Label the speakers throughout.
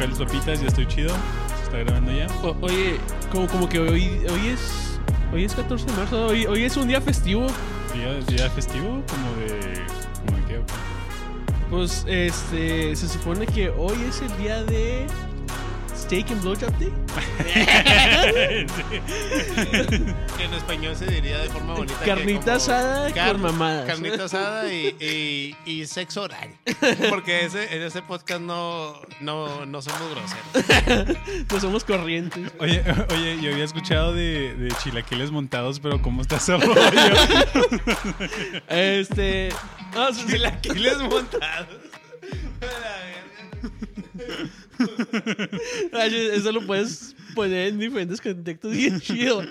Speaker 1: Carlos Papitas, ya estoy chido. Se está grabando ya.
Speaker 2: O- oye, como, como que hoy, hoy es. Hoy es 14 de marzo, hoy, hoy es un día festivo.
Speaker 1: Día, día festivo, como de. ¿Como de qué?
Speaker 2: Pues este. Se supone que hoy es el día de. Steak and Blowjob Day.
Speaker 3: Que en español se diría de forma bonita. que
Speaker 2: Carnita
Speaker 3: como
Speaker 2: asada
Speaker 3: car-
Speaker 2: con mamadas.
Speaker 3: Carnita asada y, y, y sexo oral. Porque ese, en ese podcast no, no, no somos groseros.
Speaker 2: No somos corrientes.
Speaker 1: Oye, oye, yo había escuchado de, de chilaquiles montados, pero ¿cómo está rollo?
Speaker 2: Este. No, sí,
Speaker 3: Chilaquiles montados.
Speaker 2: Eso lo puedes poner en diferentes contextos bien chido.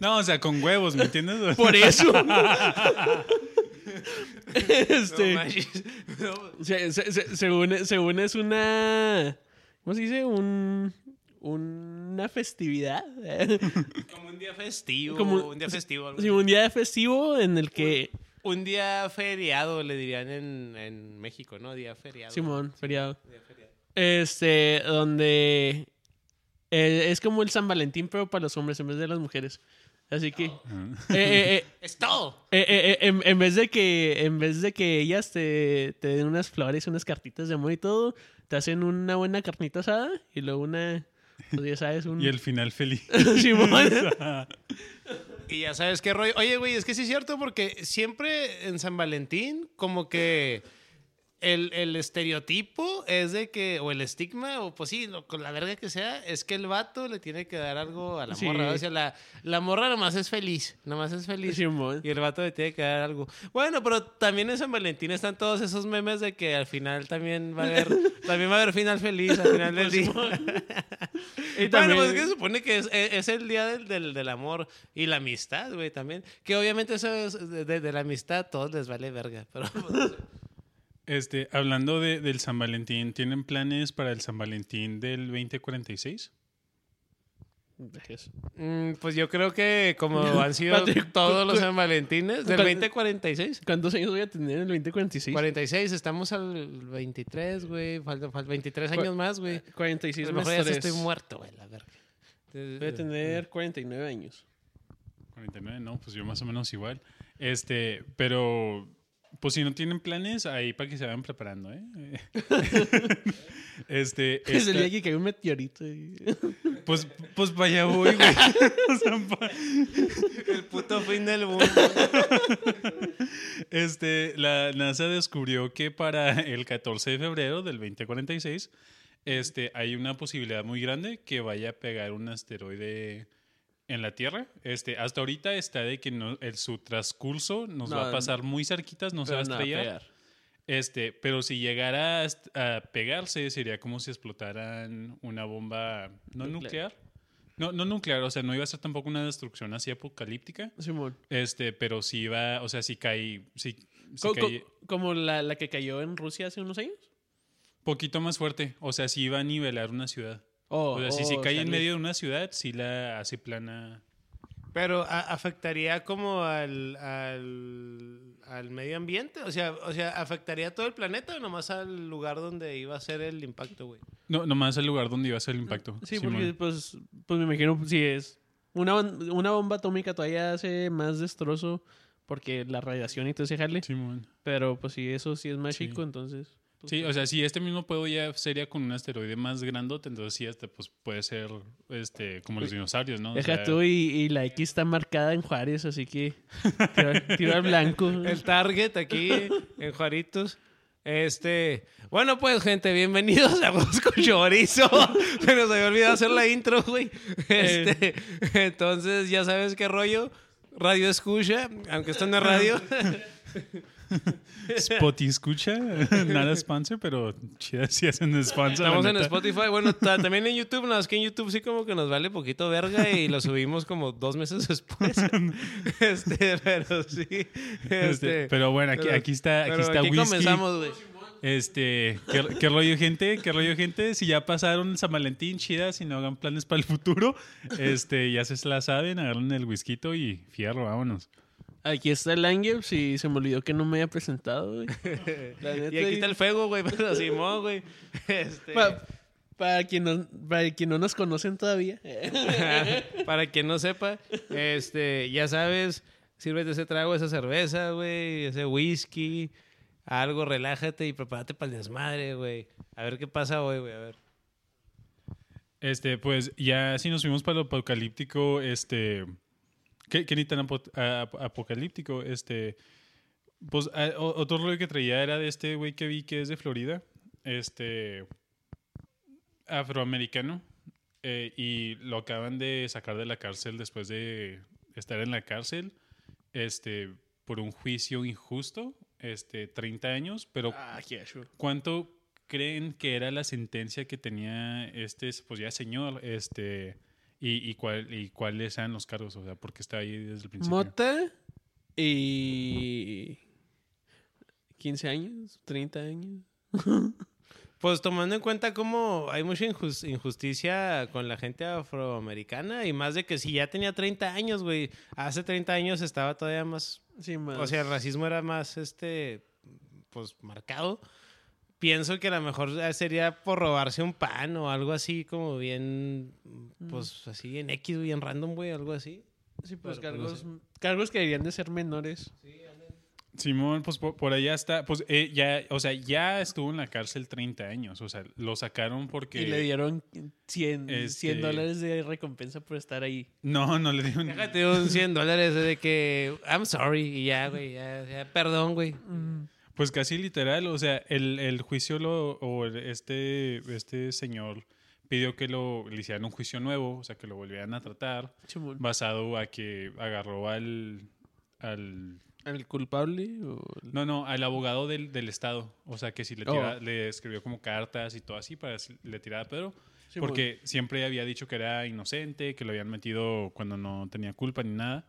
Speaker 1: No, o sea, con huevos, ¿me entiendes?
Speaker 2: Por eso.
Speaker 3: No
Speaker 2: este.
Speaker 3: manches. No.
Speaker 2: se- se- se- según, según es una. ¿Cómo se dice? Un. Una festividad.
Speaker 3: Como un día festivo.
Speaker 2: Como-
Speaker 3: un día festivo. algo
Speaker 2: Sí, un día festivo en el que.
Speaker 3: Un día feriado, le dirían en, en México, ¿no? Día feriado.
Speaker 2: Simón, feriado.
Speaker 3: Día feriado.
Speaker 2: Este, donde. eh, es como el San Valentín, pero para los hombres en vez de las mujeres. Así que. eh, eh, eh,
Speaker 3: Es todo.
Speaker 2: eh, eh, eh, en, en vez de que en vez de que ellas te, te den unas flores, unas cartitas de amor y todo, te hacen una buena carnita asada y luego una, pues ya sabes, un
Speaker 1: Y el final feliz.
Speaker 2: Simón.
Speaker 3: Y ya sabes qué rollo. Oye, güey, es que sí es cierto porque siempre en San Valentín, como que el, el estereotipo es de que, o el estigma, o pues sí, lo- con la verga que sea, es que el vato le tiene que dar algo a la
Speaker 2: Sí.
Speaker 3: morra. O sea, la, la morra nomás es feliz, nomás es feliz. Y el vato le tiene que dar algo. Bueno, pero también en San Valentín están todos esos memes de que al final también va a haber, también va a haber final feliz al final del día.
Speaker 2: Y
Speaker 3: Bueno, pues es que se supone que es, es- es el día del, del, del amor y la amistad, güey, también. Que obviamente eso es de, de- de la amistad a todos les vale verga. Pero pues,
Speaker 1: Este, hablando de, del San Valentín, ¿tienen planes para el San Valentín del 2046?
Speaker 3: mm, pues yo creo que como han sido
Speaker 2: Espérate,
Speaker 3: todos
Speaker 2: cu-
Speaker 3: los
Speaker 2: cu-
Speaker 3: San Valentines, del
Speaker 2: cu-
Speaker 3: 2046.
Speaker 2: ¿Cuántos años voy a tener en el 2046?
Speaker 3: 46, estamos al 23, güey. Faltan, faltan 23 años más, güey.
Speaker 2: 46
Speaker 3: A lo
Speaker 2: más
Speaker 3: mejor ya
Speaker 2: tres.
Speaker 3: estoy muerto, güey, la verga.
Speaker 2: Voy a tener 49 años.
Speaker 1: 49, no, pues yo más o menos igual. Este, pero pues si no tienen planes, ahí para que se vayan preparando, ¿eh? este,
Speaker 2: Es el día que cayó un meteorito. y-
Speaker 1: pues, pues vaya voy, güey. O sea, pa-
Speaker 3: El puto fin del mundo.
Speaker 1: Este, la NASA descubrió que para el 14 de febrero del 2046, este, hay una posibilidad muy grande que vaya a pegar un asteroide en la Tierra. Este, hasta ahorita está de que no, el, su transcurso nos
Speaker 2: No,
Speaker 1: va a pasar muy cerquitas, no se va a estrellar. Este, pero si llegara a, pegarse, sería como si explotaran una bomba no
Speaker 2: Nuclear.
Speaker 1: nuclear. No, no nuclear, o sea, no iba a ser tampoco una destrucción así apocalíptica.
Speaker 2: Simón.
Speaker 1: Este, pero si iba, o sea, si cae, si, si
Speaker 2: Co- co-
Speaker 1: cae
Speaker 2: como la, la que cayó en Rusia hace unos años.
Speaker 1: poquito más fuerte, o sea, si iba a nivelar una ciudad.
Speaker 2: Oh,
Speaker 1: O sea, si, si
Speaker 2: oh,
Speaker 1: cae en medio de una ciudad, sí la hace plana.
Speaker 3: Pero a- afectaría como al, al, al medio ambiente, o sea, o sea, afectaría a todo el planeta o nomás al lugar donde iba a ser el impacto, güey.
Speaker 1: No, nomás el lugar donde iba a ser el impacto.
Speaker 2: Sí,
Speaker 1: Simón.
Speaker 2: porque pues, pues me imagino si es una, una bomba atómica todavía hace más destrozo porque la radiación y todo ese jale.
Speaker 1: Simón.
Speaker 2: Pero pues si eso sí es más
Speaker 1: Sí.
Speaker 2: chico, entonces. Pues,
Speaker 1: Sí, o sea, si este mismo puedo ya sería con un asteroide más grandote, entonces sí, este pues puede ser este como los dinosaurios, ¿no? O
Speaker 2: Deja
Speaker 1: sea,
Speaker 2: tú y, y la X está marcada en Juárez, así que tira, tira al blanco.
Speaker 3: El target aquí en Juaritos. Este, bueno, pues, gente, bienvenidos a Voz con Chorizo. Se nos había olvidado hacer la intro, güey. Este, entonces, ya sabes qué rollo. Radio escucha, aunque esto no es radio.
Speaker 1: Spotify escucha, nada sponsor, pero chida si hacen sponsor.
Speaker 3: Estamos en. Spotify. Bueno, ta- también en YouTube. Nada más que en YouTube sí como que nos vale poquito verga y lo subimos como dos meses después. Este, pero sí.
Speaker 1: Este,
Speaker 3: Este,
Speaker 1: pero bueno, aquí, aquí está, aquí está
Speaker 3: aquí
Speaker 1: whisky.
Speaker 3: comenzamos, güey.
Speaker 1: Este, ¿qué, qué rollo, gente? ¿Qué rollo, gente? Si ya pasaron San Valentín, chida, si no hagan planes para el futuro, este, ya se la saben, agarren el whisky y fierro, vámonos.
Speaker 2: Aquí está el Ángel, si se me olvidó que no me había presentado, güey. La neta,
Speaker 3: Y aquí está el fuego, güey, pero Simón, güey. Este,
Speaker 2: Pa- Para quien no, para quien no nos conocen todavía.
Speaker 3: Para quien no sepa, este, ya sabes, sírvete ese trago, esa cerveza, güey, ese whisky, algo, relájate y prepárate para el desmadre, güey. A ver qué pasa hoy, güey, a ver.
Speaker 1: Este, pues ya si nos fuimos para lo apocalíptico, este. ¿Qué, qué ni tan ap- apocalíptico? Este. Pues a- otro rollo que traía era de este güey que vi que es de Florida. Este. Afroamericano. eh, y lo acaban de sacar de la cárcel después de estar en la cárcel. Este. Por un juicio injusto. Este. 30 años. Pero
Speaker 2: ah, qué chulo.
Speaker 1: ¿Cuánto creen que era la sentencia que tenía este, pues ya señor, este, y, y, cuál, y cuáles eran los cargos? O sea, porque está ahí desde el principio.
Speaker 2: Mota y 15 años, 30 años.
Speaker 3: Pues tomando en cuenta cómo hay mucha injus- injusticia con la gente afroamericana y más de que si ya tenía 30 años, güey, hace 30 años estaba todavía más
Speaker 2: Sí, más.
Speaker 3: O sea, el racismo era más, este, pues, marcado. Pienso que a lo mejor sería por robarse un pan o algo así como bien, pues, así en X, bien random, güey, algo así.
Speaker 2: sí, pues
Speaker 3: pero, pues,
Speaker 2: cargos, cargos que deberían de ser menores.
Speaker 1: Simón, pues por, por allá está, pues eh, ya, o sea, ya estuvo en la cárcel 30 años, o sea, lo sacaron porque...
Speaker 2: Y le dieron 100,
Speaker 1: Este-
Speaker 2: 100 dólares de recompensa por estar ahí.
Speaker 1: No, no le dieron...
Speaker 3: Déjate un 100 dólares de que, I'm sorry, y ya, güey, ya, ya, perdón, güey.
Speaker 1: Pues casi literal, o sea, el, el juicio lo, o el- este, este señor pidió que lo, le hicieran un juicio nuevo, o sea, que lo volvieran a tratar,
Speaker 2: Simón.
Speaker 1: basado a que agarró al... al
Speaker 2: ¿El culpable? O el-
Speaker 1: No, no, al abogado del, del Estado. O sea, que si le,
Speaker 2: Oh.
Speaker 1: tira- le escribió como cartas y todo así para si- le tirar a Pedro. Porque siempre había dicho que era inocente, que lo habían metido cuando no tenía culpa ni nada.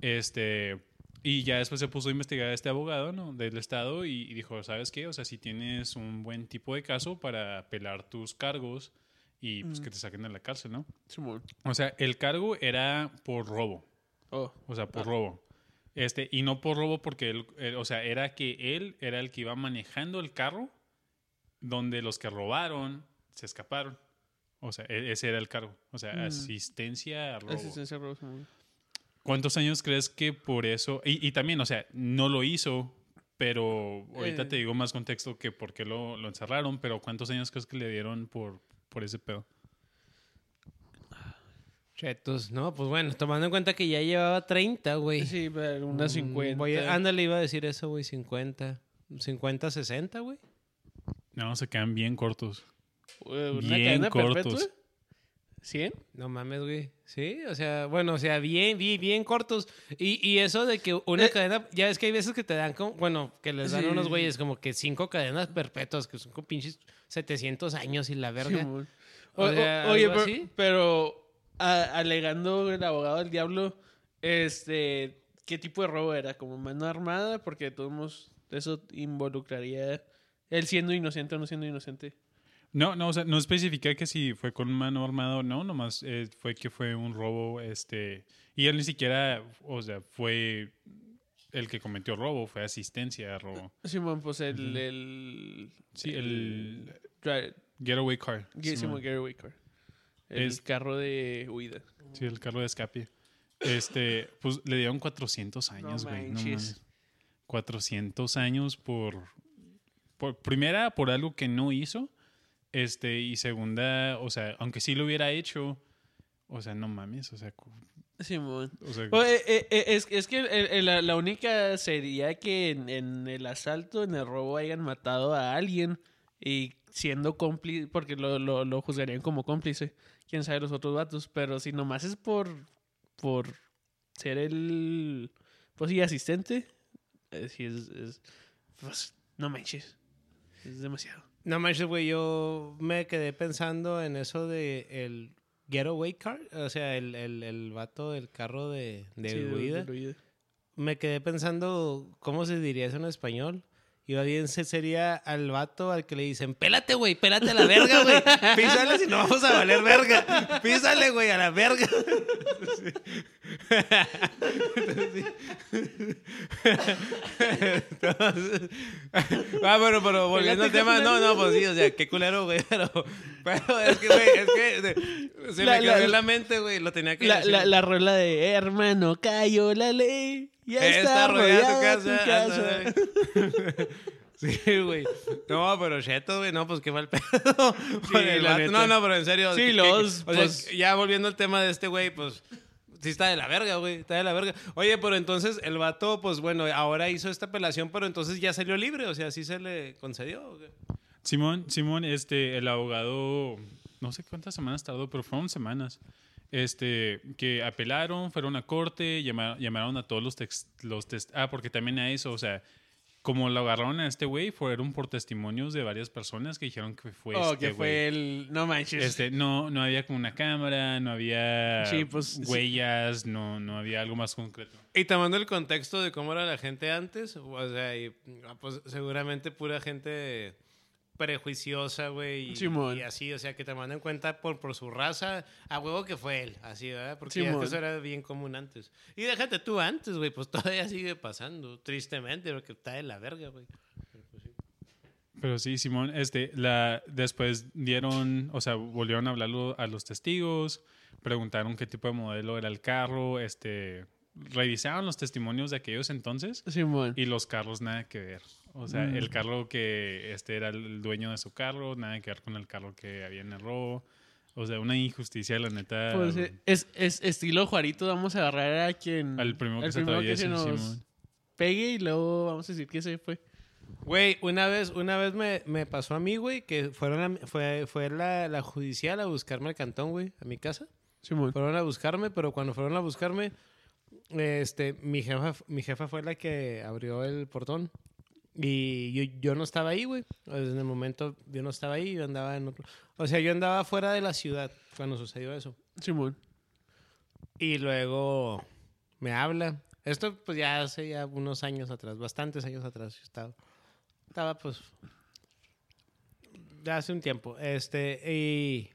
Speaker 1: Este, y ya después se puso a investigar a este abogado ¿no? del Estado y, y dijo, ¿sabes qué? O sea, si tienes un buen tipo de caso para apelar tus cargos y pues, que te saquen de la cárcel, ¿no?
Speaker 2: Simón.
Speaker 1: O sea, el cargo era por robo.
Speaker 2: Oh.
Speaker 1: O sea, por robo. Este, y no por robo porque él, él- o sea, era que él era el que iba manejando el carro donde los que robaron se escaparon. O sea, e- ese era el cargo. O sea,
Speaker 2: Mm.
Speaker 1: asistencia a robo.
Speaker 2: Asistencia a robo.
Speaker 1: ¿Cuántos años crees que por eso? Y, y también, o sea, no lo hizo, pero ahorita
Speaker 2: Eh.
Speaker 1: te digo más contexto que por qué lo, lo encerraron, pero ¿cuántos años crees que le dieron por, por ese pedo?
Speaker 3: Chetos, no, pues bueno, tomando en cuenta que ya llevaba 30, güey.
Speaker 2: Sí, pero unas
Speaker 3: Mm,
Speaker 2: 50.
Speaker 3: voy a- ándale, iba a decir eso, güey, 50. 50, 60, güey.
Speaker 1: No, se quedan bien cortos.
Speaker 2: Eh, ¿Una
Speaker 1: bien
Speaker 2: cadena
Speaker 1: cortos.
Speaker 2: perpetua? ¿100?
Speaker 3: No mames, güey. Sí, o sea, bueno, o sea, bien, bien, bien cortos. Y, y eso de que una
Speaker 2: Eh.
Speaker 3: cadena, ya ves que hay veces que te dan como, bueno, que les dan
Speaker 2: Sí.
Speaker 3: unos güeyes como que cinco cadenas perpetuas, que son como pinches 700 años y la verga.
Speaker 2: Simón.
Speaker 3: O
Speaker 2: O- o-
Speaker 3: sea,
Speaker 2: oye, pero, pero, a- alegando el abogado del diablo, este, ¿qué tipo de robo era? ¿Como mano armada? Porque de todos modos eso involucraría él siendo inocente o no siendo inocente.
Speaker 1: No, no, o sea, no especifica que si fue con mano armada o no, nomás eh, fue que fue un robo, este, y él ni siquiera, o sea, fue el que cometió robo, fue asistencia a robo.
Speaker 2: Simón, pues el... el
Speaker 1: Sí, el getaway car.
Speaker 2: Simón
Speaker 1: Simón.
Speaker 2: Getaway Car. El
Speaker 1: Es-
Speaker 2: carro de huida.
Speaker 1: Sí, el carro de escape. Este, pues le dieron 400 años, güey. No, mames. 400 años por, por. Primera, por algo que no hizo. Este, y segunda, o sea, aunque sí lo hubiera hecho, o sea, no mames, o sea, o
Speaker 2: eh, eh, eh, es, es que la, la única sería que en, en el asalto, en el robo, hayan matado a alguien y siendo cómplice, porque lo, lo, lo juzgarían como cómplice. Quién sabe los otros vatos, pero si nomás es por, por ser el, pues sí, asistente, sí es, es- pues, no manches, es demasiado.
Speaker 3: No manches, güey, yo me quedé pensando en eso de el getaway car, o sea, el, el, el vato del carro de, de
Speaker 2: Sí, de-
Speaker 3: huida.
Speaker 2: de huida.
Speaker 3: Me quedé pensando, ¿cómo se diría eso en español? Y más bien se sería al vato al que le dicen, pélate, güey, pélate a la verga, güey. Písale si no vamos a valer verga. Písale, güey, a la verga. Entonces- ah, bueno, pero volviendo al tema, no, no, pues sí, o sea, qué culero, güey, pero, pero es que, güey, es que se
Speaker 2: La-
Speaker 3: me quedó
Speaker 2: la-
Speaker 3: en la mente, güey, lo tenía que
Speaker 2: La,
Speaker 3: decir.
Speaker 2: la, la rola de hermano, cayó la ley. Ya está, rodeada tu casa.
Speaker 3: Sí, güey. No, pero cheto, güey. No, pues qué mal pedo.
Speaker 2: La neta.
Speaker 3: No, no, pero en serio.
Speaker 2: Sí,
Speaker 3: que- que-
Speaker 2: los,
Speaker 3: o sea,
Speaker 2: pues-
Speaker 3: ya volviendo al tema de este güey, pues. Sí está de la verga, güey. Está de la verga. Oye, pero entonces el vato, pues bueno, ahora hizo esta apelación, pero entonces ya salió libre. O sea, sí se le concedió.
Speaker 1: Simón, Simón, este, el abogado, no sé cuántas semanas tardó, pero fueron semanas. Este, que apelaron, fueron a corte, llama- llamaron a todos los tex- los test, ah, porque también a eso, o sea, como lo agarraron a este güey, fueron por testimonios de varias personas que dijeron que fue
Speaker 2: Oh,
Speaker 1: este
Speaker 2: que fue el. No manches.
Speaker 1: Este, no, no había como una cámara, no había
Speaker 2: Sí, pues, sí.
Speaker 1: huellas, no, no había algo más concreto.
Speaker 3: Y tomando el contexto de cómo era la gente antes, o sea, y, ah, pues seguramente pura gente prejuiciosa, güey, y,
Speaker 2: Simón.
Speaker 3: y así, o sea, que te manda en cuenta por, por su raza, a huevo que fue él, así, ¿verdad? Porque ya eso era bien común antes. Y déjate tú antes, güey, pues todavía sigue pasando, tristemente, porque está de la verga, güey.
Speaker 1: Pero sí, Simón, este, la, después dieron, o sea, volvieron a hablarlo a los testigos, preguntaron qué tipo de modelo era el carro, este, revisaron los testimonios de aquellos entonces
Speaker 2: Simón.
Speaker 1: y los carros nada que ver. O sea,
Speaker 2: Mm.
Speaker 1: el carro que este era el dueño de su carro, nada que ver con el carro que había en el robo. O sea, una injusticia, la neta.
Speaker 2: Pues, eh, es, es estilo Juarito, vamos a agarrar a quien.
Speaker 1: al primero que
Speaker 2: al
Speaker 1: se
Speaker 2: primero
Speaker 1: atraviese,
Speaker 2: nos
Speaker 1: Simón.
Speaker 2: pegue y luego vamos a decir que se fue.
Speaker 3: Güey, una vez, una vez me, me pasó a mí, güey, que fueron a- fue, fue la, la judicial a buscarme al cantón, güey, a mi casa.
Speaker 2: Simón.
Speaker 3: Fueron a buscarme, pero cuando fueron a buscarme, este, mi jefa, mi jefa fue la que abrió el portón. Y yo, yo no estaba ahí, güey. En el momento yo no estaba ahí, yo andaba en otro. O sea, yo andaba fuera de la ciudad cuando sucedió eso.
Speaker 2: Simón.
Speaker 3: Y luego me habla. Esto pues ya hace ya unos años atrás, bastantes años atrás yo estaba. Estaba pues ya hace un tiempo. Este, y,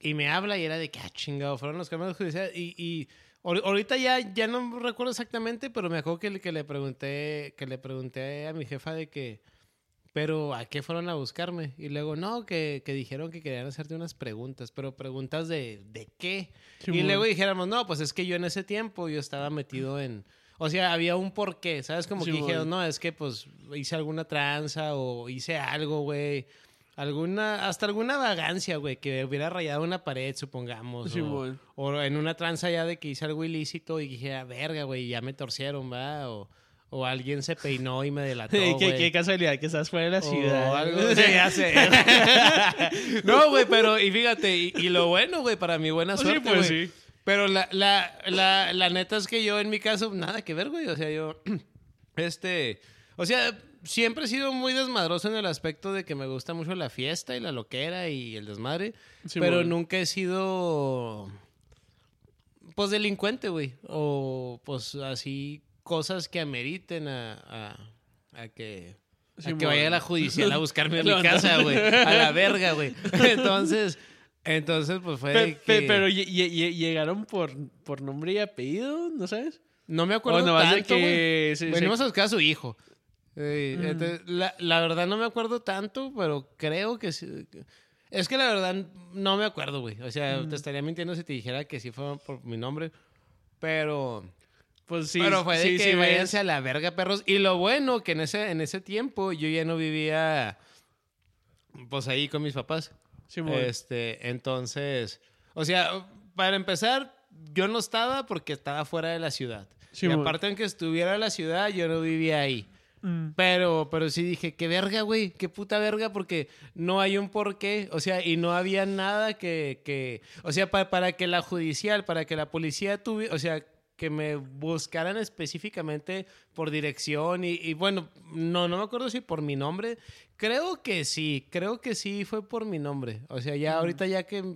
Speaker 3: y me habla y era de que, ah, chingado, fueron los caminos judiciales. Y, y ahorita ya, ya no recuerdo exactamente, pero me acuerdo que, le- que le pregunté, que le pregunté a mi jefa de que, pero ¿a qué fueron a buscarme? Y luego, no, que, que dijeron que querían hacerte unas preguntas, pero preguntas de, ¿de qué? Y luego dijéramos, no, pues es que yo en ese tiempo yo estaba metido en... O sea, había un porqué, ¿sabes? Como que dijeron, no, es que pues hice alguna tranza o hice algo, güey. Alguna, hasta alguna vagancia, güey, que hubiera rayado una pared, supongamos. o-
Speaker 2: Simón.
Speaker 3: o, en una tranza ya de que hice algo ilícito y dije, ah, verga, güey, ya me torcieron, va. O, o alguien se peinó y me delató,
Speaker 2: qué,
Speaker 3: güey.
Speaker 2: qué casualidad que estás fuera de la
Speaker 3: O
Speaker 2: ciudad.
Speaker 3: algo, sí, ya sé. no, güey, pero y fíjate, y, y lo bueno, güey, para mi buena
Speaker 2: Sí,
Speaker 3: suerte,
Speaker 2: pues
Speaker 3: güey.
Speaker 2: sí.
Speaker 3: Pero la, la, la, la neta es que yo en mi caso, nada que ver, güey. O sea, yo, este, o sea, siempre he sido muy desmadroso en el aspecto de que me gusta mucho la fiesta y la loquera y el desmadre.
Speaker 2: Sí,
Speaker 3: pero
Speaker 2: bueno.
Speaker 3: nunca he sido, pues, delincuente, güey. O, pues, así, cosas que ameriten a, a, a que... a
Speaker 2: Sí,
Speaker 3: que
Speaker 2: bueno.
Speaker 3: vaya a la judicial a buscarme a mi casa, güey. A la verga, güey. Entonces, entonces, pues fue.
Speaker 2: Pe-
Speaker 3: que-
Speaker 2: pero lle- lle- lle- llegaron por, por nombre y apellido, ¿no sabes?
Speaker 3: No me acuerdo
Speaker 2: O nomás de
Speaker 3: tanto,
Speaker 2: que se-
Speaker 3: Venimos
Speaker 2: se-
Speaker 3: a buscar a su hijo.
Speaker 2: Mm.
Speaker 3: entonces, la, la verdad no me acuerdo tanto, pero creo que sí. Es que la verdad no me acuerdo, güey. O sea,
Speaker 2: Mm.
Speaker 3: te estaría mintiendo si te dijera que sí fue por mi nombre. Pero,
Speaker 2: Pues sí.
Speaker 3: pero fue de
Speaker 2: sí,
Speaker 3: que
Speaker 2: sí,
Speaker 3: váyanse a la verga, perros. Y lo bueno que en ese, en ese tiempo yo ya no vivía pues ahí con mis papás.
Speaker 2: Simón.
Speaker 3: Este, entonces, o sea, para empezar, yo no estaba porque estaba fuera de la ciudad.
Speaker 2: Sí,
Speaker 3: y aparte, aunque estuviera en la ciudad, yo no vivía ahí.
Speaker 2: Mm.
Speaker 3: Pero, pero sí dije, qué verga, güey, qué puta verga, porque no hay un porqué, o sea, y no había nada que, que o sea, pa- para que la judicial, para que la policía tuviera, o sea, que me buscaran específicamente por dirección y, y bueno, no, no me acuerdo si por mi nombre, creo que sí, creo que sí fue por mi nombre, o sea, ya ahorita ya que eh,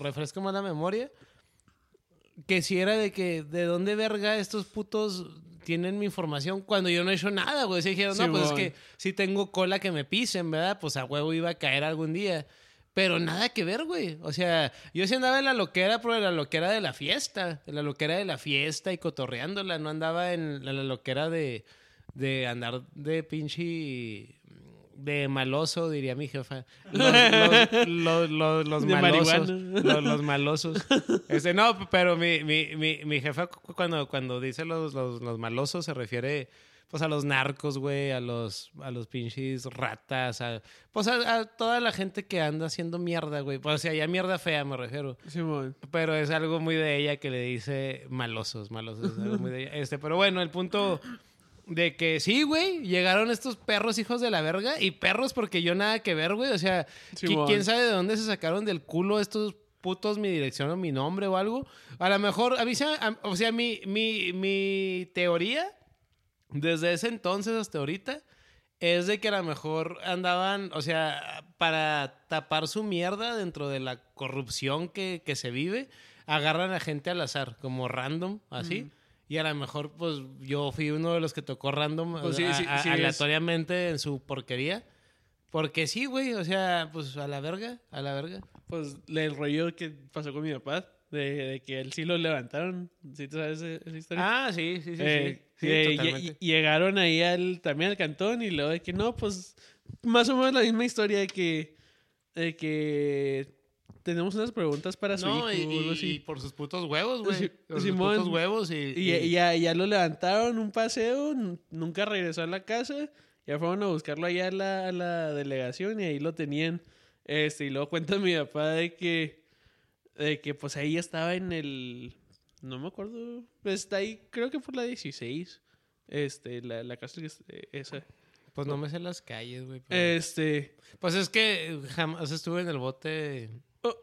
Speaker 3: refresco más la memoria, que si era de que, ¿de dónde verga estos putos tienen mi información cuando yo no he hecho nada, güey? Se dijeron, no, pues es que si tengo cola que me pisen, ¿verdad? Pues a huevo iba a caer algún día. Pero nada que ver, güey. O sea, yo sí andaba en la loquera, pero en la loquera de la fiesta. En la loquera de la fiesta y cotorreándola. No andaba en la, la loquera de, de andar de pinche. De maloso, diría mi jefa. Los, los, los, malosos. Los, los malosos. Este, no, pero mi, mi, mi, mi jefa cu- cuando, cuando dice los, los, los malosos se refiere pues a los narcos, güey, a los, a los pinches ratas, a, pues a, a toda la gente que anda haciendo mierda, güey. Pues, o sea, ya mierda fea me refiero.
Speaker 2: Simón.
Speaker 3: Pero es algo muy de ella que le dice malosos, malosos. Es algo muy de ella. Este, pero bueno, el punto de que sí, güey, llegaron estos perros hijos de la verga y perros porque yo nada que ver, güey. O sea, qui- quién sabe de dónde se sacaron del culo estos putos mi dirección o mi nombre o algo. A lo mejor, a mí o sea, mi, mi, mi teoría desde ese entonces hasta ahorita es de que a lo mejor andaban, o sea, para tapar su mierda dentro de la corrupción que, que se vive, agarran a gente al azar, como random, así. Y a lo mejor, pues, yo fui uno de los que tocó random
Speaker 2: Pues sí, sí,
Speaker 3: a-
Speaker 2: sí,
Speaker 3: aleatoriamente en su porquería. Porque sí, güey, o sea, pues a la verga, a la verga.
Speaker 2: Pues el rollo que pasó con mi papá, de, de que él sí lo levantaron. ¿Sí te sabes esa historia?
Speaker 3: Ah, sí, sí, sí,
Speaker 2: Eh,
Speaker 3: sí.
Speaker 2: Eh, y llegaron ahí al, también al cantón y luego de que no, pues más o menos la misma historia de que, de que tenemos unas preguntas para su
Speaker 3: No, y,
Speaker 2: hijo
Speaker 3: y- por sus putos huevos, güey.
Speaker 2: Sí,
Speaker 3: Por sus putos huevos y...
Speaker 2: Y, y ya, ya lo levantaron un paseo, nunca regresó a la casa, ya fueron a buscarlo allá a la, a la delegación y ahí lo tenían. Este, y luego cuenta mi papá de que, de que pues ahí estaba en el, no me acuerdo, pues está ahí, creo que por la 16, este, la, la casa que es- eh, esa.
Speaker 3: Pues no me sé las calles, güey. pero-
Speaker 2: Este,
Speaker 3: Pues es que jamás estuve en el bote.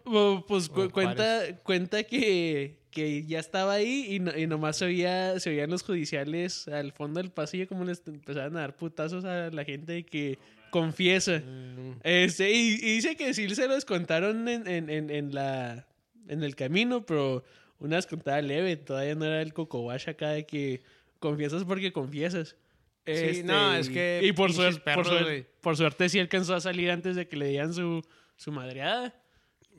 Speaker 2: Oh, pues cu- cuenta, cuenta que, que ya estaba ahí y, no- y nomás se, oía, se oían los judiciales al fondo del pasillo como les empezaban a dar putazos a la gente de que confiesa.
Speaker 3: Mm,
Speaker 2: Este, y, y dice que sí se los contaron en, en, en, en la, en el camino, pero unas contadas leve, todavía no era el cocobash acá de que confiesas porque confiesas. Este,
Speaker 3: no, es
Speaker 2: y-
Speaker 3: que
Speaker 2: Y por, suerte, por, suerte, por suerte sí alcanzó a salir antes de que le dieran su, su madreada.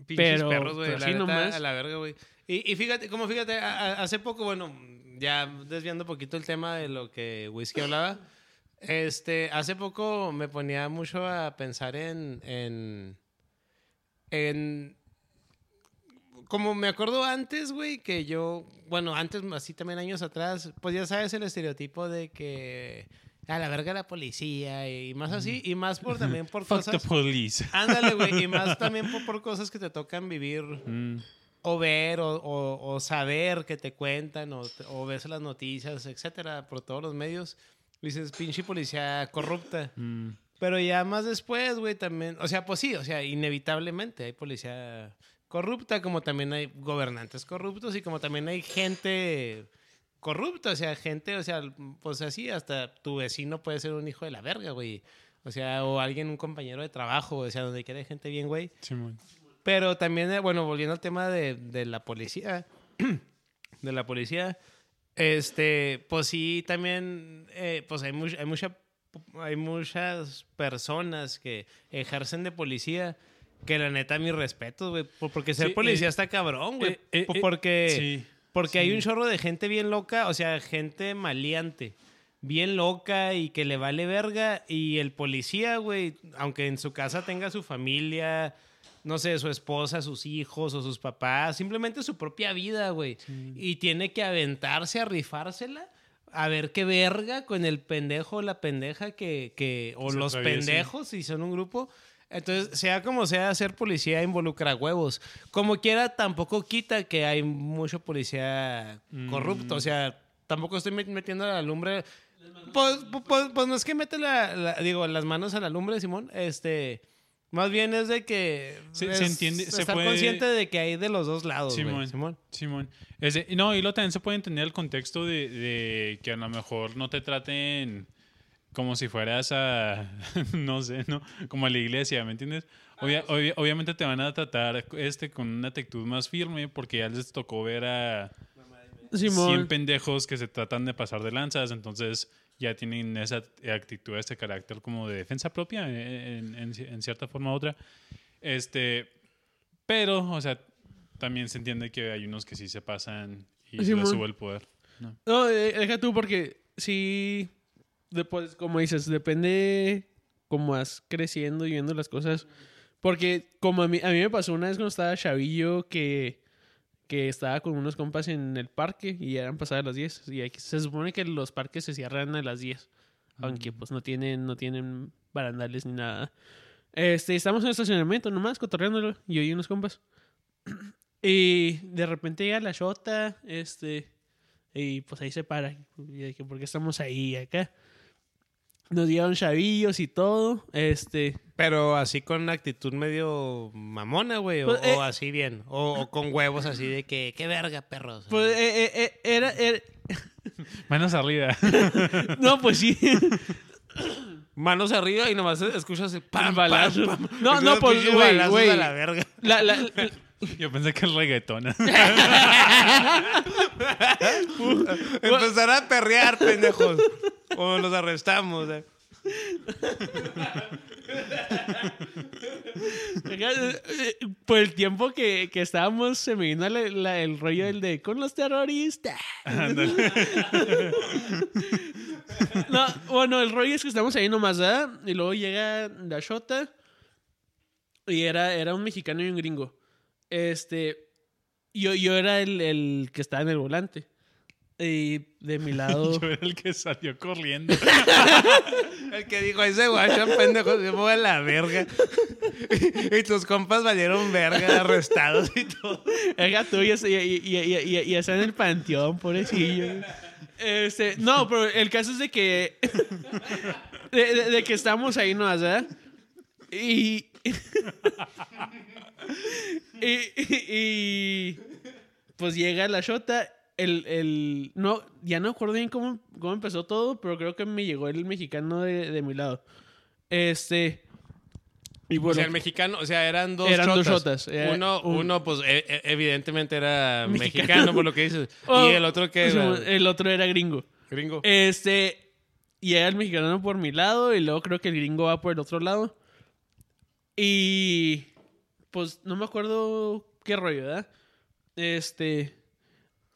Speaker 3: Pinches
Speaker 2: Pero-
Speaker 3: perros, güey.
Speaker 2: así nomás.
Speaker 3: a la verga, güey. Y, y fíjate, como fíjate, a- a- hace poco, bueno, ya desviando un poquito el tema de lo que Whisky hablaba, este, hace poco me ponía mucho a pensar en, en, en, como me acuerdo antes, güey, que yo, bueno, antes, así también años atrás, pues ya sabes el estereotipo de que a la verga la policía y más así, y más por también por
Speaker 1: Fuck the
Speaker 3: cosas...
Speaker 1: police.
Speaker 3: Ándale, güey, y más también por, por cosas que te tocan vivir
Speaker 1: Mm.
Speaker 3: o ver o, o- o saber que te cuentan o ves las noticias, etcétera, por todos los medios. Dices, pinche policía corrupta.
Speaker 1: Mm.
Speaker 3: Pero ya más después, güey, también, o sea, pues sí, o sea, inevitablemente hay policía corrupta, como también hay gobernantes corruptos y como también hay gente corrupta, o sea, gente, o sea, pues así, hasta tu vecino puede ser un hijo de la verga, güey. O sea, o alguien, un compañero de trabajo, o sea, donde quiera hay gente bien, güey.
Speaker 1: Simón.
Speaker 3: Pero también, eh, bueno, volviendo al tema de, de la policía, de la policía, este, pues sí, también, eh, pues hay, much- hay, mucha, hay muchas personas que ejercen de policía que la neta, mis respetos, güey, por- porque ser
Speaker 1: Sí,
Speaker 3: policía
Speaker 1: eh,
Speaker 3: está cabrón, güey,
Speaker 1: eh, eh,
Speaker 3: po-
Speaker 1: eh,
Speaker 3: porque,
Speaker 1: sí,
Speaker 3: hay un chorro de gente bien loca, o sea, gente maleante. Bien loca y que le vale verga. Y el policía, güey, aunque en su casa tenga su familia, no sé, su esposa, sus hijos o sus papás, simplemente su propia vida, güey. Y tiene que aventarse a rifársela a ver qué verga con el pendejo o la pendeja que, que o
Speaker 1: Se
Speaker 3: los pendejos, si son un grupo. Entonces, sea como sea, ser policía involucra huevos. Como quiera, tampoco quita que hay mucho policía corrupto. O sea, tampoco estoy met- metiendo a la lumbre. Pues, pues, pues no es que mete la, la- digo, las manos a la lumbre, Simón. Este, más bien es de que
Speaker 1: Se-
Speaker 3: es
Speaker 1: se entiende- se
Speaker 3: estar
Speaker 1: puede-
Speaker 3: consciente de que hay de los dos lados,
Speaker 1: Simón.
Speaker 3: Simón.
Speaker 1: Simón. Es de- no, y luego también se puede entender el contexto de, de que a lo mejor no te traten como si fueras a, no sé, ¿no? Como a la iglesia, ¿me entiendes? Obvia- obvia- obviamente te van a tratar este con una actitud más firme porque ya les tocó ver a 100
Speaker 2: Simón.
Speaker 1: pendejos que se tratan de pasar de lanzas, entonces ya tienen esa actitud, ese carácter como de defensa propia eh, en, en- en cierta forma u otra. Este, pero, o sea, también se entiende que hay unos que sí se pasan y se les sube el poder. No.
Speaker 2: No, eh, deja tú porque sí, después, como dices, depende cómo vas creciendo y viendo las cosas. Porque como a mí, a mí me pasó una vez cuando estaba chavillo que, que estaba con unos compas en el parque y eran pasadas las 10. Y aquí se supone que los parques se cierran a las 10. Aunque pues no tienen, no tienen barandales ni nada. Este, estamos en el estacionamiento nomás, cotorreándolo. Y yo y unos compas. Y de repente llega la shota, este... Y pues ahí se para. Y dije, ¿por qué estamos ahí acá? Nos dieron chavillos y todo. Este.
Speaker 3: Pero así con una actitud medio mamona, güey. O,
Speaker 2: Pues, eh,
Speaker 3: o así bien. O, o con huevos así de que, qué verga, perros.
Speaker 2: Pues eh, eh, eh, era, era-
Speaker 1: Manos arriba.
Speaker 2: No, pues sí.
Speaker 3: Manos arriba y nomás escuchas el pam,
Speaker 2: balazo.
Speaker 3: pam, pam.
Speaker 2: No, no, pues, güey, güey.
Speaker 3: La,
Speaker 2: la- la-
Speaker 1: Yo pensé que el reggaetón.
Speaker 3: Empezar a perrear, pendejos. O los arrestamos. eh.
Speaker 2: eh, por el tiempo que, que estábamos, se me vino la- la- el rollo del de con los terroristas. No, bueno, el rollo es que estamos ahí nomás, ¿verdad? Y luego llega la Shota. Y era, era un mexicano y un gringo. Este. Yo, yo era el, el que estaba en el volante. Y de mi lado.
Speaker 1: Yo era el que salió corriendo.
Speaker 3: El que dijo, ese guacho, pendejo, se fue a la verga. y tus compas valieron verga, arrestados y todo.
Speaker 2: El gato y, y, y, y, y- y está en el panteón, pobrecillo. Este, no, pero el caso es de que. De, de- de que estamos ahí nomás, ¿verdad? Y. y, y- y- Pues llega la shota. El, el, no, ya no acuerdo bien cómo, cómo empezó todo, pero creo que me llegó el mexicano de, de mi lado. Este. Y
Speaker 3: O
Speaker 2: bueno,
Speaker 3: sea, el mexicano, o sea, eran dos
Speaker 2: Eran dos
Speaker 3: chotas,
Speaker 2: era
Speaker 3: Uno,
Speaker 2: un-
Speaker 3: uno, pues, e- e- evidentemente era
Speaker 2: Mexicano.
Speaker 3: mexicano, por lo que dices.
Speaker 2: Oh,
Speaker 3: y el otro que era
Speaker 2: el otro era gringo.
Speaker 3: gringo.
Speaker 2: Este. Y era el mexicano por mi lado. Y luego creo que el gringo va por el otro lado. Y. Pues no me acuerdo qué rollo, ¿verdad? Este.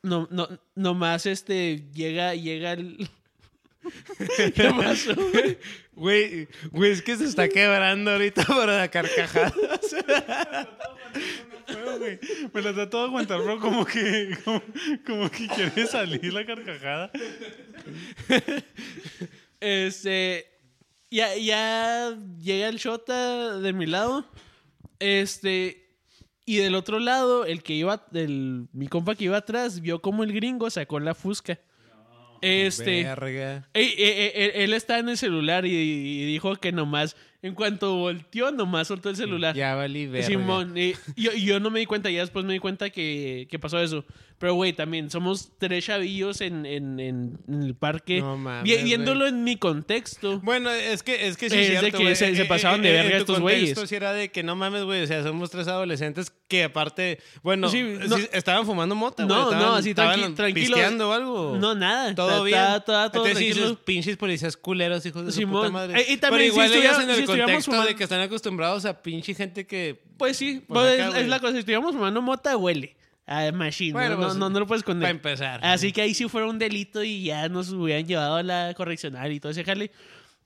Speaker 2: No, no, nomás este. Llega, llega el. ¿Qué pasó? güey?
Speaker 3: Güey, güey, es que se está quebrando ahorita por la carcajada.
Speaker 1: Güey, Me la trató de aguantar, pero como que, como, como que quiere salir la carcajada.
Speaker 2: Este. Ya, ya llega el Shota de mi lado. Este. Y del otro lado, el que iba. El, mi compa que iba atrás vio como el gringo sacó la fusca. Este.
Speaker 3: Verga.
Speaker 2: Ey, ey, él, él está en el celular y, y dijo que nomás. En cuanto volteó, nomás soltó el celular.
Speaker 3: Ya valí verga.
Speaker 2: Simón, y yo, yo no me di cuenta, ya después me di cuenta que, que pasó eso. Pero, güey, también somos tres chavillos en, en, en- el parque.
Speaker 3: No mames,
Speaker 2: Vi- viéndolo en mi contexto.
Speaker 3: Bueno, es que, es que sí
Speaker 2: Es
Speaker 3: es
Speaker 2: de
Speaker 3: cierto,
Speaker 2: que se- se
Speaker 3: Eh,
Speaker 2: pasaban
Speaker 3: eh,
Speaker 2: de
Speaker 3: eh,
Speaker 2: verga
Speaker 3: en tu
Speaker 2: estos güeyes.
Speaker 3: sí era de que no mames, güey. O sea, somos tres adolescentes que aparte, bueno,
Speaker 2: Sí,
Speaker 3: sí,
Speaker 2: no-
Speaker 3: estaban fumando mota, güey.
Speaker 2: No,
Speaker 3: estaban-
Speaker 2: no, así tranqui- tranquilo.
Speaker 3: o algo.
Speaker 2: No, nada.
Speaker 3: Todo
Speaker 2: Está-
Speaker 3: bien.
Speaker 2: está- está todo
Speaker 3: Entonces sí
Speaker 2: tranquilo.
Speaker 3: dices, pinches policías culeros, hijos de su
Speaker 2: Simón.
Speaker 3: puta madre.
Speaker 2: Eh, y también
Speaker 3: Pero igual
Speaker 2: si estuviera-
Speaker 3: en el contexto de
Speaker 2: fumando-
Speaker 3: que están acostumbrados a pinche gente que...
Speaker 2: Pues sí,
Speaker 3: Pues
Speaker 2: pues
Speaker 3: acá,
Speaker 2: es, la cosa. Si estuviéramos fumando mota, huele. A machine.
Speaker 3: Bueno,
Speaker 2: no, no,
Speaker 3: pues,
Speaker 2: no, no lo puedes
Speaker 3: Para
Speaker 2: esconder.
Speaker 3: empezar.
Speaker 2: Así que ahí sí fuera un delito y ya nos hubieran llevado a la correccional y todo ese jale.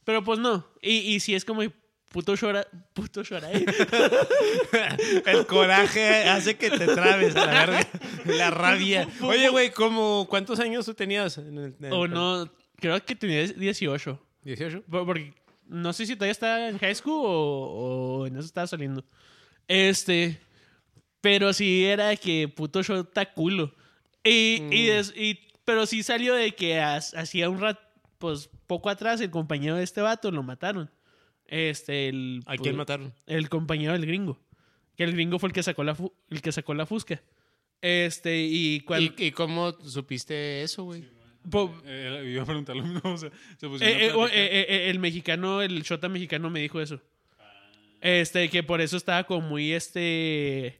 Speaker 2: Pero pues no. Y, y si es como puto llora, puto llora. ¿eh?
Speaker 3: El coraje hace que te trabes a la verga. La rabia. Oye, güey, ¿cómo, ¿cuántos años tú tenías? En el- en el-
Speaker 2: o no, creo que tenía 18.
Speaker 3: ¿18?
Speaker 2: Por- Porque no sé si todavía está en high school o, o en eso estaba saliendo. Este. Pero sí era que puto show está culo. Y, y, des- y- pero sí salió de que hacía un rato, pues poco atrás, el compañero de este vato lo mataron. Este, el.
Speaker 3: ¿A quién
Speaker 2: pues,
Speaker 3: mataron?
Speaker 2: El compañero del gringo. Que el gringo fue el que sacó la, el que sacó la fusca. Este, y cuando.
Speaker 3: ¿Y, y cómo supiste eso, güey?
Speaker 2: Po-
Speaker 1: Eh, iba a preguntar lo mismo. O sea, se pusieron
Speaker 2: Eh, eh, o- eh, eh, el mexicano, el shota mexicano me dijo eso. Este, que por eso estaba como muy este.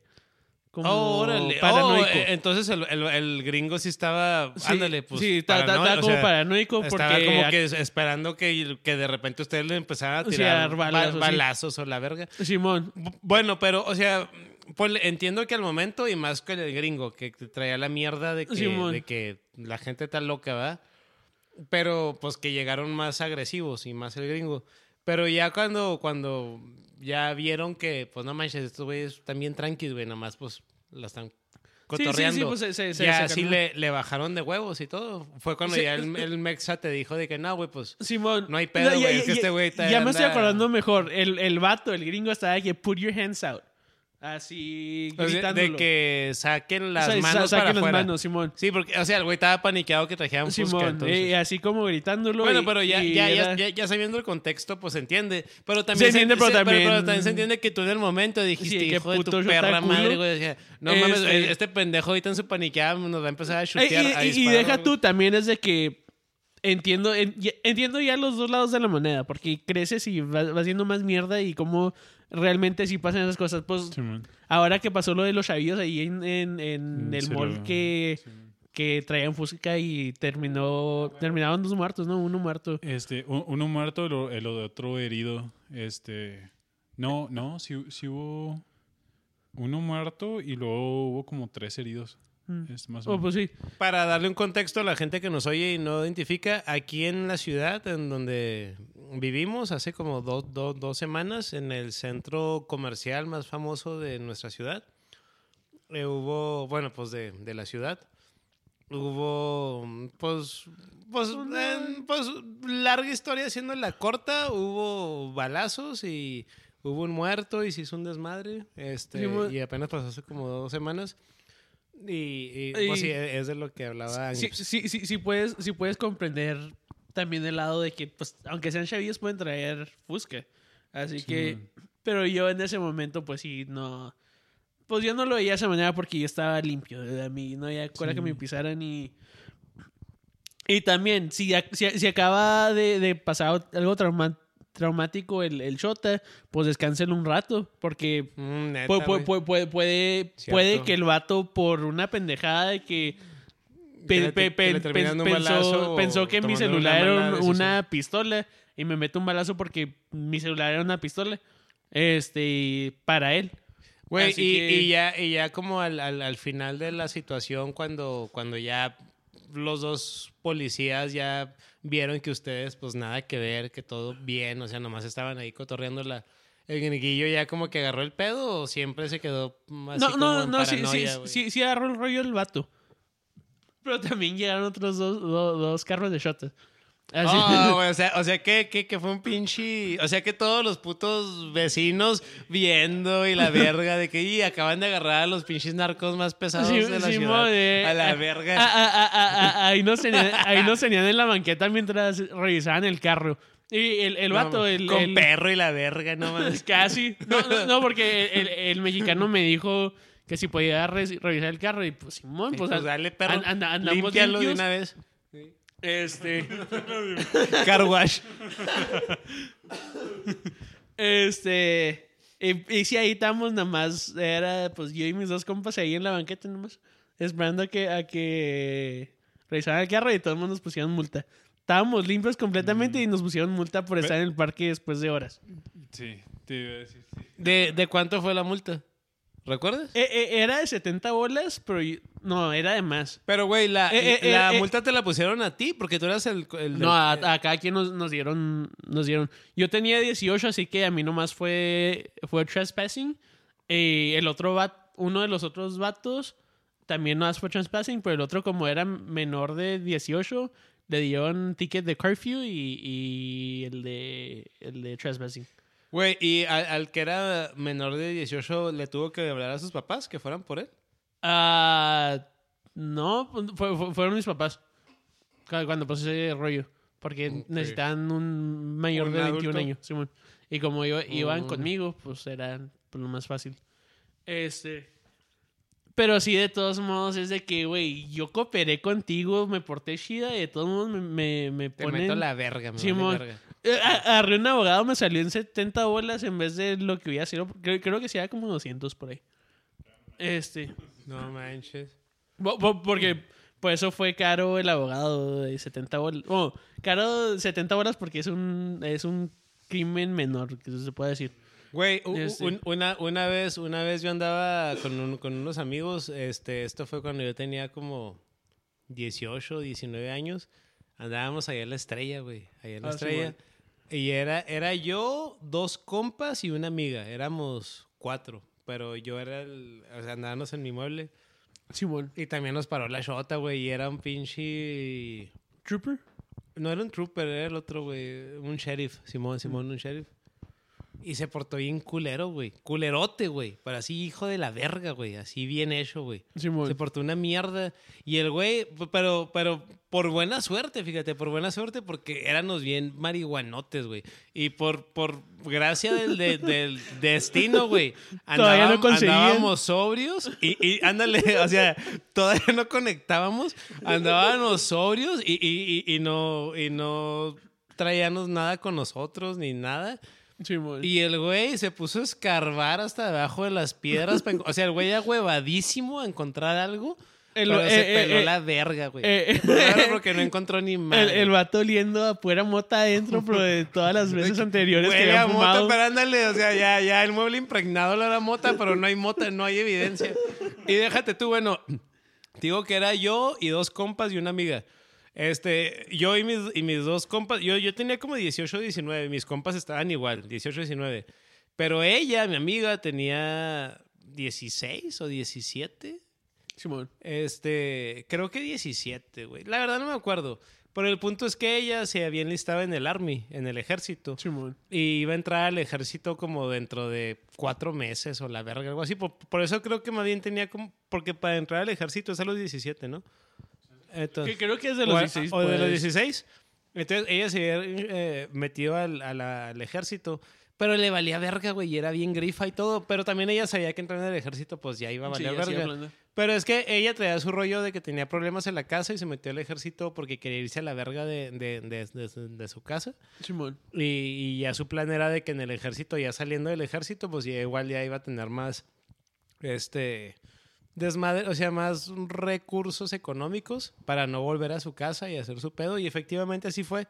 Speaker 2: como
Speaker 3: Oh, órale.
Speaker 2: paranoico.
Speaker 3: Oh, eh, entonces el, el- el gringo sí estaba.
Speaker 2: Sí,
Speaker 3: ándale, pues.
Speaker 2: sí,
Speaker 3: o
Speaker 2: como
Speaker 3: sea,
Speaker 2: paranoico porque
Speaker 3: Estaba como que es- esperando que, que de repente ustedes le empezaran
Speaker 2: a
Speaker 3: tirar
Speaker 2: dar balazos,
Speaker 3: ba-
Speaker 2: sí.
Speaker 3: balazos o la verga.
Speaker 2: Simón,
Speaker 3: Bu- Bueno, pero, o sea, pues entiendo que al momento, y más que el gringo, que traía la mierda de que, de que la gente está loca, ¿verdad? Pero, pues que llegaron más agresivos y más el gringo. Pero ya cuando, cuando ya vieron que, pues no manches, estos güeyes están bien tranquilos, güey, nomás pues la están
Speaker 2: Sí, sí, sí,
Speaker 3: cotorreando.
Speaker 2: pues, se-
Speaker 3: ya
Speaker 2: se
Speaker 3: sí
Speaker 2: calmó.
Speaker 3: le, le bajaron de huevos y todo. Fue cuando ya el, el Mexa te dijo de que no, güey, pues
Speaker 2: Simón.
Speaker 3: No hay pedo,
Speaker 2: ya-
Speaker 3: güey,
Speaker 2: ya-
Speaker 3: es que
Speaker 2: ya-
Speaker 3: este güey está-
Speaker 2: Ya me estoy acordando mejor. El, el vato, el gringo, estaba de que put your hands out. Así, gritándolo.
Speaker 3: de que saquen las
Speaker 2: O sea, sa-
Speaker 3: manos
Speaker 2: saquen
Speaker 3: para
Speaker 2: las
Speaker 3: afuera.
Speaker 2: manos, Simón.
Speaker 3: Sí, porque, o sea, el güey estaba paniqueado que trajeran
Speaker 2: Simón,
Speaker 3: entonces.
Speaker 2: eh, así como gritándolo.
Speaker 3: Bueno,
Speaker 2: y-
Speaker 3: pero ya, ya, ya,
Speaker 2: era-
Speaker 3: ya, ya sabiendo el contexto, pues se entiende. Pero también
Speaker 2: Se entiende, pero también-
Speaker 3: pero también se entiende que tú en el momento dijiste,
Speaker 2: Sí, que
Speaker 3: hijo de tu
Speaker 2: puto
Speaker 3: perra
Speaker 2: shota culo".
Speaker 3: madre, güey. no mames,
Speaker 2: Este-
Speaker 3: este pendejo ahorita en su paniqueada nos va a empezar a
Speaker 2: Eh,
Speaker 3: chutear.
Speaker 2: y,
Speaker 3: a
Speaker 2: deja
Speaker 3: güey.
Speaker 2: tú, también es de que entiendo, entiendo ya los dos lados de la moneda, porque creces y vas, vas haciendo más mierda y cómo realmente sí pasan esas cosas. Pues ahora que pasó lo de los chavillos ahí en, en- en el
Speaker 1: sí
Speaker 2: mall que, que traían fúsica y terminó, terminaron dos muertos, ¿no? Uno muerto.
Speaker 1: Este, uno muerto, el, otro herido. Este, no, no, sí hubo uno muerto y luego hubo como tres heridos. Es más o
Speaker 2: Oh, pues sí.
Speaker 3: Para darle un contexto a la gente que nos oye y no identifica, aquí en la ciudad en donde vivimos hace como do- do- dos semanas, en el centro comercial más famoso de nuestra ciudad, eh, hubo, bueno, pues de, de la ciudad, hubo, pues, pues, eh, pues, larga historia haciendo la corta, hubo balazos y hubo un muerto y se hizo un desmadre, este,
Speaker 2: Sí,
Speaker 3: y apenas pasó hace como dos semanas. Y, y, pues sí, es de lo que hablaba
Speaker 2: Sí,
Speaker 3: Ángel.
Speaker 2: sí, sí, sí puedes, sí puedes comprender también el lado de que, pues, aunque sean chavillos, pueden traer fusca. Así
Speaker 1: Sí,
Speaker 2: que, pero yo en ese momento, pues sí, no. Pues yo no lo veía de esa manera porque yo estaba limpio. De a mí no había cuenta que me pisaran y. Y también, si, si, si acaba de, de pasar algo trauma- traumático el, el Shota, pues descánselo un rato. Porque
Speaker 3: Mm, neta,
Speaker 2: Puede, puede, puede, puede, puede que el vato, por una pendejada de que. pe- pe- pensó, pensó que mi
Speaker 3: una
Speaker 2: celular era una pistola y me mete un balazo porque mi celular era una pistola. Este, para él.
Speaker 3: Güey,
Speaker 2: Así
Speaker 3: y,
Speaker 2: que-
Speaker 3: y ya, y ya como al, al, al final de la situación, cuando, cuando ya los dos policías ya vieron que ustedes, pues nada que ver, que todo bien, o sea, nomás estaban ahí cotorreando la. El gringuillo ya como que agarró el pedo o siempre se quedó así
Speaker 2: no,
Speaker 3: como
Speaker 2: no,
Speaker 3: en
Speaker 2: no, sí, sí, sí, sí agarró el rollo el vato. Pero también llegaron otros dos, do- dos carros de shots. Así.
Speaker 3: Oh, o sea, o sea que, que, que fue un pinche. O sea que todos los putos vecinos viendo y la verga de que y acaban de agarrar a los pinches narcos más pesados
Speaker 2: Sí,
Speaker 3: de la
Speaker 2: sí,
Speaker 3: ciudad.
Speaker 2: mode.
Speaker 3: a la
Speaker 2: Ah,
Speaker 3: verga.
Speaker 2: ah, ah, ah, ah, ah, ahí, nos tenían, ahí nos tenían en la banqueta mientras revisaban el carro. Y el, el
Speaker 3: No,
Speaker 2: vato, el,
Speaker 3: con
Speaker 2: el-
Speaker 3: perro y la verga, no mames.
Speaker 2: Casi. No, no, no, porque el, el mexicano me dijo que si podía re- revisar el carro. Y pues, Simón, pues,
Speaker 3: Pues, dale, perro.
Speaker 2: an- anda- andamos
Speaker 3: de una vez.
Speaker 2: Este.
Speaker 3: Car wash.
Speaker 2: Este. Y, y sí, ahí estamos nada más. Era pues yo y mis dos compas ahí en la banqueta nomás. Esperando a que, a que revisaran el carro y todos nos pusieron multa. Estábamos limpios completamente y nos pusieron multa por estar en el parque después de horas.
Speaker 1: Sí, te iba a decir. sí.
Speaker 3: ¿De, ¿De cuánto fue la multa? ¿Recuerdas?
Speaker 2: Eh, eh, era de 70 bolas, pero yo- no, era de más.
Speaker 3: Pero, güey, la,
Speaker 2: Eh, eh,
Speaker 3: la
Speaker 2: eh,
Speaker 3: multa te la pusieron a ti porque tú eras el. el del-
Speaker 2: No, a, a cada quien nos, nos dieron, nos dieron. Yo tenía 18, así que a mí nomás fue, fue trespassing. Eh, el otro bat, uno de los otros vatos también nomás fue trespassing, pero el otro como era menor de 18, le dieron ticket de curfew y, y el de el de trespassing.
Speaker 3: Güey, y al, al que era menor de 18 le tuvo que hablar a sus papás que fueran por él.
Speaker 2: Ah, no, fue- fue- fueron mis papás cu- cuando pasó ese rollo. Porque necesitaban un mayor
Speaker 3: ¿Un
Speaker 2: de 21
Speaker 3: adulto?
Speaker 2: años, Simón. Y como iban
Speaker 3: Mm.
Speaker 2: conmigo, pues era pues, lo más fácil. Este. Pero sí, de todos modos, es de que, güey, yo cooperé contigo, me porté chida y de todos modos me, me, me
Speaker 3: Te
Speaker 2: ponen...
Speaker 3: meto la verga, me vale
Speaker 2: Simón.
Speaker 3: verga.
Speaker 2: Eh, Agarré un abogado, me salió en 70 bolas en vez de lo que hubiera sido. Creo, creo que sí era como 200 por ahí. Este.
Speaker 3: No manches.
Speaker 2: bo- bo- Porque por eso fue caro el abogado de 70 bolas. Bueno, caro 70 bolas porque es un, es un crimen menor, que eso se puede decir.
Speaker 3: Güey, un- una, una vez, una vez yo andaba con, un- con unos amigos, este, esto fue cuando yo tenía como 18, 19 años. Andábamos allá en la estrella, güey. Allá en la
Speaker 2: Ah, sí,
Speaker 3: estrella. y era, era yo, dos compas y una amiga. Éramos cuatro. Pero yo era el. O sea, andábamos en mi mueble.
Speaker 2: Simón.
Speaker 3: Y también nos paró la shota, güey. Y era un pinche.
Speaker 2: Trooper.
Speaker 3: No era un trooper, era el otro, güey. Un sheriff. Simón, Simón, un sheriff. Y se portó bien culero, güey. Culerote, güey. Pero así, hijo de la verga, güey. Así bien hecho, güey.
Speaker 2: Simón.
Speaker 3: Se portó una mierda. Y el güey, pero, pero por buena suerte, fíjate, por buena suerte, porque éramos bien marihuanotes, güey. Y por, por gracia del, de- del destino, güey.
Speaker 2: Todavía no.
Speaker 3: Andábamos sobrios y, y ándale, o sea, todavía no conectábamos. Andábamos sobrios y, y, y, y no, y no traíamos nada con nosotros ni nada. Y el güey se puso a escarbar hasta debajo de las piedras. o sea, el güey ya huevadísimo a encontrar algo.
Speaker 2: El-
Speaker 3: pero
Speaker 2: eh,
Speaker 3: se
Speaker 2: eh,
Speaker 3: peló
Speaker 2: eh,
Speaker 3: la verga, güey.
Speaker 2: eh,
Speaker 3: Claro, porque no encontró ni
Speaker 2: El,
Speaker 3: madre.
Speaker 2: el vato oliendo a pura mota adentro, pero de todas las veces anteriores que había
Speaker 3: a mota,
Speaker 2: fumado.
Speaker 3: pero ándale, o sea, ya, ya el mueble impregnado lo era mota, pero no hay mota, no hay evidencia. Y déjate tú, bueno, digo que era yo y dos compas y una amiga. Este, yo y mis, y mis dos compas, yo, yo tenía como 18 o 19, mis compas estaban igual, 18 o 19. Pero ella, mi amiga, tenía 16 o 17.
Speaker 2: Simón.
Speaker 3: Este, creo que 17, güey. La verdad no me acuerdo. Pero el punto es que ella se había enlistado en el Army, en el ejército.
Speaker 2: Simón.
Speaker 3: Y iba a entrar al ejército como dentro de cuatro meses o la verga, algo así. Por, por eso creo que más bien tenía como... Porque para entrar al ejército es a los 17, ¿no? Entonces,
Speaker 2: Que creo que es de los
Speaker 3: o, a-
Speaker 2: 16.
Speaker 3: o de los
Speaker 2: pues.
Speaker 3: 16. Entonces ella se había eh, metido al, a la- al ejército. Pero le valía verga, güey. Y era bien grifa y todo. Pero también ella sabía que entrar en el ejército, pues ya iba a
Speaker 2: Sí,
Speaker 3: valer
Speaker 2: así
Speaker 3: verga. Pero es que ella traía su rollo de que tenía problemas en la casa y se metió al ejército porque quería irse a la verga de, de- de- de- de su casa.
Speaker 2: Simón.
Speaker 3: Y, y ya su plan era de que en el ejército, ya saliendo del ejército, pues ya igual ya iba a tener más, este, desmadre, o sea, más recursos económicos para no volver a su casa y hacer su pedo. Y efectivamente así fue.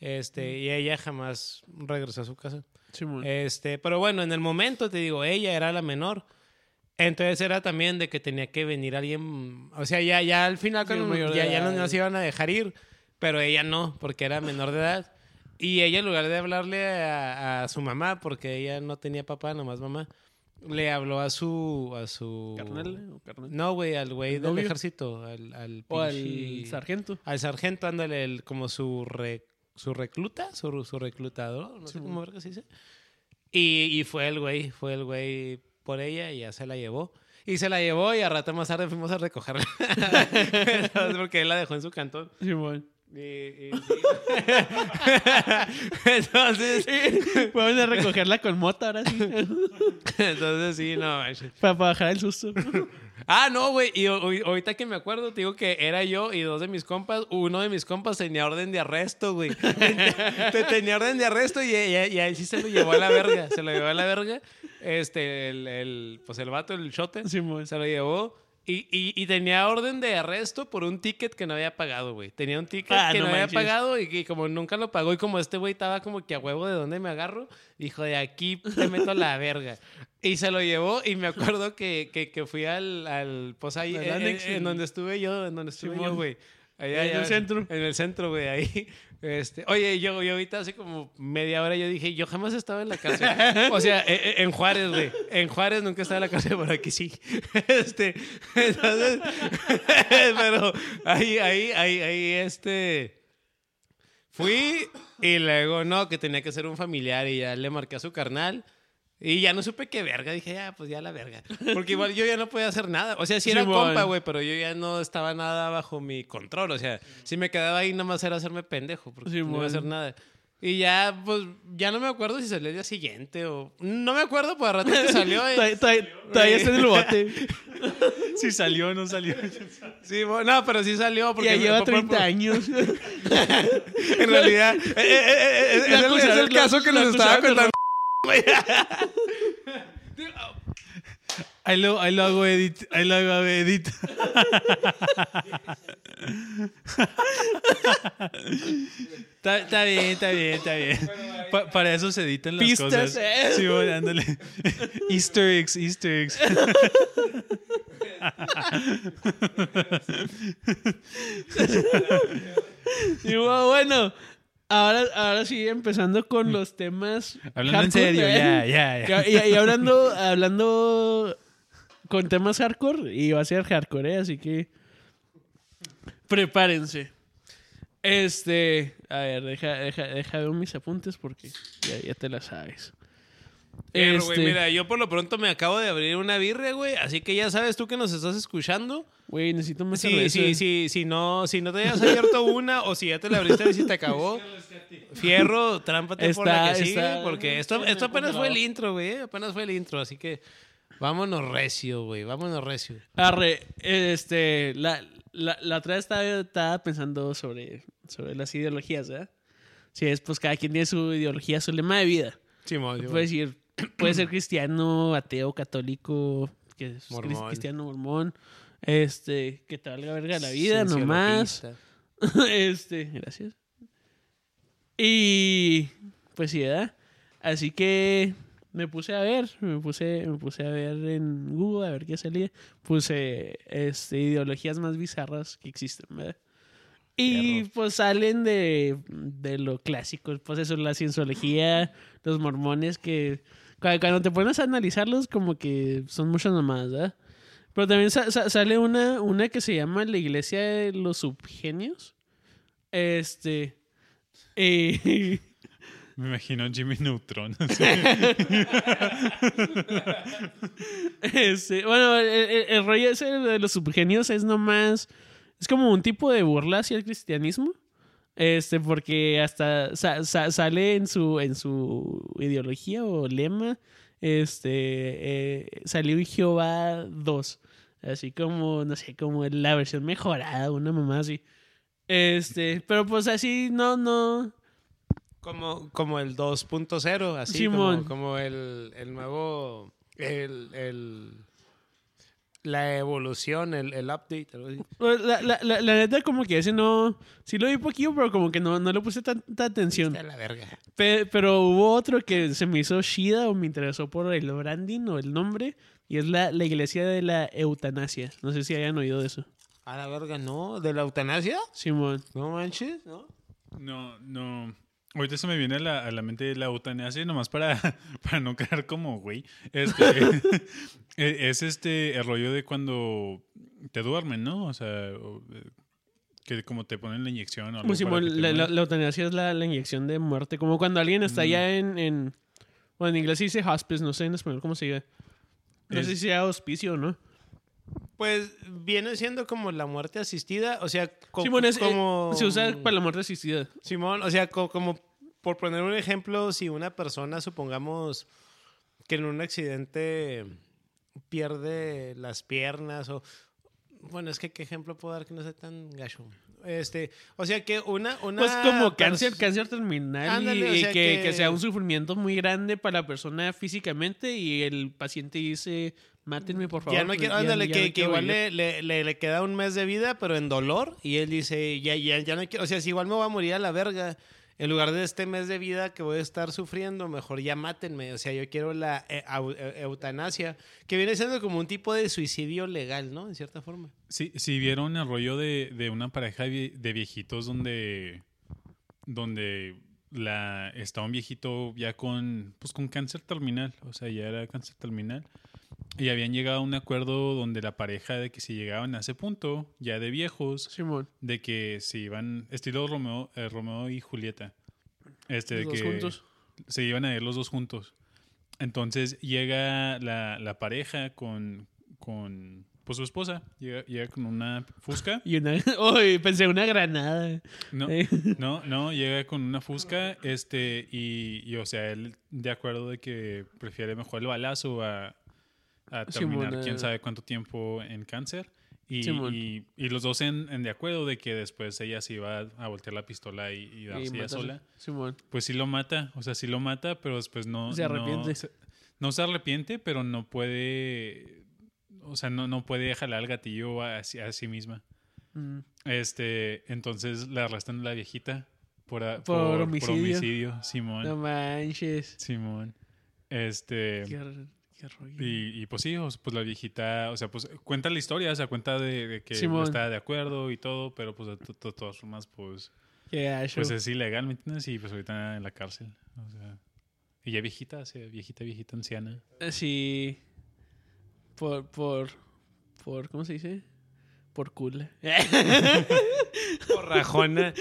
Speaker 3: Este, y ella jamás regresó a su casa. Este, pero bueno, en el momento te digo, ella era la menor. Entonces era también de que tenía que venir alguien, o sea, ya, ya al final
Speaker 2: Sí,
Speaker 3: cuando ya, ya no nos iban a dejar ir, pero ella no, porque era menor de edad. Y ella en lugar de hablarle a, a su mamá, porque ella no tenía papá, nomás mamá, le habló a su, a su...
Speaker 2: ¿Carnal o carnal?
Speaker 3: No, güey, al güey del
Speaker 2: novio?
Speaker 3: ejército, al, al
Speaker 2: O al sargento.
Speaker 3: al sargento, ándale, el- como su, re- su recluta, su, su reclutador, no sé
Speaker 2: Sí,
Speaker 3: cómo verga se dice. Y, y fue el güey, fue el güey por ella y ya se la llevó. Y se la llevó y a rato más tarde fuimos a recogerla. Porque él la dejó en su cantón.
Speaker 2: Simón.
Speaker 3: Y, y sí. entonces,
Speaker 2: a recogerla con mota ahora sí.
Speaker 3: entonces sí, no.
Speaker 2: para, para bajar el susto.
Speaker 3: Ah, no, güey. Y ho- ho- ahorita que me acuerdo, te digo que era yo y dos de mis compas. Uno de mis compas tenía orden de arresto, güey. Te- tenía orden de arresto y, y, y a él sí se lo llevó a la verga. Se lo llevó a la verga. Este, el, el- pues el vato, el shote,
Speaker 2: Simón.
Speaker 3: se lo llevó. Y, y, y tenía orden de arresto por un ticket que no había pagado, güey. Tenía un ticket
Speaker 2: Ah,
Speaker 3: que
Speaker 2: no
Speaker 3: no, había pagado y que como nunca lo pagó y como este güey estaba como que a huevo de dónde me agarro, dijo, de aquí te meto la verga. Y se lo llevó y me acuerdo que, que, que fui al, al pues ahí, en, donde estuve yo, en donde estuve
Speaker 2: Simón.
Speaker 3: yo, güey. Allá,
Speaker 2: En el centro.
Speaker 3: En el centro, güey, ahí. Este, oye, yo, yo ahorita hace como media hora yo dije, yo jamás he estado en la cárcel. O sea, e- e- en Juárez, güey. En Juárez nunca he estado en la cárcel, por aquí sí. Este, entonces, pero ahí, ahí, ahí, ahí, este... Fui y luego, no, que tenía que ser un familiar y ya le marqué a su carnal. Y ya no supe qué verga. Dije, ya, pues ya la verga. Porque igual yo ya no podía hacer nada. O sea, sí era
Speaker 2: Simón.
Speaker 3: compa, güey, pero yo ya no estaba nada bajo mi control. O sea, si me quedaba ahí, nada más era hacerme pendejo, porque no iba a hacer nada. Y ya, pues, ya no me acuerdo si salió el día siguiente o... No me acuerdo, pues, a rato que salió.
Speaker 2: Todavía- está en el bote.
Speaker 1: Si salió o no salió.
Speaker 3: Sí, bueno, no, pero sí salió. Porque
Speaker 2: Ya lleva
Speaker 3: por- por-
Speaker 2: 30 años.
Speaker 3: En realidad, eh, eh, eh, eh, es, el, es el caso que nos estaba contando. Güey.
Speaker 1: Ahí lo, ahí lo hago edit. Ahí lo hago edit. está, está bien, está bien, está bien. Pa- para eso se editan las
Speaker 2: Pistas,
Speaker 1: cosas.
Speaker 2: eh.
Speaker 1: Sí, ándale. Easter eggs, Easter eggs.
Speaker 2: Y bueno, bueno, ahora, ahora sí, empezando con los temas.
Speaker 1: Hablando en serio,
Speaker 2: ¿eh?
Speaker 1: ya, ya, ya.
Speaker 2: Y, y hablando, hablando con temas hardcore, y va a ser hardcore, ¿eh? así que prepárense. Este, a ver, deja, deja, deja ver mis apuntes porque ya, ya te la sabes.
Speaker 3: Pero, güey,
Speaker 2: Este,
Speaker 3: mira, yo por lo pronto me acabo de abrir una birria, güey. Así que ya sabes tú que nos estás escuchando.
Speaker 2: Güey, necesito más
Speaker 3: Sí,
Speaker 2: cerveza.
Speaker 3: sí, sí, si no, si no te hayas abierto una o si ya te la abriste y se te acabó. Fierro, trámpate por la
Speaker 2: Está-
Speaker 3: que sigue,
Speaker 2: está-
Speaker 3: porque esto,
Speaker 2: está
Speaker 3: esto apenas fue el intro, güey. eh, Apenas fue el intro, así que vámonos recio, güey. Vámonos recio.
Speaker 2: Arre, este, la, la, la otra vez estaba, estaba pensando sobre, sobre las ideologías, ¿verdad? Sí, es pues cada quien tiene su ideología, su lema de vida.
Speaker 3: Simón,
Speaker 2: Puede decir, puede ser cristiano, ateo, católico, que es
Speaker 3: Mormón.
Speaker 2: cristiano, mormón, este, que te valga verga la vida nomás. este, gracias. Y pues sí, ¿verdad? Así que me puse a ver, me puse, me puse a ver en Google a ver qué salía. Puse este, ideologías más bizarras que existen, ¿verdad? Y pues salen de, de lo clásico, pues eso, la cienciología, los mormones que cuando te pones a analizarlos como que son muchas mamadas, ¿verdad? Pero también sa- sa- sale una, una que se llama la iglesia de los subgenios. Este. eh,
Speaker 1: Me imagino Jimmy Neutron.
Speaker 2: este, bueno, el, el- el rollo ese de los subgenios es nomás. Es como un tipo de burla hacia el cristianismo. Este, porque hasta sa- sa- sale en su, en su ideología o lema. Este. eh, salió en Jehová 2. Así como, no sé, como la versión mejorada, una mamá así. Este, pero pues así, no, no.
Speaker 3: Como, como el 2.0, así
Speaker 2: Simón.
Speaker 3: como, como el, el nuevo. El, el- la evolución, el, el update. algo así.
Speaker 2: Pues, La, la, la, la neta, como que ese no. Sí lo vi poquillo, pero como que no, no le puse tanta atención.
Speaker 3: Está la verga.
Speaker 2: Pe- pero hubo otro que se me hizo shida o me interesó por el branding o el nombre. Y es la, la iglesia de la eutanasia. No sé si hayan oído de eso.
Speaker 3: A la verga, ¿no? ¿De la eutanasia?
Speaker 2: Simón.
Speaker 3: No manches, ¿no?
Speaker 1: No, no. Ahorita se me viene a la, a la mente la eutanasia, nomás para, para no quedar como güey. Este, eh, es este el rollo de cuando te duermen, ¿no? O sea, eh, que como te ponen la inyección o algo
Speaker 2: Pues,
Speaker 1: para
Speaker 2: la, la- eutanasia es la, la inyección de muerte. Como cuando alguien está
Speaker 1: Mm.
Speaker 2: ya en, en. Bueno, en inglés se dice hospice, no sé en español cómo se diga. No
Speaker 1: Es-
Speaker 2: sé si sea hospicio o no.
Speaker 3: Pues viene siendo como la muerte asistida, o sea, co-
Speaker 2: Simón, es, eh,
Speaker 3: como...
Speaker 2: se usa para la muerte asistida.
Speaker 3: Simón, o sea, co- como por poner un ejemplo, si una persona, supongamos que en un accidente pierde las piernas o... Bueno, es que qué ejemplo puedo dar que no sea tan gacho. Este, o sea que una... una
Speaker 2: Pues como cáncer, cáncer terminal
Speaker 3: Ándale,
Speaker 2: y,
Speaker 3: o
Speaker 2: y
Speaker 3: sea
Speaker 2: que,
Speaker 3: que-
Speaker 2: que sea un sufrimiento muy grande para la persona físicamente y el paciente dice, mátenme por favor.
Speaker 3: Ya no
Speaker 2: pues,
Speaker 3: quiero, ándale,
Speaker 2: ya
Speaker 3: que,
Speaker 2: no
Speaker 3: que igual
Speaker 2: vivir".
Speaker 3: le, le, le- le queda un mes de vida, pero en dolor. Y él dice, ya, ya, ya no quiero, o sea, si igual me voy a morir a la verga, en lugar de este mes de vida que voy a estar sufriendo, mejor ya mátenme. O sea, yo quiero la eh, eutanasia, que viene siendo como un tipo de suicidio legal, ¿no? En cierta forma.
Speaker 1: Sí, sí vieron el rollo de, de una pareja de viejitos donde, donde la, estaba un viejito ya con, pues con cáncer terminal, o sea, ya era cáncer terminal. Y habían llegado a un acuerdo donde la pareja de que si llegaban a ese punto, ya de viejos,
Speaker 2: Simón,
Speaker 1: de que se iban, estilo Romeo, eh, Romeo y Julieta. Este, de
Speaker 2: los dos
Speaker 1: que
Speaker 2: juntos.
Speaker 1: se iban a ir los dos juntos. Entonces llega la, la pareja con, con pues, su esposa, llega, llega con una fusca.
Speaker 2: Y una, Uy, pensé una granada.
Speaker 1: No,
Speaker 2: Eh.
Speaker 1: no, no, llega con una fusca, este, y, y, o sea, él de acuerdo de que prefiere mejor el balazo a, a terminar
Speaker 2: Simón,
Speaker 1: quién
Speaker 2: eh.
Speaker 1: sabe cuánto tiempo en cáncer. Y, y, y los dos en, en de acuerdo de que después ella se iba a, voltear la pistola y, y darse ella sola.
Speaker 2: Simón.
Speaker 1: Pues sí lo mata, o sea, sí lo mata, pero después no...
Speaker 2: Se
Speaker 1: no-
Speaker 2: arrepiente.
Speaker 1: se- No, se arrepiente, pero no puede... o sea, no, no puede jalar el gatillo a, sí- a sí misma.
Speaker 2: Mm.
Speaker 1: Este, entonces le arrestan a la viejita por, a-
Speaker 2: Por homicidio.
Speaker 1: homicidio, Simón.
Speaker 2: No manches.
Speaker 1: Simón. Este.
Speaker 2: Qué, qué rollo.
Speaker 1: Y, y pues sí, pues la viejita, o sea, pues cuenta la historia, o sea, cuenta de, de que no está de acuerdo y todo, pero pues de to- to- todas formas, pues, pues es ilegal, ¿me entiendes? Y pues ahorita en la cárcel, o sea. Y ya viejita, o sea, viejita, viejita, anciana.
Speaker 2: Sí. Por, por, por, ¿cómo se dice? Por cool.
Speaker 3: Por rajona.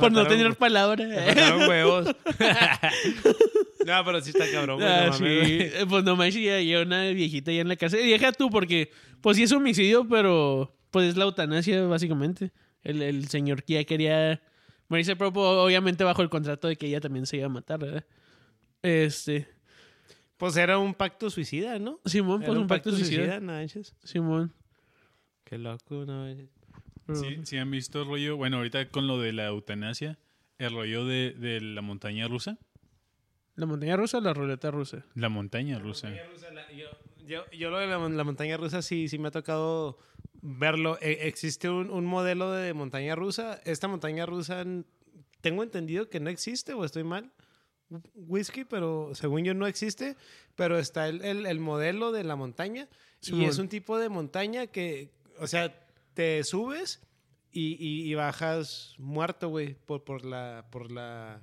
Speaker 2: por no tener
Speaker 3: Le
Speaker 2: palabra.
Speaker 3: mataron huevos. no, pero sí está cabrón, güey.
Speaker 2: Ah,
Speaker 3: no
Speaker 2: sí.
Speaker 3: mames.
Speaker 2: Eh, Pues no manches, ya, ya una viejita ya en la. Y deja tú, porque, pues sí es homicidio, pero pues es la eutanasia, básicamente. El, el señor que ya quería morirse, pero pues, obviamente bajo el contrato de que ella también se iba a matar, ¿verdad? Este.
Speaker 3: Pues era un pacto suicida, ¿no?
Speaker 2: Simón,
Speaker 3: Era
Speaker 2: pues un pacto suicida.
Speaker 3: no manches.
Speaker 2: Simón.
Speaker 3: Qué loco, no manches.
Speaker 1: Sí, sí han visto el rollo, bueno, ahorita con lo de la eutanasia, el rollo de, de la montaña rusa.
Speaker 2: ¿La montaña rusa o la ruleta rusa?
Speaker 1: La montaña rusa.
Speaker 3: Montaña rusa, la- yo, yo, yo lo de la, mon- la montaña rusa sí, sí me ha tocado verlo. E- existe un, un modelo de montaña rusa. Esta montaña rusa tengo entendido que no existe o estoy mal. Whisky, pero según yo no existe. Pero está el, el- el modelo de la montaña. Y es un tipo de montaña que, o sea, te subes y, y- y bajas muerto, güey, por, por la... Por la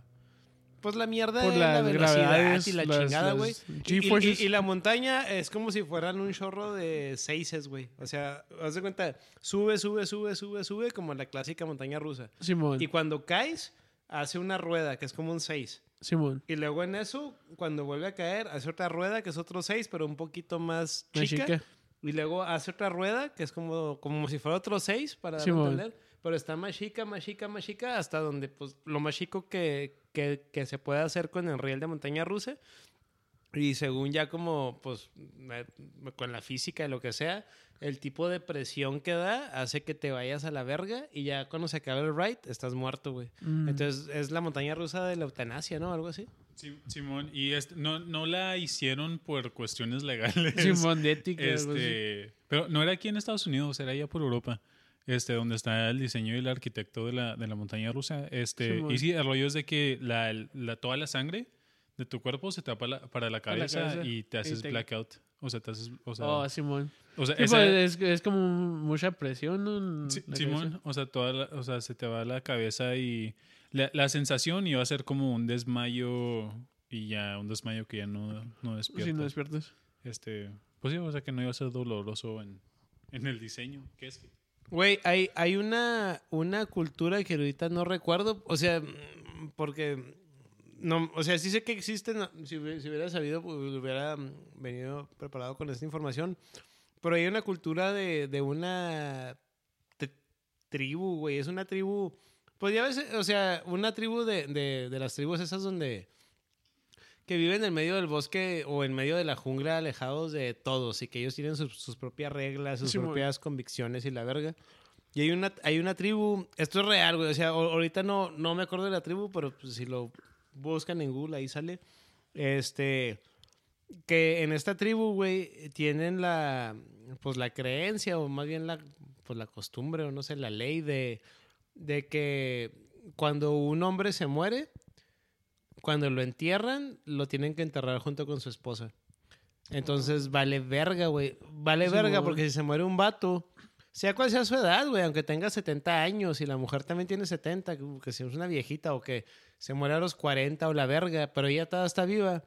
Speaker 3: pues la mierda
Speaker 2: Por
Speaker 3: de la
Speaker 2: las
Speaker 3: velocidad y la
Speaker 2: las-
Speaker 3: chingada, güey. Y- la montaña es como si fueran un chorro de seises, güey. O sea, haz de cuenta, sube, sube, sube, sube, sube, como la clásica montaña rusa.
Speaker 2: Simón.
Speaker 3: Y cuando caes, hace una rueda, que es como un 6.
Speaker 2: Simón.
Speaker 3: Y luego en eso, cuando vuelve a caer, hace otra rueda, que es otro 6, pero un poquito más
Speaker 2: Más
Speaker 3: chica. Y luego hace otra rueda, que es como, como si fuera otro 6, para
Speaker 2: Simón.
Speaker 3: entender. Pero está más chica, más chica, más chica, hasta donde, pues, lo más chico que, que, que se puede hacer con el riel de montaña rusa. Y según ya como, pues, eh, con la física y lo que sea, el tipo de presión que da hace que te vayas a la verga y ya cuando se acaba el ride, estás muerto, güey.
Speaker 2: Mm.
Speaker 3: Entonces, es la montaña rusa de la eutanasia, ¿no? Algo así.
Speaker 1: Sí, Simón, y este, no, no la hicieron por cuestiones legales.
Speaker 2: Simón de ética.
Speaker 1: Este, pero no era aquí en Estados Unidos, era allá por Europa. Este, donde está el diseño y el arquitecto de la, de la montaña rusa. Este,
Speaker 2: Simón.
Speaker 1: y sí, el rollo es de que la, la- toda la sangre de tu cuerpo se tapa la- para la
Speaker 2: Para la
Speaker 1: cabeza,
Speaker 2: cabeza.
Speaker 1: y te haces
Speaker 2: te-
Speaker 1: blackout. O sea, te haces. O sea,
Speaker 2: Oh, Simón.
Speaker 1: o sea,
Speaker 2: Sí,
Speaker 1: esa-
Speaker 2: pues, es, es como mucha presión,
Speaker 1: Simón,
Speaker 2: cabeza.
Speaker 1: o sea, toda la- o sea, se te va la cabeza y la, la sensación iba a ser como un desmayo y ya un desmayo que ya no, no despierta.
Speaker 2: Si no despiertas.
Speaker 1: este, pues sí, o sea que no iba a ser doloroso en, en el diseño. ¿Qué es?
Speaker 3: Güey, hay, hay una, una cultura que ahorita no recuerdo, o sea, porque, no, o sea, sí sé que existen, si hubiera, si hubiera sabido, pues, hubiera venido preparado con esta información, pero hay una cultura de, de una tribu, güey, es una tribu, pues ya ves, o sea, una tribu de, de, de las tribus esas donde que viven en medio del bosque o en medio de la jungla alejados de todos y que ellos tienen sus, sus propias reglas, sus
Speaker 2: Sí, muy.
Speaker 3: propias convicciones y la verga. Y hay una, hay una tribu, esto es real, güey, o sea, ahorita no, no me acuerdo de la tribu, pero pues, si lo buscan en Google ahí sale, este, que en esta tribu, güey, tienen la, pues la creencia o más bien la, pues la costumbre o no sé, la ley de, de que cuando un hombre se muere, cuando lo entierran, lo tienen que enterrar junto con su esposa. Entonces vale verga, güey. Vale
Speaker 2: Sí,
Speaker 3: verga porque si se muere un vato, sea cual sea su edad, güey, aunque tenga 70 años y la mujer también tiene 70, que, si es una viejita o que se muere a los 40 o la verga, pero ella toda está viva,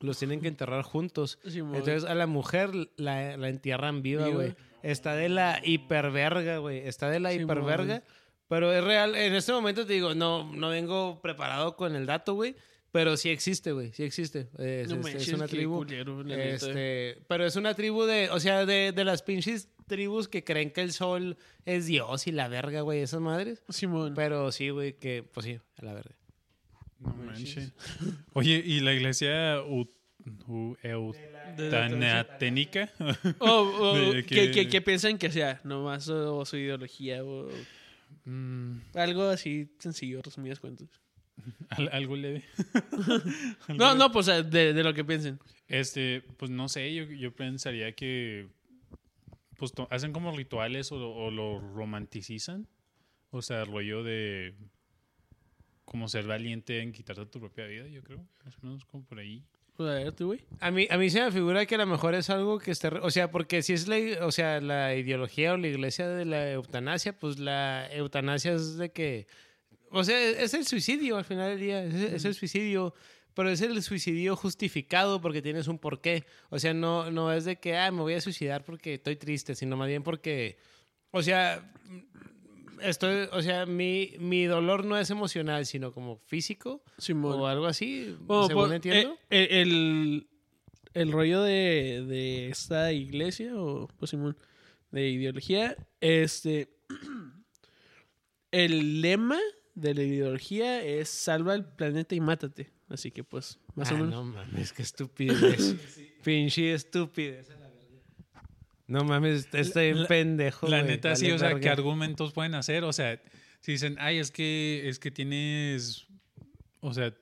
Speaker 3: los tienen que enterrar juntos.
Speaker 2: Simón.
Speaker 3: Entonces a la mujer la, la entierran viva, güey. Está de la hiperverga, güey. Está de la
Speaker 2: Simón.
Speaker 3: hiperverga. Pero es real. En este momento te digo, no, no vengo preparado con el dato, güey. Pero sí existe, güey. Sí existe. Es,
Speaker 2: No
Speaker 3: es-
Speaker 2: manches,
Speaker 3: es una
Speaker 2: qué
Speaker 3: tribu.
Speaker 2: culero.
Speaker 3: Este, pero es una tribu de, o sea, de, de las pinches tribus que creen que el sol es Dios y la verga, güey, esas madres.
Speaker 2: Simón.
Speaker 3: Pero sí, güey, que, pues sí, a la verga.
Speaker 1: No manches. Oye, ¿y la iglesia u, u- eutanaténica?
Speaker 2: O, o,
Speaker 1: de
Speaker 2: que,
Speaker 1: que-
Speaker 2: que, que piensan que sea, nomás o, su ideología o
Speaker 1: Mm,
Speaker 2: algo así sencillo, resumidas cuentas.
Speaker 1: Al- algo leve. Algo
Speaker 2: No,
Speaker 1: leve.
Speaker 2: no, pues de, de lo que piensen.
Speaker 1: Este, pues no sé, yo, yo pensaría que pues hacen como rituales o, lo- o lo romanticizan. O sea, rollo de como ser valiente en quitarte tu propia vida, yo creo. Más o menos como por ahí.
Speaker 2: Pues a ver, tú, güey.
Speaker 3: A mí, a mí se me figura que a lo mejor es algo que esté... re- O sea, porque si es la, o sea, la ideología o la iglesia de la eutanasia, pues la eutanasia es de que... O sea, es el suicidio al final del día. Es, es el suicidio. Pero es el suicidio justificado porque tienes un porqué. O sea, no, no es de que, ah, me voy a suicidar porque estoy triste, sino más bien porque... O sea, estoy... O sea, mi, mi dolor no es emocional, sino como físico
Speaker 2: Simón.
Speaker 3: o algo así,
Speaker 2: Bueno,
Speaker 3: según
Speaker 2: pues,
Speaker 3: entiendo.
Speaker 2: eh, eh, el, el rollo de, de esta iglesia, o pues Simón, de ideología, este. El lema de la ideología es salva el planeta y mátate. Así que, pues, más o
Speaker 3: Ah,
Speaker 2: menos.
Speaker 3: No mames, qué estupidez. Pinche estupidez. a la verga. No mames, estoy
Speaker 1: La-
Speaker 3: pendejo.
Speaker 1: La
Speaker 3: güey,
Speaker 1: neta, sí, o sea. ¿qué argumentos pueden hacer? O sea, si dicen, ay, es que, es que tienes, o sea,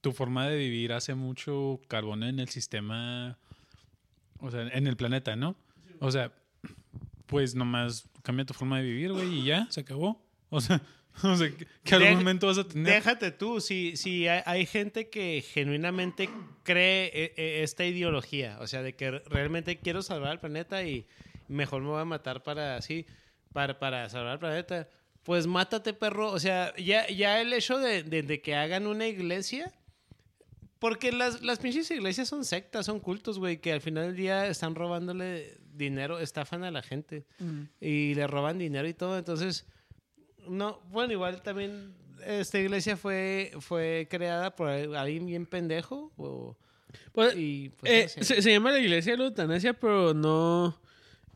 Speaker 1: tu forma de vivir hace mucho carbón en el sistema, o sea, en el planeta, ¿no? O sea, pues nomás cambia tu forma de vivir, güey, y ya, se acabó. O sea, o sea ¿qué, qué
Speaker 3: Deja-
Speaker 1: argumento vas a tener?
Speaker 3: Déjate tú, si, si hay, hay gente que genuinamente cree eh, eh, esta ideología, o sea, de que realmente quiero salvar al planeta y mejor me voy a matar para así, para, para salvar al planeta, pues mátate, perro. O sea, ya, ya el hecho de, de- de que hagan una iglesia, porque las, las pinches iglesias son sectas, son cultos, güey, que al final del día están robándole dinero, estafan a la gente
Speaker 2: Mm.
Speaker 3: y le roban dinero y todo. Entonces, no, bueno, igual también esta iglesia fue, fue creada por alguien bien pendejo. O,
Speaker 2: Pues,
Speaker 3: y, pues,
Speaker 2: eh,
Speaker 3: no sé.
Speaker 2: se, se llama la iglesia de la eutanasia, pero no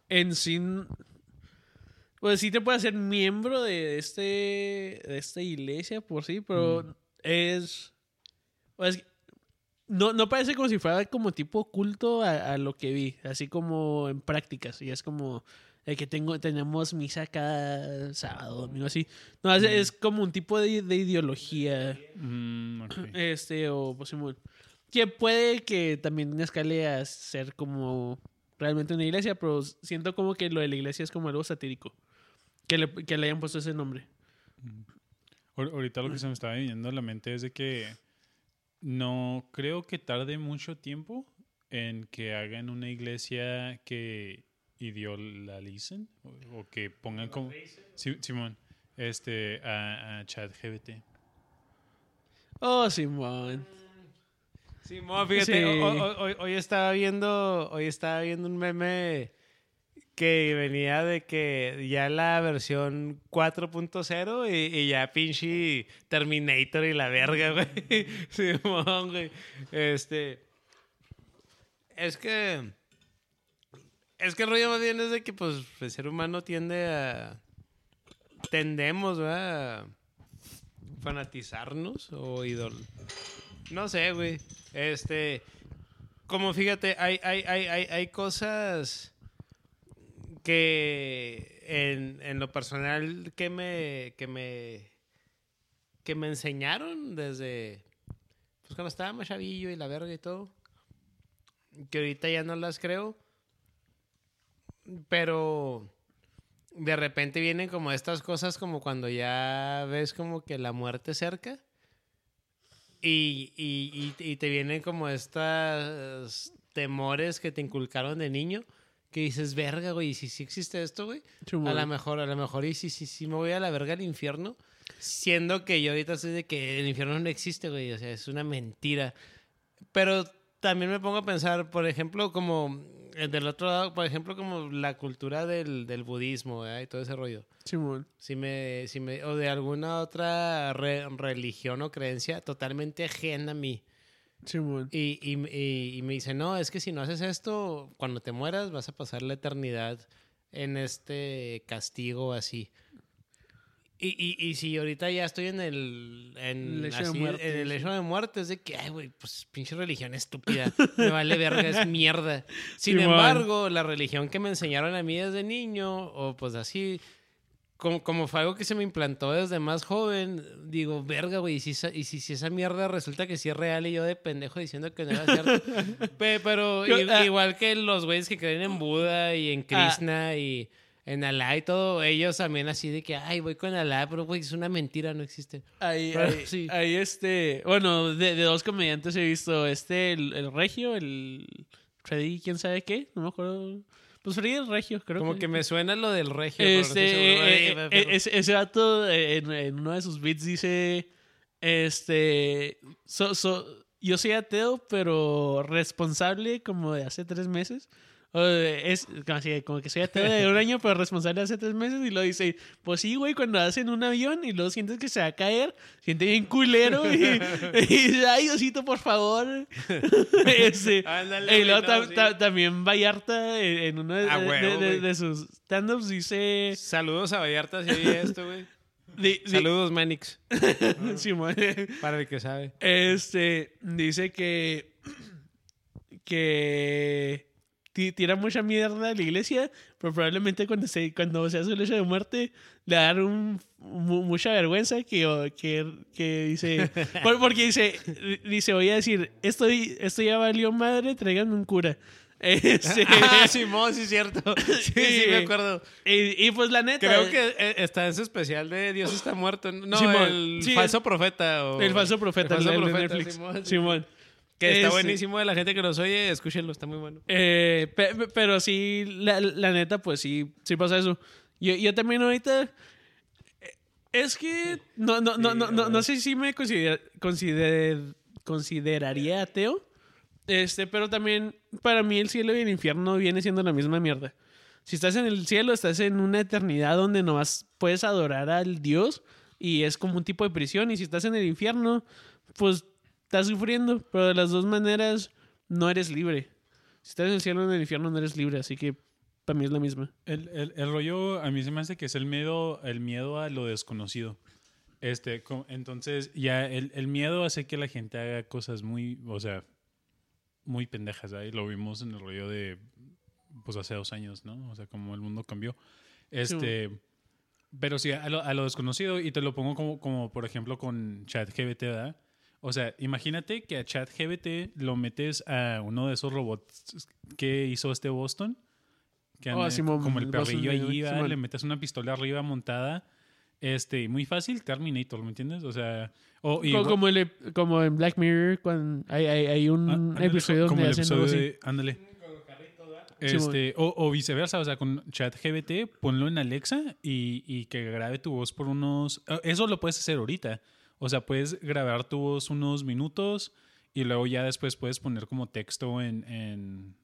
Speaker 2: en sí. Pues sí te puede hacer miembro de este de esta iglesia por sí, pero es, pues, no, no parece como si fuera como tipo culto a, a lo que vi, así como en prácticas. Y es como de que tengo, tenemos misa cada sábado, domingo, así. No, es, es como un tipo de, de ideología.
Speaker 1: Mm.
Speaker 2: Este, o pues. Que puede que también escale a ser como realmente una iglesia, pero siento como que lo de la iglesia es como algo satírico. Que le, que le hayan puesto ese nombre.
Speaker 1: Ahor- Ahorita lo que se me estaba viniendo a la mente es de que no creo que tarde mucho tiempo en que hagan una iglesia que idealicen o, o que pongan como Sí, Simón este a, a ChatGPT.
Speaker 2: Oh, Simón.
Speaker 3: Simón, fíjate,
Speaker 2: Sí.
Speaker 3: hoy estaba viendo, hoy estaba viendo un meme que venía de que ya la versión 4.0 y, y ya pinche Terminator y la verga, güey. Simón, güey. Este. Es que. Es que el rollo más bien es de que, pues, el ser humano tiende a. Tendemos. A fanatizarnos o idol. No sé, güey. Este. Como fíjate, hay, hay, hay, hay, hay cosas que en, en lo personal que me, que me que me enseñaron desde pues cuando estaba más chavillo y la verga y todo que ahorita ya no las creo pero de repente vienen como estas cosas como cuando ya ves como que la muerte cerca y, y, y, y te vienen como estos temores que te inculcaron de niño que dices, verga, güey, ¿y si sí existe esto, güey? A lo mejor, a lo mejor, y si sí, sí, me voy a la verga al infierno, siendo que yo ahorita estoy de que el infierno no existe, güey, o sea, es una mentira. Pero también me pongo a pensar, por ejemplo, como del otro lado, por ejemplo, como la cultura del, del budismo, ¿verdad? Y todo ese rollo.
Speaker 2: Simón.
Speaker 3: Si me, si me, o de alguna otra re- religión o creencia totalmente ajena a mí.
Speaker 2: Simón.
Speaker 3: Y, y, y- y me dice, no, es que si no haces esto, cuando te mueras vas a pasar la eternidad en este castigo así. Y, y, y si ahorita ya estoy en el, en,
Speaker 2: El lecho de
Speaker 3: así,
Speaker 2: muerte,
Speaker 3: en el
Speaker 2: sí.
Speaker 3: hecho de muerte, es de que, ay, güey, pues pinche religión estúpida, me vale verga, es mierda. Sin
Speaker 2: Simón.
Speaker 3: embargo, la religión que me enseñaron a mí desde niño, o pues así, como, como fue algo que se me implantó desde más joven, digo, verga, güey, y si, esa- y si, si esa mierda resulta que sí es real y yo de pendejo diciendo que no era cierto. Pe- pero
Speaker 2: Yo- ah.
Speaker 3: igual que los güeyes que creen en Buda y en
Speaker 2: Ah.
Speaker 3: Krishna y en Alá y todo, ellos también así de que, ay, voy con Alá, pero güey, es una mentira, no existe.
Speaker 2: Ahí,
Speaker 3: Pero
Speaker 2: ahí,
Speaker 3: sí.
Speaker 2: ahí, este, bueno, de, de dos comediantes he visto este, el, el Regio, el Freddy, quién sabe qué, no me acuerdo. Pues Freddy el Regio, creo
Speaker 3: Como que me suena lo del regio. no
Speaker 2: Este, eh, eh,
Speaker 3: pero-
Speaker 2: ese, ese vato eh, en, en uno de sus beats dice, este, so- so- yo soy ateo, pero responsable como de hace tres meses. Es como, así, como que soy ateo de un año, pero responsable hace tres meses. Y lo dice, pues sí, güey, cuando hacen un avión y luego sientes que se va a caer, siente bien culero y, y dice, ay, Diosito, por favor. Este,
Speaker 3: Ándale,
Speaker 2: y luego
Speaker 3: no, sí.
Speaker 2: también Vallarta en, en uno de,
Speaker 3: Ah,
Speaker 2: de-
Speaker 3: huevo,
Speaker 2: de- de-
Speaker 3: güey.
Speaker 2: de sus stand-ups dice...
Speaker 3: Saludos a Vallarta si oye esto, güey.
Speaker 2: di- di-
Speaker 3: Saludos, Manix.
Speaker 2: Simón,
Speaker 3: Para el que sabe.
Speaker 2: este, dice que... Que... ti- Tira mucha mierda a la iglesia, pero probablemente cuando, se, cuando sea su lecho de muerte le un, mu- mucha vergüenza que, que, que dice... por- porque dice, dice, voy a decir, esto, esto ya valió madre, tráiganme un cura. Este,
Speaker 3: Ah, Simón, sí cierto. Sí, sí, me acuerdo.
Speaker 2: Y, y pues la neta.
Speaker 3: Creo que eh, está en su especial de Dios está muerto. No,
Speaker 2: Simón,
Speaker 3: el
Speaker 2: sí,
Speaker 3: falso profeta. o-
Speaker 2: El falso profeta,
Speaker 3: El falso
Speaker 2: el de
Speaker 3: profeta,
Speaker 2: Netflix.
Speaker 3: Simón.
Speaker 2: Simón.
Speaker 3: Que está
Speaker 2: Este,
Speaker 3: buenísimo de la gente que nos oye. Escúchenlo, está muy bueno.
Speaker 2: eh, pe- pe- pero sí, la, la neta, pues sí, sí pasa eso. Yo, yo también ahorita. eh, Es que no, no, no, no, no, no sé si me consider- consider- consideraría ateo. Este, pero también para mí el cielo y el infierno viene siendo la misma mierda. Si estás en el cielo, estás en una eternidad donde nomás puedes adorar al Dios y es como un tipo de prisión. Y si estás en el infierno, pues estás sufriendo, pero de las dos maneras no eres libre. Si estás en el cielo o en el infierno, no eres libre, así que para mí es la misma.
Speaker 1: El, el- el rollo a mí se me hace que es el miedo, el miedo a lo desconocido. Este, entonces, ya el, el miedo hace que la gente haga cosas muy, o sea, muy pendejas. Y lo vimos en el rollo de, pues hace dos años, ¿no? O sea, como el mundo cambió. Este, pero sí, a lo, a lo desconocido, y te lo pongo como, como por ejemplo con ChatGPT, ¿verdad? O sea, imagínate que a ChatGPT lo metes a uno de esos robots que hizo este Boston. Que
Speaker 2: Oh, Simón,
Speaker 1: como el
Speaker 2: Boston
Speaker 1: perrillo allí.
Speaker 2: Simón.
Speaker 1: le metes una pistola arriba montada. Este, y muy fácil, Terminator, ¿me entiendes? O sea, o, y
Speaker 2: como, el como en Black Mirror, cuando hay, hay, hay un
Speaker 1: Ah, ándale,
Speaker 2: episodio
Speaker 1: como
Speaker 2: donde
Speaker 1: el
Speaker 2: hacen
Speaker 1: episodio ándale.
Speaker 2: Sí,
Speaker 1: Este, o, o viceversa, o sea, con ChatGPT, ponlo en Alexa y, y que grabe tu voz por unos... eh, Eso lo puedes hacer ahorita. O sea, puedes grabar tu voz unos minutos y luego ya después puedes poner como texto en, en,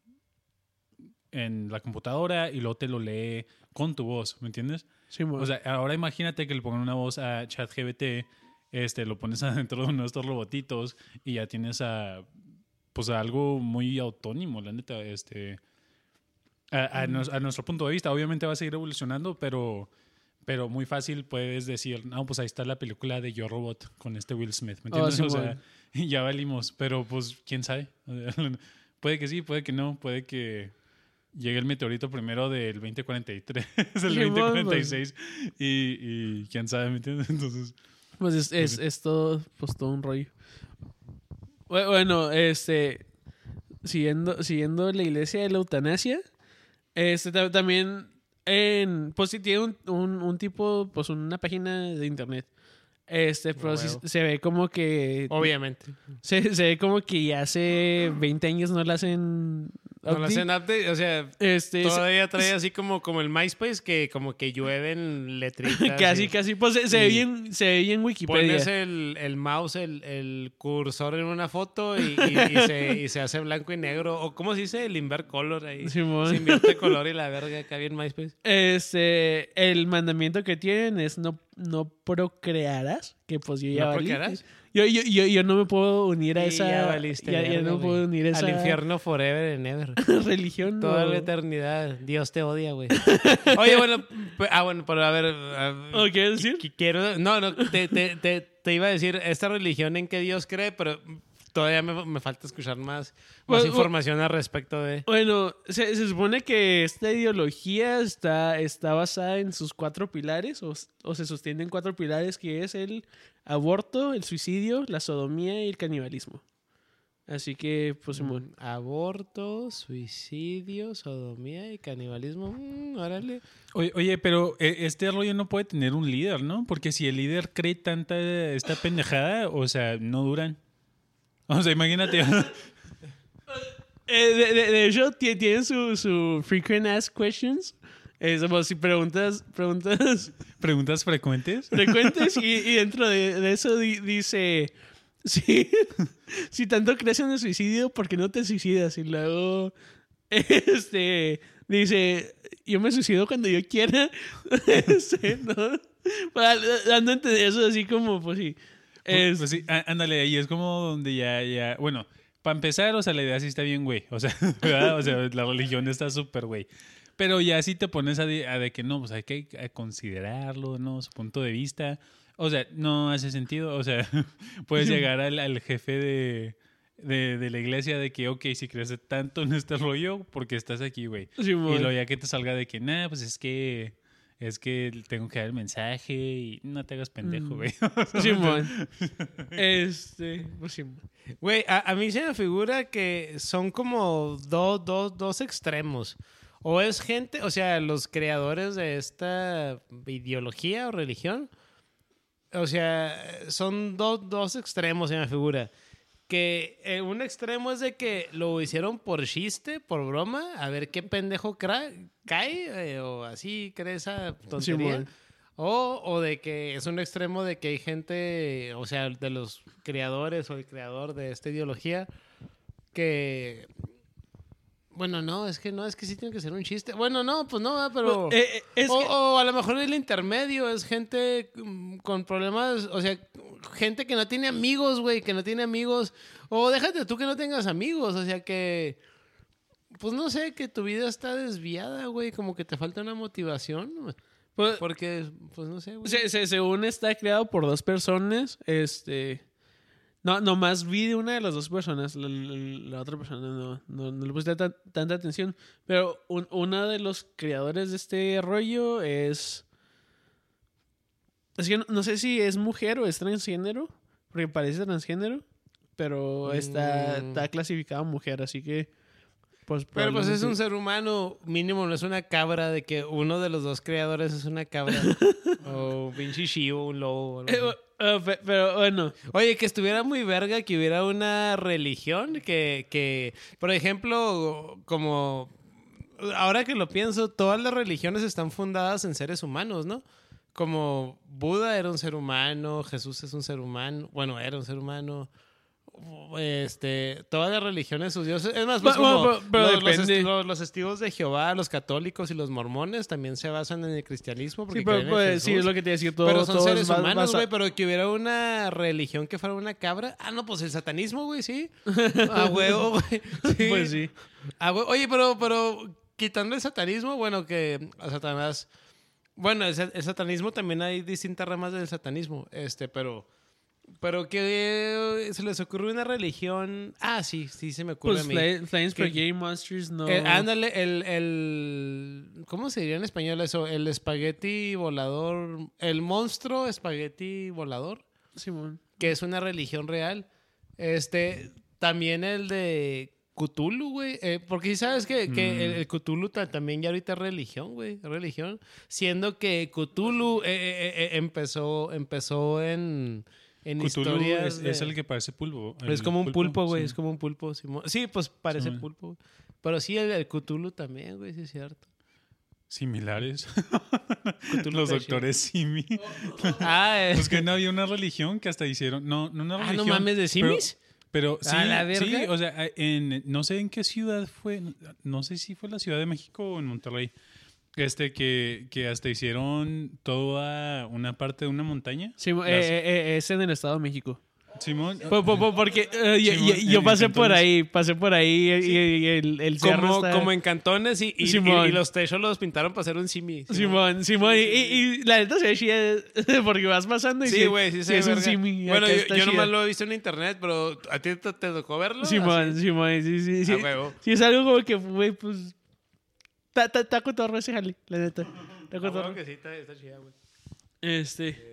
Speaker 1: en la computadora y luego te lo lee con tu voz, ¿me entiendes?
Speaker 2: Simón.
Speaker 1: O sea, ahora imagínate que le pongan una voz a ChatGPT, este, lo pones adentro de uno de estos robotitos y ya tienes a, pues a algo muy autónomo, la neta, este, a, a nos- a nuestro punto de vista. Obviamente va a seguir evolucionando, pero, pero muy fácil puedes decir, no, pues ahí está la película de Yo Robot con este Will Smith, ¿me
Speaker 2: Oh,
Speaker 1: entiendes? o sea, ya valimos, pero pues quién sabe. Puede que sí, puede que no, puede que llegue el meteorito primero del 2043, el
Speaker 2: Simón,
Speaker 1: 2046 y, y quién sabe, ¿me entiendes? Entonces,
Speaker 2: Pues es, es, es todo, pues todo un rollo. Bu- Bueno, este, siguiendo, siguiendo la iglesia de la eutanasia, este ta- también, en, pues sí tiene un, un, un tipo, pues una página de internet. Este, pero sí se ve como que,
Speaker 3: Obviamente.
Speaker 2: se, se ve como que ya hace 20 años no le hacen
Speaker 3: No
Speaker 2: update.
Speaker 3: hacen update, o sea,
Speaker 2: Este,
Speaker 3: todavía trae así como, como el MySpace que como que llueven letritas.
Speaker 2: casi,
Speaker 3: y
Speaker 2: casi, pues se, se ve bien, se ve bien Wikipedia.
Speaker 3: Pones el, el mouse, el, el cursor en una foto y, se, y se hace blanco y negro. O ¿cómo se dice? El invert color ahí.
Speaker 2: Simón.
Speaker 3: Se invierte color y la verga acá bien MySpace.
Speaker 2: Este, el mandamiento que tienen es no, no procrearás, que pues yo ya
Speaker 3: ¿No
Speaker 2: valí.
Speaker 3: procrearás?
Speaker 2: Yo, yo, yo, yo no me puedo unir a
Speaker 3: Y
Speaker 2: esa.
Speaker 3: ya valiste
Speaker 2: ya, no puedo unir a esa
Speaker 3: Al infierno forever and ever.
Speaker 2: religión.
Speaker 3: Toda
Speaker 2: no.
Speaker 3: la eternidad. Dios te odia, güey. Oye, bueno, ah, bueno, pero a ver. ah,
Speaker 2: ¿O qué decir?
Speaker 3: qui- Quiero. No, no, te, te, te, te iba a decir esta religión en que Dios cree, pero todavía me, me falta escuchar más, más
Speaker 2: Bueno,
Speaker 3: información al respecto de...
Speaker 2: Bueno, se, se supone que esta ideología está, está basada en sus cuatro pilares, o, o se sostiene en cuatro pilares, que es el aborto, el suicidio, la sodomía y el canibalismo. Así que, pues, Simón.
Speaker 3: Aborto, suicidio, sodomía y canibalismo. Mm, órale.
Speaker 1: Oye, oye, pero eh, este rollo no puede tener un líder, ¿no? Porque si el líder cree tanta esta pendejada, o sea, no duran. O sea, imagínate.
Speaker 2: Eh, de, de- de hecho, ti- tienen su, su frequent ask questions. Es como si preguntas, preguntas
Speaker 1: Preguntas frecuentes.
Speaker 2: frecuentes y, y dentro de, de eso di- dice, si, si tanto crees en el suicidio, ¿por qué no te suicidas? Y luego, este, dice, yo me suicido cuando yo quiera. Este, ¿no? Para- Dando eso así como, pues sí. Es-
Speaker 1: Pues sí, ándale, ahí es como donde ya, ya, bueno, para empezar, o sea, la idea sí está bien, güey, o sea, ¿verdad? O sea, la religión está súper, güey. Pero ya si te pones a de, a de que no, pues hay que considerarlo, ¿no? Su punto de vista. O sea, no hace sentido. O sea, puedes llegar al, al jefe de, de, de la iglesia de que, ok, si crees tanto en este rollo, porque estás aquí, güey.
Speaker 2: Simón.
Speaker 1: Y luego ya que te salga de que, nah, pues es que es que tengo que dar el mensaje y no te hagas pendejo,
Speaker 2: Mm.
Speaker 1: güey.
Speaker 2: Simón. Este, pues Simón.
Speaker 3: Güey, a, a mí se me figura que son como dos, dos, dos extremos. O es gente, o sea, los creadores de esta ideología o religión, o sea, son dos, dos extremos, se me figura. Que eh, un extremo es de que lo hicieron por chiste, por broma, a ver qué pendejo cae, eh, o así cree esa tontería. O, o de que es un extremo de que hay gente, o sea, de los creadores o el creador de esta ideología, que... Bueno, no, es que no, es que sí tiene que ser un chiste. Bueno, no, pues no, ¿verdad? pero...
Speaker 2: Eh, eh, es
Speaker 3: o,
Speaker 2: que-
Speaker 3: o a lo mejor el intermedio es gente mm, con problemas, o sea, gente que no tiene amigos, güey, que no tiene amigos. O déjate tú que no tengas amigos, o sea que... Pues no sé, que tu vida está desviada, güey, como que te falta una motivación.
Speaker 2: pues,
Speaker 3: Porque, pues no sé, güey.
Speaker 2: Se- se- según está creado por dos personas, este... No, nomás vi de una de las dos personas, la, la- la otra persona no, no, no le puse tan- tanta atención, pero un- uno de los creadores de este rollo es... Es que no, no sé si es mujer o es transgénero, porque parece transgénero, pero está,
Speaker 3: Mm.
Speaker 2: está clasificado mujer, así que... Pues,
Speaker 3: Pero pues es un ser humano mínimo, no es una cabra de que uno de los dos creadores es una cabra. o pinche chivo, un lobo.
Speaker 2: Eh, eh, pe- pero bueno,
Speaker 3: Oye, que estuviera muy verga que hubiera una religión que, que, por ejemplo, como... Ahora que lo pienso, todas las religiones están fundadas en seres humanos, ¿no? Como Buda era un ser humano, Jesús es un ser humano, bueno, era un ser humano. Este, todas las religiones, sus dioses. Es más, pues, como
Speaker 2: pero- pero
Speaker 3: los, los los- los testigos de Jehová, los católicos y los mormones también se basan en el cristianismo. Porque
Speaker 2: sí, pero, pues, sí, es lo que te decía todo.
Speaker 3: Pero son seres humanos, güey. Pero que hubiera una religión que fuera una cabra. Ah, no, pues el satanismo, güey, sí. A huevo, güey. Sí.
Speaker 2: Pues sí.
Speaker 3: A Oye, pero, pero quitando el satanismo, bueno, que a Satanás. Bueno, el, el satanismo también hay distintas ramas del satanismo. Este, pero. Pero que eh, se les ocurre una religión. Ah, sí, sí se me ocurre
Speaker 2: Pues
Speaker 3: a mí.
Speaker 2: Fla- Flames
Speaker 3: Que-
Speaker 2: Spaghetti Monsters no.
Speaker 3: Eh, ándale, el, el. ¿Cómo se diría en español eso? El espagueti volador. El monstruo espagueti volador,
Speaker 2: Simón.
Speaker 3: que es una religión real. Este. También el de Cthulhu, güey. eh, porque sabes que, que el, el Cthulhu ta- también ya ahorita es religión, güey. es religión. Siendo que Cthulhu eh, eh, eh, empezó, empezó en. En
Speaker 1: Cthulhu
Speaker 3: historias.
Speaker 1: es,
Speaker 3: de-
Speaker 1: es el que parece pulpo.
Speaker 3: es como un pulpo, güey.
Speaker 1: sí.
Speaker 3: Es como un pulpo. Sí, pues parece
Speaker 1: Sí.
Speaker 3: pulpo. güey. Pero sí, el, el Cthulhu también, güey, sí es cierto.
Speaker 1: Similares. Los doctores Simi.
Speaker 3: Ah, eh.
Speaker 1: Pues que no había una religión que hasta hicieron. No, no una
Speaker 3: Ah,
Speaker 1: religión.
Speaker 3: no mames, ¿de simis?
Speaker 1: Pero, sí,
Speaker 3: ¿A la verga?
Speaker 1: sí, o sea, en, no sé en qué ciudad fue, no sé si fue la Ciudad de México o en Monterrey, este que, que hasta hicieron toda una parte de una montaña. Las-
Speaker 2: eh, eh, eh, es en el Estado de México.
Speaker 1: Simón.
Speaker 2: Po- po- po- Porque eh, yo-
Speaker 1: Simón,
Speaker 2: yo, yo
Speaker 1: en
Speaker 2: pasé por ahí, pasé por ahí y, y el, el cerro
Speaker 3: Como,
Speaker 2: está-
Speaker 3: como en cantones y, y,
Speaker 2: Simón.
Speaker 3: y- y los techos los pintaron para hacer un simi.
Speaker 2: Simón, Simón, y, y- y la neta se ve chida porque vas pasando y
Speaker 3: Sí, güey, sí, se
Speaker 2: es un simi.
Speaker 3: Bueno, yo, yo nomás lo he visto en internet, pero ¿a ti te, te tocó verlo?
Speaker 2: Simón,
Speaker 3: Así.
Speaker 2: Simón, sí, sí, sí.
Speaker 3: A huevo.
Speaker 2: Sí, es algo como que, güey, pues... Está cotorro ese jale, la neta. Está
Speaker 3: A huevo
Speaker 2: cotorro.
Speaker 3: que sí, está, está chida, güey.
Speaker 2: Este.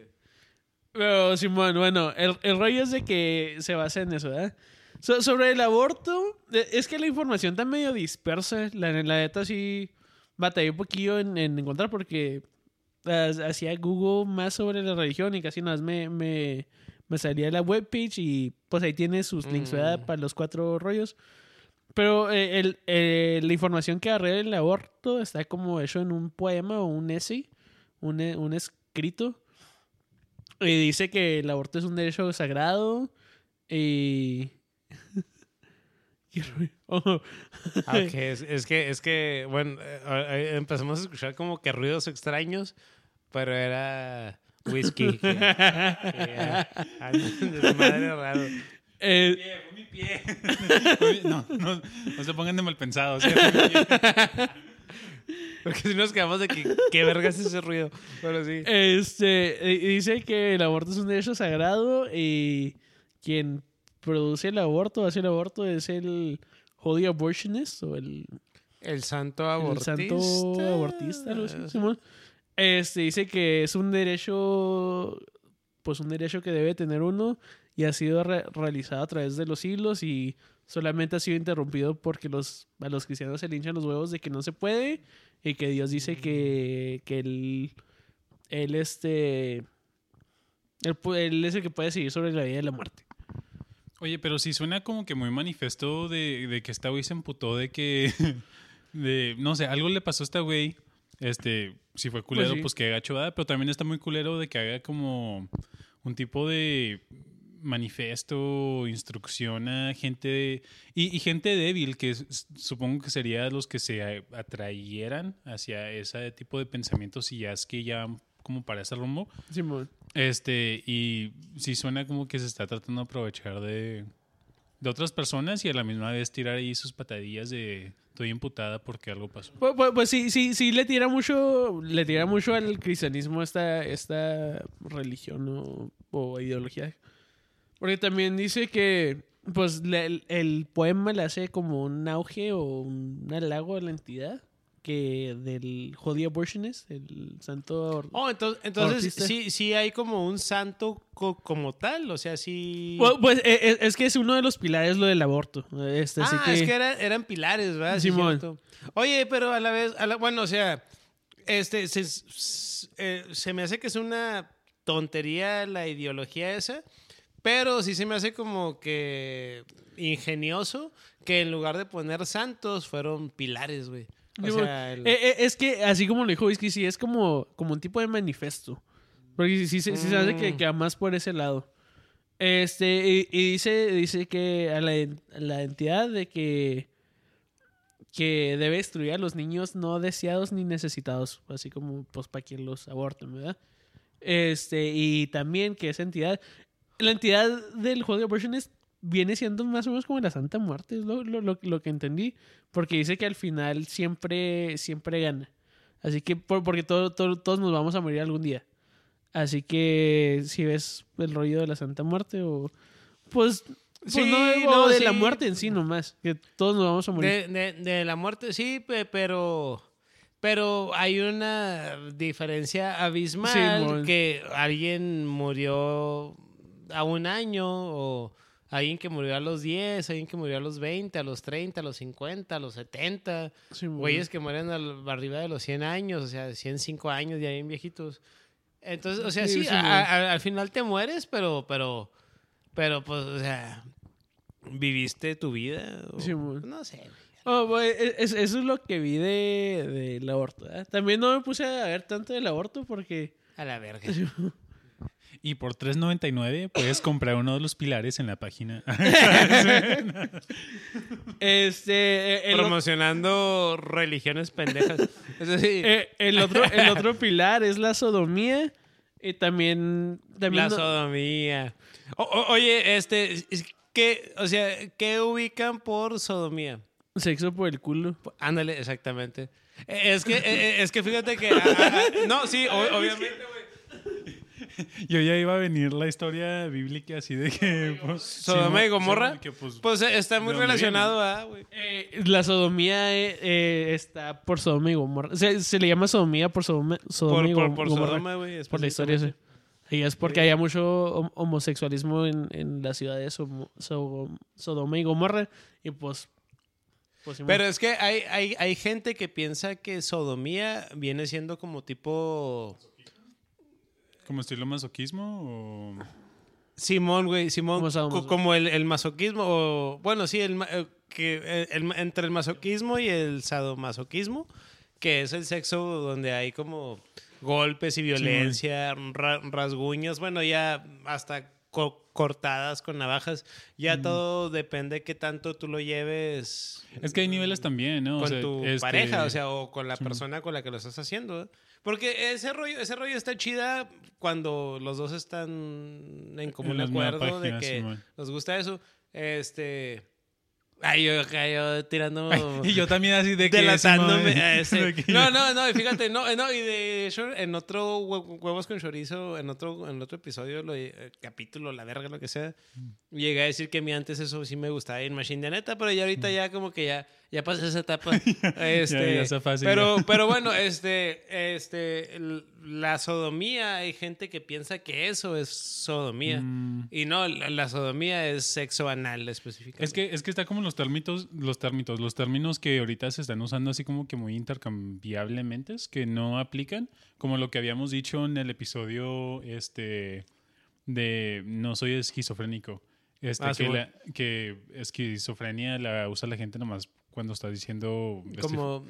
Speaker 2: Pero, Simón, bueno, el, el rollo es de que se basa en eso, ¿verdad? So- sobre el aborto, eh, es que la información está medio dispersa. La, la neta sí batallé un poquillo en, en encontrar porque hacía Google más sobre la religión y casi nada más me, me, me salía la webpage y pues ahí tiene sus links, ¿verdad?
Speaker 3: Mm.
Speaker 2: Para los cuatro rollos. Pero eh, el, eh, la información que agarré del aborto está como hecho en un poema o un essay, un, e- un escrito. Y dice que el aborto es un derecho sagrado y... Qué ruido. Oh.
Speaker 3: Ah, ok, es, es que, es que, bueno, eh, eh, empezamos a escuchar como que ruidos extraños, pero era whisky. que- que era- ah, desmadre raro.
Speaker 2: Eh,
Speaker 1: Pie, fue mi pie. No, no, no se pongan de mal pensados. ¿sí?
Speaker 3: Porque si nos quedamos de que, ¿qué verga es ese ruido? Sí.
Speaker 2: Este, dice que el aborto es un derecho sagrado y quien produce el aborto, hace el aborto, es el holy abortionist o el,
Speaker 3: El santo
Speaker 2: el
Speaker 3: abortista.
Speaker 2: santo abortista. algo así, Simón. Este, dice que es un derecho, pues un derecho que debe tener uno y ha sido re- realizado a través de los siglos y solamente ha sido interrumpido porque los, a los cristianos se le hinchan los huevos de que no se puede y que Dios dice que, que él, él, este, él, él es el que puede seguir sobre la vida y la muerte.
Speaker 1: Oye, pero sí suena como que muy manifiesto de, de que esta güey se emputó de que. De, no sé, algo le pasó a esta güey. Este, si fue culero,
Speaker 2: sí.
Speaker 1: pues, que haga chuvada, pero también está muy culero de que haga como un tipo de manifiesto, instrucción a gente de- y, y gente débil, que supongo que sería los que se atrayeran hacia ese tipo de pensamientos y ya es que ya como para ese rumbo. Este, y sí suena como que se está tratando de aprovechar de, de otras personas y a la misma vez tirar ahí sus patadillas de estoy imputada porque algo pasó.
Speaker 2: Pues, pues- pues sí, sí, sí le tira mucho, le tira mucho al cristianismo esta, esta religión o, o ideología. Porque también dice que pues le- el, el poema le hace como un auge o un halago a la entidad que del Holy Abortionist, el santo or-
Speaker 3: Oh, entonces, entonces sí, sí hay como un santo co- como tal, o sea, sí...
Speaker 2: Pues, pues, eh, eh, es que es uno de los pilares lo del aborto. Este, así
Speaker 3: ah, es que era- eran pilares, ¿verdad? Sí,
Speaker 2: Simón.
Speaker 3: cierto. Oye, pero a la vez, a la- bueno, o sea, este, se, eh, se me hace que es una tontería la ideología esa, pero sí se me hace como que ingenioso que en lugar de poner santos fueron pilares, güey. O sea, el-
Speaker 2: Eh, eh, es que, así como lo dijo Whisky, sí, es como, como un tipo de manifiesto. Porque sí, sí, sí, sí se hace que,
Speaker 3: Mm.
Speaker 2: que más por ese lado. Este, y, y dice, dice que a la, en- a la entidad de que, que debe destruir a los niños no deseados ni necesitados, así como pues para quien los aborten, ¿verdad? Este, y también que esa entidad, la entidad del Holy Abortionist viene siendo más o menos como la Santa Muerte, es lo, lo, lo, lo que entendí, porque dice que al final siempre, siempre gana. Así que, por- porque todo, todo- todos nos vamos a morir algún día. Así que si ves el rollo de la Santa Muerte o... Pues, pues
Speaker 3: Sí,
Speaker 2: no,
Speaker 3: no,
Speaker 2: de la
Speaker 3: sí.
Speaker 2: muerte en sí nomás, que todos nos vamos a morir.
Speaker 3: De, de- de la muerte, sí, pe- pero, pero hay una diferencia abismal
Speaker 2: mon.
Speaker 3: que alguien murió a un año o alguien que murió a los 10, alguien que murió a los 20, a los 30, a los 50, a los 70.
Speaker 2: Sí, mon.
Speaker 3: Güeyes que mueren al- arriba de los 100 años, o sea, 105 años ya bien viejitos. Entonces, o sea,
Speaker 2: Sí,
Speaker 3: sí,
Speaker 2: sí,
Speaker 3: a-
Speaker 2: mon.
Speaker 3: a- a- al final te mueres, pero, pero, pero, pues, o sea, viviste tu vida. o- no sé.
Speaker 2: Oh, güey, es- es- eso es lo que vi de, del aborto. ¿eh? También no me puse a ver tanto del aborto porque...
Speaker 3: A la verga.
Speaker 1: Y por 3.99 puedes comprar uno de los pilares en la página.
Speaker 2: Este, eh, el,
Speaker 3: Promocionando religiones pendejas. Eso sí.
Speaker 2: eh, el otro, el otro pilar es la sodomía Y también... también
Speaker 3: La
Speaker 2: no-
Speaker 3: sodomía. O- o- oye, este, es- ¿qué, o sea, ¿qué ubican por sodomía?
Speaker 2: Sexo por el culo.
Speaker 3: Ándale, exactamente. Eh, Es que, eh, es que fíjate que... ah, ah, ah, no, sí, o- obviamente, güey.
Speaker 1: Yo ya iba a venir la historia bíblica así de que... Pues,
Speaker 3: Sodoma y
Speaker 1: sí,
Speaker 3: Gomorra.
Speaker 1: que, pues,
Speaker 3: Pues eh, está muy
Speaker 1: ¿de dónde
Speaker 3: relacionado a, güey.
Speaker 2: Eh, la sodomía eh, eh, está por Sodoma y Gomorra. Se, se le llama sodomía por Sodoma, Sodoma
Speaker 3: Por,
Speaker 2: y
Speaker 3: por,
Speaker 2: Gom-
Speaker 3: por
Speaker 2: Gomorra.
Speaker 3: Sodoma,
Speaker 2: por la historia, sí. Y es porque había mucho hom- homosexualismo en, en la ciudad de Somo- So- Sodoma y Gomorra. Y pues. pues.
Speaker 3: Pero es que hay, hay, hay gente que piensa que sodomía viene siendo como tipo...
Speaker 1: ¿Como estilo masoquismo o...?
Speaker 3: Simón, güey, Simón,
Speaker 2: Como
Speaker 3: co-
Speaker 2: sabemos,
Speaker 3: como el, el masoquismo, o bueno, sí, el, eh, que, eh, el entre el masoquismo y el sadomasoquismo, que es el sexo donde hay como golpes y violencia, ra- rasguños, bueno, ya hasta co- cortadas con navajas, ya todo depende qué tanto tú lo lleves
Speaker 1: Es que hay niveles también, ¿no? O
Speaker 3: con
Speaker 1: sea,
Speaker 3: tu
Speaker 1: este,
Speaker 3: pareja, o sea, o con la
Speaker 1: sí.
Speaker 3: persona con la que lo estás haciendo. ¿eh? Porque ese rollo, ese rollo está chida cuando los dos están en común
Speaker 1: En
Speaker 3: acuerdo de que
Speaker 1: Simón.
Speaker 3: nos gusta eso. Este. Ay, yo, yo tirando.
Speaker 1: Y yo también así de que...
Speaker 3: Delatándome. A ese. No, no, no, fíjate, no, eh, no, y de hecho, en otro hue- huevos con chorizo, en otro, en otro episodio, lo, eh, capítulo, la verga, lo que sea, llegué a decir que a mí antes eso sí me gustaba en Machine de neta, pero ya ahorita ya como que ya, ya pasé esa etapa. este,
Speaker 1: ya
Speaker 3: pero,
Speaker 1: ya.
Speaker 3: pero bueno, este, este, la sodomía, hay gente que piensa que eso es sodomía.
Speaker 1: Mm.
Speaker 3: Y no, la, la sodomía es sexo anal específicamente.
Speaker 1: Es que, es que está como los términos, los términos, los términos que ahorita se están usando así como que muy intercambiablemente, que no aplican, como lo que habíamos dicho en el episodio este de no soy esquizofrénico. Este,
Speaker 3: Ah, sí,
Speaker 1: que,
Speaker 3: bueno.
Speaker 1: la- que esquizofrenia la usa la gente nomás cuando está diciendo
Speaker 3: como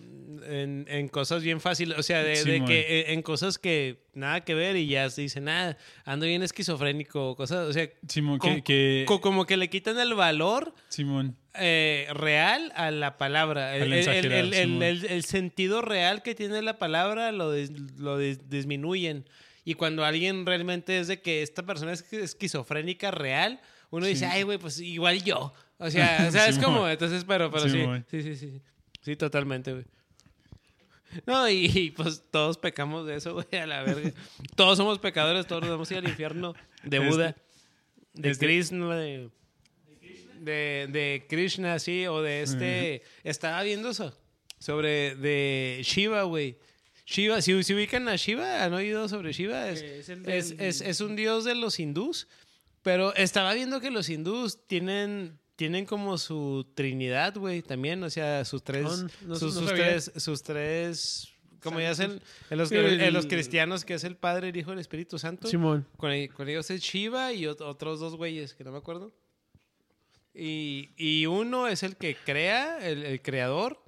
Speaker 3: en, en cosas bien fáciles, o sea, de,
Speaker 1: Sí,
Speaker 3: de que eh, en cosas que nada que ver y ya se dice nada, ando bien esquizofrénico, cosas, o sea,
Speaker 1: Simón,
Speaker 3: como,
Speaker 1: que, que-
Speaker 3: co- como que le quitan el valor
Speaker 1: Simón,
Speaker 3: eh, real a la palabra, el, el- el- el- sentido real que tiene la palabra lo, lo dis- disminuyen. Y cuando alguien realmente es de que esta persona es esquizofrénica real, uno dice,
Speaker 1: Sí.
Speaker 3: ay, güey, pues igual yo. O sea, o sea es
Speaker 1: Simón.
Speaker 3: como, entonces, pero, pero sí, sí, sí, sí. Sí, totalmente, güey. No, y, y, pues todos pecamos de eso, güey, a la verga. todos somos pecadores, todos nos vamos a ir al infierno de
Speaker 1: Este-
Speaker 3: Buda, de
Speaker 1: este-
Speaker 3: Krishna, de, de, de Krishna, sí, o de este... Estaba viendo eso, sobre de Shiva, güey. Shiva, si, si ubican a Shiva, ¿han oído sobre Shiva? Es,
Speaker 2: Es
Speaker 3: es, es- es un dios de los hindús, pero estaba viendo que los hindús tienen, tienen como su trinidad, güey, también, o sea, sus tres,
Speaker 2: No, no-
Speaker 3: sus,
Speaker 2: no
Speaker 3: sus
Speaker 2: sabía.
Speaker 3: tres, sus tres, como ya hacen en los, en los cristianos, que es el Padre, el Hijo y el Espíritu Santo.
Speaker 2: Simón.
Speaker 3: Con, el- con ellos es Shiva y ot- otros dos güeyes que no me acuerdo. Y, y uno es el que crea, el, el creador.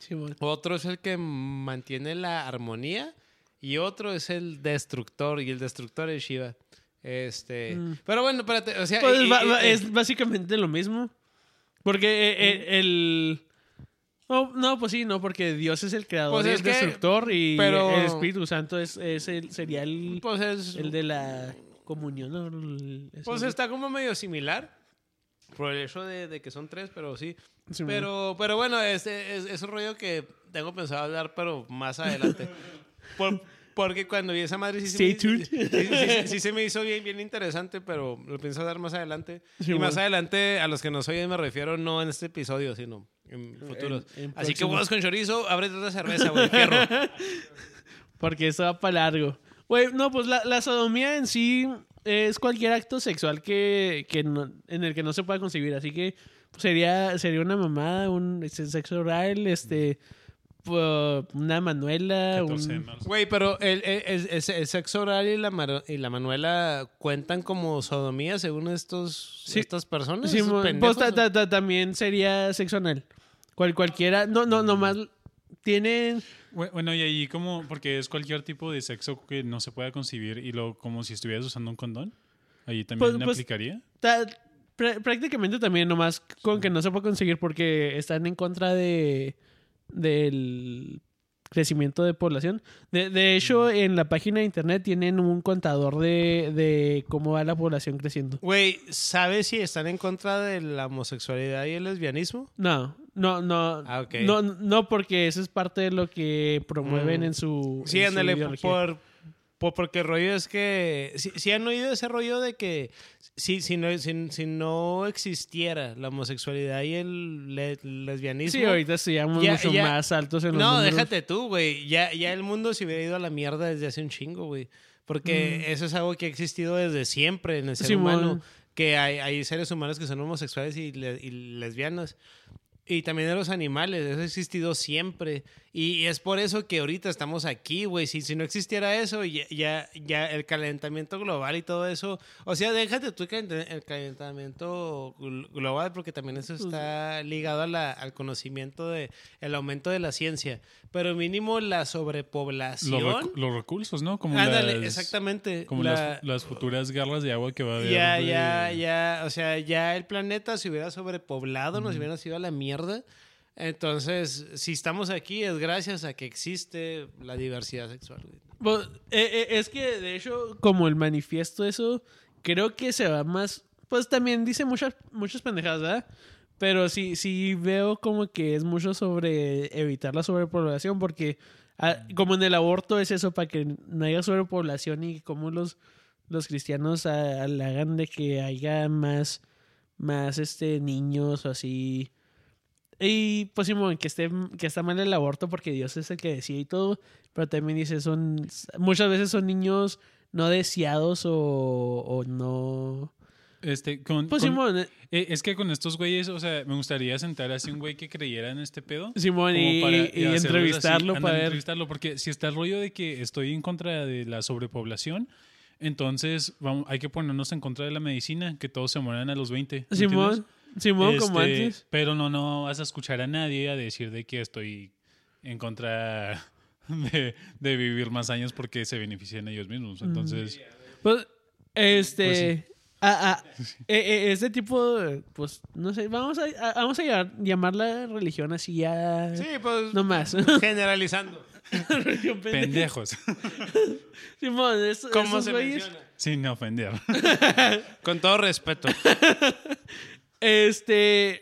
Speaker 2: Simón.
Speaker 3: Otro es el que mantiene la armonía. Y otro es el destructor. Y el destructor es Shiva. Este.
Speaker 2: Mm.
Speaker 3: Pero bueno, espérate. O sea,
Speaker 2: Pues
Speaker 3: y-
Speaker 2: va-
Speaker 3: y-
Speaker 2: va-
Speaker 3: y-
Speaker 2: es básicamente lo mismo. Porque eh, eh, el... No, no, pues sí, no, porque Dios es el creador
Speaker 3: Pues
Speaker 2: y
Speaker 3: es
Speaker 2: el
Speaker 3: que-
Speaker 2: destructor y
Speaker 3: pero-
Speaker 2: el Espíritu Santo es, es el, sería el,
Speaker 3: pues es-
Speaker 2: el de la comunión. ¿no? El-
Speaker 3: pues está como medio similar. Por el hecho de, de que son tres, pero sí.
Speaker 2: Simón.
Speaker 3: Pero, pero bueno, este es, es un rollo que tengo pensado hablar, pero más adelante. Por- porque cuando vi esa madre sí, se
Speaker 2: Stay
Speaker 3: me,
Speaker 2: tuned.
Speaker 3: sí, sí- sí- sí se me hizo bien, bien interesante, pero lo pienso dar más adelante. Y más adelante, a los que nos oyen me refiero no en este episodio, sino en futuros.
Speaker 2: en
Speaker 3: Así que huevos con chorizo, ábrete otra cerveza, güey, fierro.
Speaker 2: Porque eso va para largo. Güey, no, pues la, la sodomía en sí es cualquier acto sexual que, que no- en el que no se pueda concebir. Así que sería, sería una mamada, un este, sexo oral, este, una manuela,
Speaker 1: 14
Speaker 2: un...
Speaker 1: marzo.
Speaker 3: Güey, pero el, el- el- el- el sexo oral y la, maro- y la manuela cuentan como sodomía según estos,
Speaker 2: Sí.
Speaker 3: estas personas.
Speaker 2: Sí, pues, ta- ta- ta- también sería sexo anal. Cual, cualquiera, no, no, nomás tienen...
Speaker 1: Bue- Bueno, y ahí como, porque es cualquier tipo de sexo que no se pueda concebir y lo como si estuvieras usando un condón, ahí también
Speaker 2: Pues- pues-
Speaker 1: aplicaría.
Speaker 2: Ta- prá- prácticamente también nomás con que no se puede conseguir porque están en contra de del crecimiento de población. De, de hecho, en la página de internet tienen un contador de, de cómo va la población creciendo.
Speaker 3: Güey, ¿sabes si están en contra de la homosexualidad y el lesbianismo?
Speaker 2: No, no, no.
Speaker 3: Ah, ok.
Speaker 2: No, no, porque eso es parte de lo que promueven
Speaker 3: Mm.
Speaker 2: en su.
Speaker 3: Sí,
Speaker 2: en
Speaker 3: ándale, por, por- porque el rollo es que... Si, han oído ese rollo de que si, si, no, si, si no existiera la homosexualidad y el le- lesbianismo...
Speaker 2: Sí, ahorita estamos
Speaker 3: Ya-
Speaker 2: mucho
Speaker 3: ya-
Speaker 2: más altos en los
Speaker 3: No,
Speaker 2: números.
Speaker 3: déjate tú, güey. Ya, ya el mundo se hubiera ido a la mierda desde hace un chingo, güey. Porque eso es algo que ha existido desde siempre en el ser
Speaker 2: Mm. Simón.
Speaker 3: humano. Que hay, hay seres humanos que son homosexuales y, le- y lesbianas. Y también de los animales, eso ha existido siempre. Y es por eso que ahorita estamos aquí, güey. Si, si no existiera eso, ya, ya, ya el calentamiento global y todo eso. O sea, déjate tú el calent- el calentamiento gl- global, porque también eso está ligado a la- al conocimiento de el aumento de la ciencia. Pero mínimo la
Speaker 1: Los,
Speaker 3: sobrepoblación.
Speaker 1: recu- los recursos, ¿no? Como
Speaker 3: Ándale,
Speaker 1: las,
Speaker 3: exactamente.
Speaker 1: Como
Speaker 3: La-
Speaker 1: las, las futuras garras de agua que va a haber.
Speaker 3: ya,
Speaker 1: de-
Speaker 3: ya, ya, o sea, ya el planeta se hubiera sobrepoblado, nos hubiera sido a la mierda. Entonces, si estamos aquí es gracias a que existe la diversidad sexual.
Speaker 2: Pues, eh, eh, es que, de hecho, como el manifiesto, eso, creo que se va más. Pues también dice muchas, muchas pendejadas, ¿verdad? Pero sí, sí veo como que es mucho sobre evitar la sobrepoblación, porque ah, como en el aborto es eso, para que no haya sobrepoblación y como los, los cristianos ah, hagan de que haya más, más este, niños o así. Y pues Simón, que esté que está mal el aborto porque Dios es el que decide y todo, pero también dice son muchas veces son niños no deseados o, o no
Speaker 1: Este, con,
Speaker 2: pues
Speaker 1: con-
Speaker 2: Simón, eh,
Speaker 1: eh, es que con estos güeyes, o sea, me gustaría sentar así un güey que creyera en este pedo.
Speaker 2: Simón y,
Speaker 1: para-
Speaker 2: y
Speaker 1: hacerlos
Speaker 2: entrevistarlo
Speaker 1: así,
Speaker 2: para ver
Speaker 1: entrevistarlo, porque si está el rollo de que estoy en contra de la sobrepoblación, entonces vamos, hay que ponernos en contra de la medicina, que todos se mueran a los 20. ¿me
Speaker 2: Simón,
Speaker 1: entiendes?
Speaker 2: Simón como
Speaker 1: Este,
Speaker 2: antes.
Speaker 1: Pero no, no vas a escuchar a nadie a decir de que estoy en contra de, de vivir más años porque se benefician ellos mismos. Entonces,
Speaker 2: Pues, este
Speaker 1: Pues
Speaker 2: este tipo pues no sé, vamos a, a- vamos a llamar, llamar la religión así ya
Speaker 3: Sí, pues
Speaker 2: no más.
Speaker 3: generalizando.
Speaker 2: Religión pendeja.
Speaker 1: pendejos,
Speaker 2: Simón, es-
Speaker 3: ¿Cómo
Speaker 2: esos
Speaker 3: se
Speaker 2: güeyes-
Speaker 3: menciona?
Speaker 1: sin ofender.
Speaker 3: Con todo respeto.
Speaker 2: Este.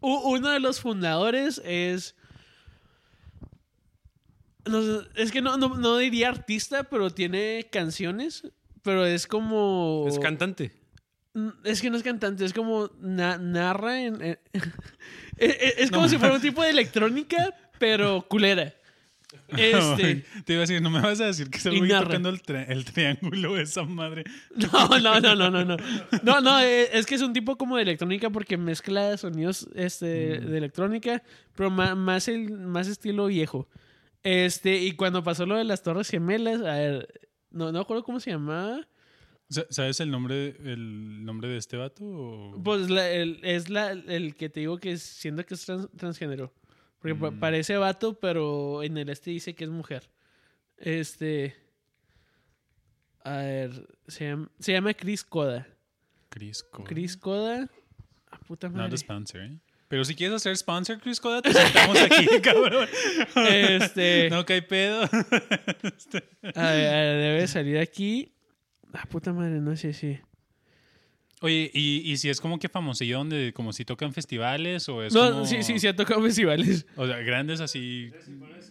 Speaker 2: Uno de los fundadores es. no es que no, no, no diría artista, pero tiene canciones. Pero es como.
Speaker 3: Es cantante.
Speaker 2: Es que no es cantante, es como na- narra en. en- es es- como si fuera un tipo de electrónica, pero culera. Este.
Speaker 1: Te iba a decir, no me vas a decir que es el tocando el, el triángulo de esa madre.
Speaker 2: No, no, no, no, no, no. No, no, eh, es que es un tipo como de electrónica porque mezcla sonidos este,
Speaker 1: Mm.
Speaker 2: de electrónica, pero más, el, más estilo viejo. Este, y cuando pasó lo de las Torres Gemelas, a ver, no, no me acuerdo cómo se llamaba.
Speaker 1: Sa- ¿Sabes el nombre, el nombre de este vato? o-
Speaker 2: Pues la- el- es la, el que te digo que siento que es trans- transgénero. Porque pa-
Speaker 1: Mm.
Speaker 2: parece vato, pero en el este dice que es mujer. Este. A ver, se llama, se llama Chris Coda.
Speaker 1: Chris Coda.
Speaker 2: Chris Coda. A puta
Speaker 1: Not
Speaker 2: madre.
Speaker 1: a sponsor, ¿eh? Pero si quieres hacer sponsor, Chris Coda, te sentamos aquí, cabrón.
Speaker 2: Este.
Speaker 1: No cae pedo.
Speaker 2: A ver, a ver, debe salir aquí. Ah, puta madre, no sé si.
Speaker 1: Oye, ¿y, y si es como que famosillo donde como si tocan festivales o es
Speaker 2: No,
Speaker 1: como...
Speaker 2: sí, sí, sí ha tocado festivales.
Speaker 1: O sea, grandes así,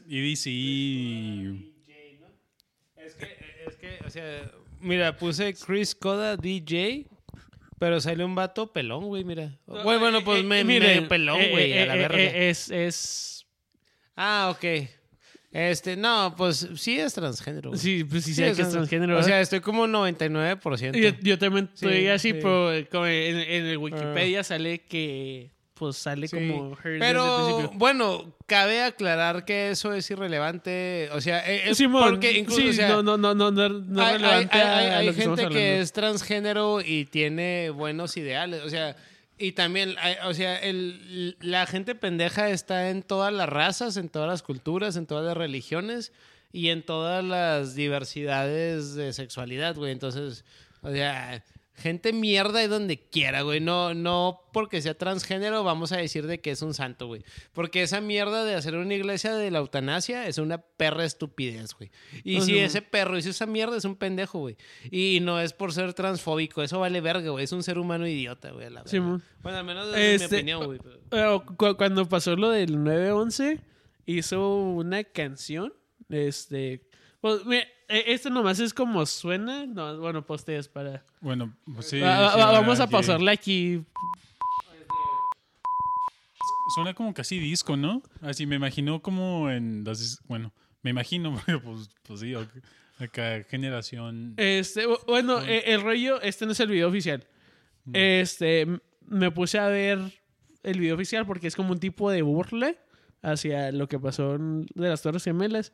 Speaker 1: EDC...
Speaker 3: Es que, es que, o sea, mira, puse Chris Coda DJ, pero salió un vato pelón, güey, mira. Bueno, bueno, pues
Speaker 2: Eh,
Speaker 3: me,
Speaker 2: eh, miren,
Speaker 3: medio pelón,
Speaker 2: eh,
Speaker 3: güey,
Speaker 2: eh,
Speaker 3: a la
Speaker 2: eh,
Speaker 3: verga.
Speaker 2: eh, Es, es.
Speaker 3: Ah, ok. Este, no, pues sí es transgénero. güey.
Speaker 2: Sí, pues sí,
Speaker 3: Sí, es
Speaker 2: que es transgénero.
Speaker 3: O sea, estoy como 99%.
Speaker 2: yo, yo también estoy
Speaker 3: Sí,
Speaker 2: así,
Speaker 3: sí.
Speaker 2: pero como en, en el Wikipedia sale que. Pues sale como her
Speaker 3: Pero bueno, cabe aclarar que eso es irrelevante. O sea, eh,
Speaker 2: Simón,
Speaker 3: porque incluso,
Speaker 2: sí,
Speaker 3: o sea,
Speaker 2: no, no, no, no, no,
Speaker 3: hay,
Speaker 2: relevante
Speaker 3: hay-
Speaker 2: a-
Speaker 3: hay-
Speaker 2: a
Speaker 3: hay
Speaker 2: lo que estamos
Speaker 3: gente que es transgénero y tiene buenos ideales. O sea, y también, hay- o sea, el, la gente pendeja está en todas las razas, en todas las culturas, en todas las religiones y en todas las diversidades de sexualidad, güey. Entonces, o sea, gente mierda y donde quiera, güey. No, no porque sea transgénero vamos a decir de que es un santo, güey. Porque esa mierda de hacer una iglesia de la eutanasia es una perra estupidez, güey. Y si ese perro hizo esa mierda es un pendejo, güey. Y no es por ser transfóbico, eso vale verga, güey. Es un ser humano idiota, güey. la.
Speaker 2: Simón.
Speaker 3: Bueno, al menos
Speaker 2: Este,
Speaker 3: mi opinión, güey.
Speaker 2: pero- cu- cuando pasó lo del 9-11, hizo una canción. Este. Pues, mira, esto nomás es como suena. No, bueno, posteas para.
Speaker 1: Bueno, pues sí.
Speaker 2: Va-
Speaker 1: sí,
Speaker 2: va- vamos a pasarle aquí.
Speaker 1: Suena como casi disco, ¿no? Así me imagino como en las... Bueno, me imagino, pues, pues sí, acá generación...
Speaker 2: Este, bu- bueno, eh, el rollo, este no es el video oficial. Este, m- me puse a ver el video oficial porque es como un tipo de burla hacia lo que pasó en- de las Torres Gemelas.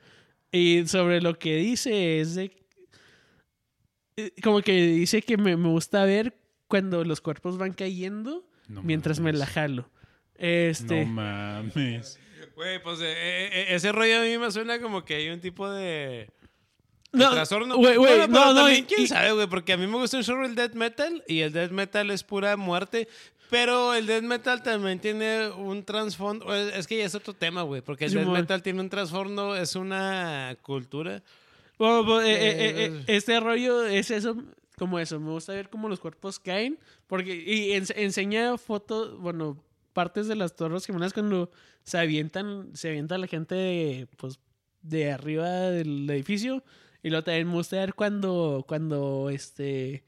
Speaker 2: Y sobre lo que dice es de. eh, Como que dice que me, me gusta ver cuando los cuerpos van cayendo
Speaker 1: No
Speaker 2: mientras me la jalo. Este.
Speaker 1: No mames.
Speaker 3: Güey, pues eh, eh, ese rollo a mí me suena como que hay un tipo de...
Speaker 2: no,
Speaker 3: trastorno. Bueno,
Speaker 2: no, no,
Speaker 3: también,
Speaker 2: y-
Speaker 3: quién
Speaker 2: y-
Speaker 3: sabe, güey, porque a mí me gusta un chorro el death metal y el death metal es pura muerte. Pero el death metal también tiene un trasfondo. Es que ya es otro tema, güey, porque el death
Speaker 2: Simón.
Speaker 3: metal tiene un trasfondo, es una cultura.
Speaker 2: Bueno, pues, eh, eh, eh,
Speaker 3: Eh,
Speaker 2: este rollo es eso, como eso. Me gusta ver cómo los cuerpos caen. Porque, y ens- enseña fotos, bueno, partes de las torres gemelas cuando se avientan, se avienta la gente de, pues, de arriba del edificio. Y luego también me gusta ver cuando, cuando este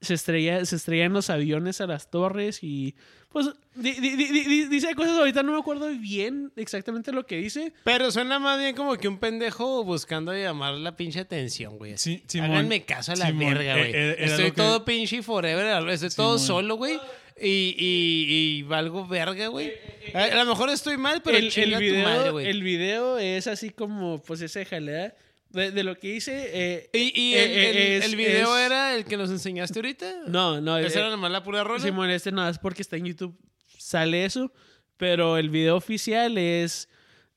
Speaker 2: se estrella, se estrellan los aviones a las torres y pues di- di- di- di- dice cosas ahorita no me acuerdo bien exactamente lo que dice
Speaker 3: Pero suena más bien como que un pendejo buscando llamar la pinche atención, güey.
Speaker 1: Sí, Simón.
Speaker 3: Háganme caso a la
Speaker 1: Simón,
Speaker 3: verga, güey.
Speaker 1: eh, eh, era
Speaker 3: Estoy
Speaker 1: lo que-
Speaker 3: todo pinche forever, estoy todo solo, güey. Y, y, y valgo verga, güey. A, a lo mejor estoy mal, pero
Speaker 2: el, el video,
Speaker 3: madre, güey.
Speaker 2: el video es así como, pues, ese jalea de, de lo que hice. eh,
Speaker 3: ¿Y, y
Speaker 2: eh,
Speaker 3: el,
Speaker 2: eh,
Speaker 3: el-
Speaker 2: es-
Speaker 3: el video
Speaker 2: es-
Speaker 3: era el que nos enseñaste ahorita?
Speaker 2: No, no.
Speaker 3: ¿Esa
Speaker 2: eh,
Speaker 3: era nomás la pura rola?
Speaker 2: Simón, este no es porque está en YouTube, sale eso. Pero el video oficial es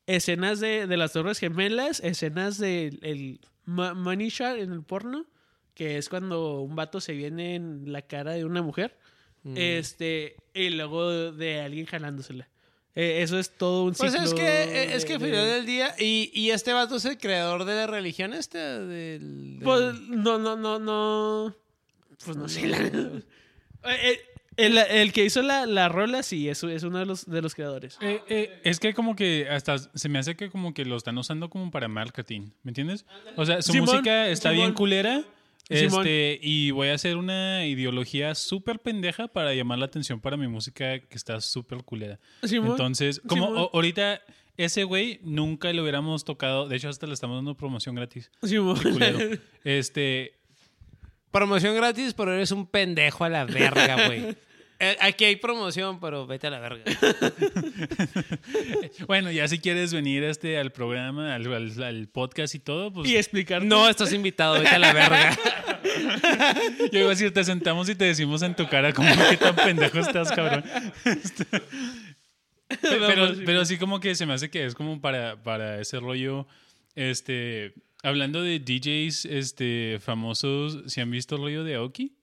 Speaker 2: escenas de, de las Torres Gemelas, escenas del el ma- money shot en el porno, que es cuando un vato se viene en la cara de una mujer.
Speaker 3: Mm.
Speaker 2: Este, y luego de alguien jalándosela. Eh, eso es todo un
Speaker 3: Pues
Speaker 2: ciclo.
Speaker 3: es que, eh, es que al
Speaker 2: de-
Speaker 3: final
Speaker 2: de-
Speaker 3: del día, y, y este vato es el creador de la religión esta, del... del-
Speaker 2: Pues no, no, no, no. Pues no sé. la- Eh, el, el que hizo la, la rola, sí, es, es uno de los, de los creadores.
Speaker 1: Eh, eh, es que como que hasta se me hace que como que lo están usando como para marketing, ¿me entiendes? O sea, su
Speaker 2: Simón,
Speaker 1: música está bien culera.
Speaker 2: Simón.
Speaker 1: Este, y voy a hacer una ideología súper pendeja para llamar la atención para mi música que está súper culera.
Speaker 2: Simón.
Speaker 1: Entonces, como
Speaker 2: Simón.
Speaker 1: ahorita ese güey nunca le hubiéramos tocado, de hecho hasta le estamos dando promoción gratis.
Speaker 2: Simón.
Speaker 1: Culero. Este,
Speaker 3: Promoción gratis, pero eres un pendejo a la verga, güey. Eh, Aquí hay promoción, pero vete a la verga.
Speaker 1: bueno, ya si quieres venir este al programa, al, al- al podcast y todo, pues
Speaker 2: y explicar.
Speaker 3: No estás invitado, vete a la verga.
Speaker 1: Yo iba a decir, te sentamos y te decimos en tu cara como que tan pendejo estás, cabrón. Este, pero, pero así como que se me hace que es como para, para ese rollo, este, hablando de DJs este, famosos, ¿se han visto el rollo de Aoki?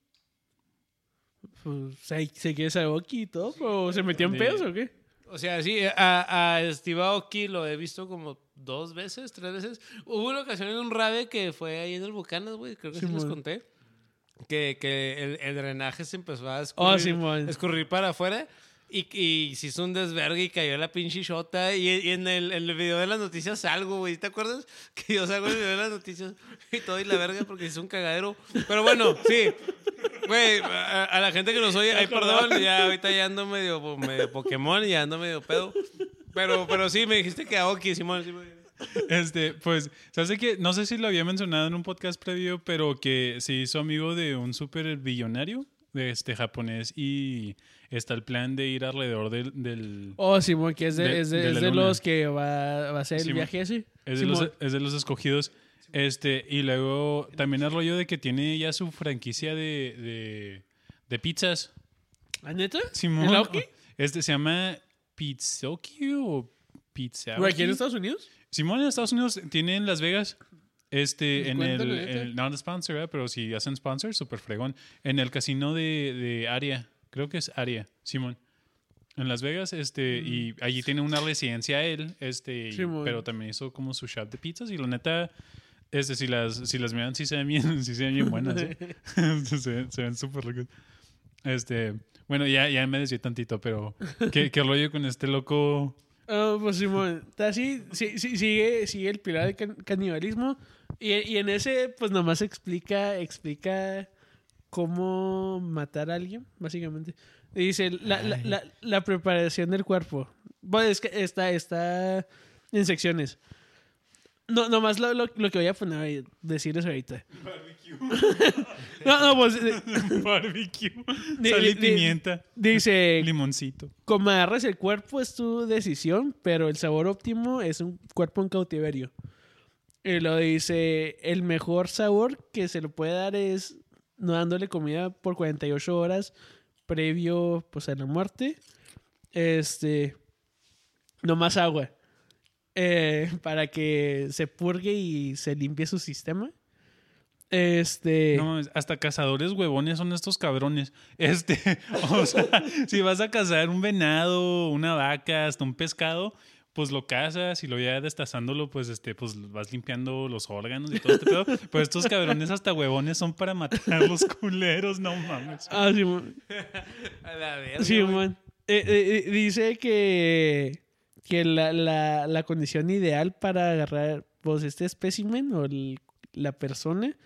Speaker 2: Pues, se, se quiere saber aquí y todo, pero ¿se metió en pedos o qué?
Speaker 3: O sea, sí, a, a Steve Aoki lo he visto como dos veces, tres veces. Hubo una ocasión en un rave que fue ahí en el Bucanas, güey, creo que sí, les conté. Que, que el, el drenaje se empezó a
Speaker 2: Oh,
Speaker 3: escurrir,
Speaker 2: Simón.
Speaker 3: escurrir para afuera. Y, y se hizo un desvergue y cayó la pinche shota. Y, y en, el, en el video de las noticias salgo, güey. ¿Te acuerdas? Que yo salgo en el video de las noticias y todo y la verga porque hizo un cagadero. Pero bueno, sí. Güey, a, a la gente que nos oye, ay, perdón, ya ahorita ya ando medio, medio Pokémon y ya ando medio pedo. Pero, pero sí, me dijiste que Aoki, Simón. Simón.
Speaker 1: Este, pues, ¿sabes que No sé si lo había mencionado en un podcast previo, pero que se hizo amigo de un súper billonario este japonés y está el plan de ir alrededor del, del
Speaker 2: Oh, Simón, que es de,
Speaker 1: De-
Speaker 2: es de,
Speaker 1: de
Speaker 2: es
Speaker 1: la
Speaker 2: de los que va, va a hacer el
Speaker 1: Simón.
Speaker 2: viaje así.
Speaker 1: Es de, los, es de los escogidos. Este, y luego también el rollo de que tiene ya su franquicia de, de, de pizzas.
Speaker 2: ¿Ah, neta?
Speaker 1: Simón.
Speaker 2: ¿El?
Speaker 1: Este se llama Pizzoki o Pizza.
Speaker 2: ¿Pero aquí en Estados Unidos?
Speaker 1: Simón en Estados Unidos tiene en Las Vegas. Este, en el, el- no sponsor, ¿eh? pero si hacen sponsor, súper fregón. En el casino de, de Aria, creo que es Aria, Simón. En Las Vegas, este, y allí tiene una residencia él, este, y- pero también hizo como su shop de pizzas y la neta, este, si las, si las miran, sí se ven bien, sí se ven bien buenas, ¿eh? se, ven- se ven súper ricas. Este, bueno, ya, ya me desvié tantito, pero ¿qué, qué rollo con este loco?
Speaker 2: Ah, pues Simón, está así, sí, sí, sigue, sigue el pilar del can- canibalismo y, y en ese pues nomás explica, explica cómo matar a alguien, básicamente. Y Dice, la, la, la, la preparación del cuerpo. Bueno, es que está, está en secciones. No, nomás lo, lo, lo que voy a poner ahí, decirles ahorita. No, no, pues eh,
Speaker 1: Barbecue, sal y pimienta,
Speaker 2: dice,
Speaker 1: limoncito.
Speaker 2: como agarres el cuerpo es tu decisión, pero el sabor óptimo es un cuerpo en cautiverio. Y lo dice, el mejor sabor que se le puede dar es no dándole comida por 48 horas previo pues a la muerte. Este, no más agua. Eh, para que se purgue y se limpie su sistema. Este,
Speaker 1: No, mames, hasta cazadores huevones son estos cabrones. Este, o sea, si vas a cazar un venado, una vaca, hasta un pescado, pues lo cazas y lo ya destazándolo, pues este, pues vas limpiando los órganos y todo este pedo. Pues estos cabrones hasta huevones son para matar a los culeros, no mames.
Speaker 2: ah, Simón.
Speaker 3: A la verga,
Speaker 2: Sí, man. Eh, eh, eh, dice que, que la, la, la condición ideal para agarrar pues, este espécimen o el- la persona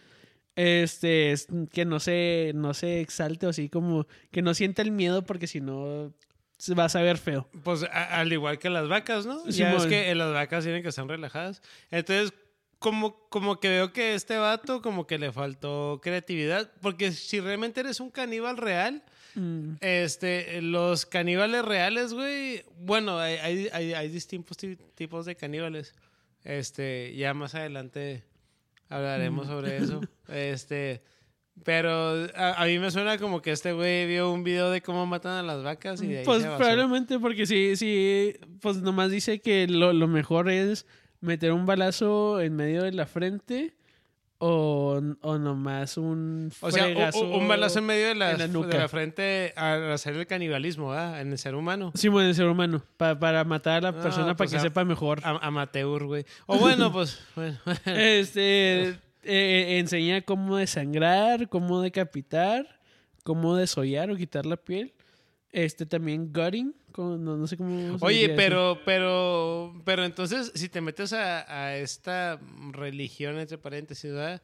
Speaker 2: este es que no se, no se exalte o así como que no sienta el miedo porque si no se va a saber feo.
Speaker 3: Pues a- al igual que las vacas, ¿no?
Speaker 2: Sí,
Speaker 3: ya es que eh, las vacas tienen que estar relajadas. Entonces, como, como que veo que este vato como que le faltó creatividad. Porque si realmente eres un caníbal real,
Speaker 2: Mm.
Speaker 3: este, los caníbales reales, güey, bueno, hay, hay, hay, hay distintos ti- tipos de caníbales. Este, ya más adelante hablaremos sobre eso. Este, pero a, a mí me suena como que este güey vio un video de cómo matan a las vacas y de ahí
Speaker 2: Pues
Speaker 3: se
Speaker 2: probablemente porque sí, sí, pues nomás dice que lo, lo mejor es meter un balazo en medio de la frente o, o nomás un
Speaker 3: O sea, un balazo en medio de la,
Speaker 2: en la
Speaker 3: de la frente al hacer el canibalismo, ¿verdad? En el ser humano.
Speaker 2: Sí, bueno, el ser humano. pa- para matar a la
Speaker 3: Ah,
Speaker 2: persona para
Speaker 3: pues,
Speaker 2: que
Speaker 3: a-
Speaker 2: sepa mejor.
Speaker 3: Amateur, güey. O bueno, pues, bueno.
Speaker 2: Este eh, enseña cómo desangrar, cómo decapitar, cómo desollar o quitar la piel. Este también gutting, no, no sé cómo.
Speaker 3: Oye,
Speaker 2: eso.
Speaker 3: pero, pero, pero entonces, si te metes a, a esta religión, entre paréntesis, ¿verdad?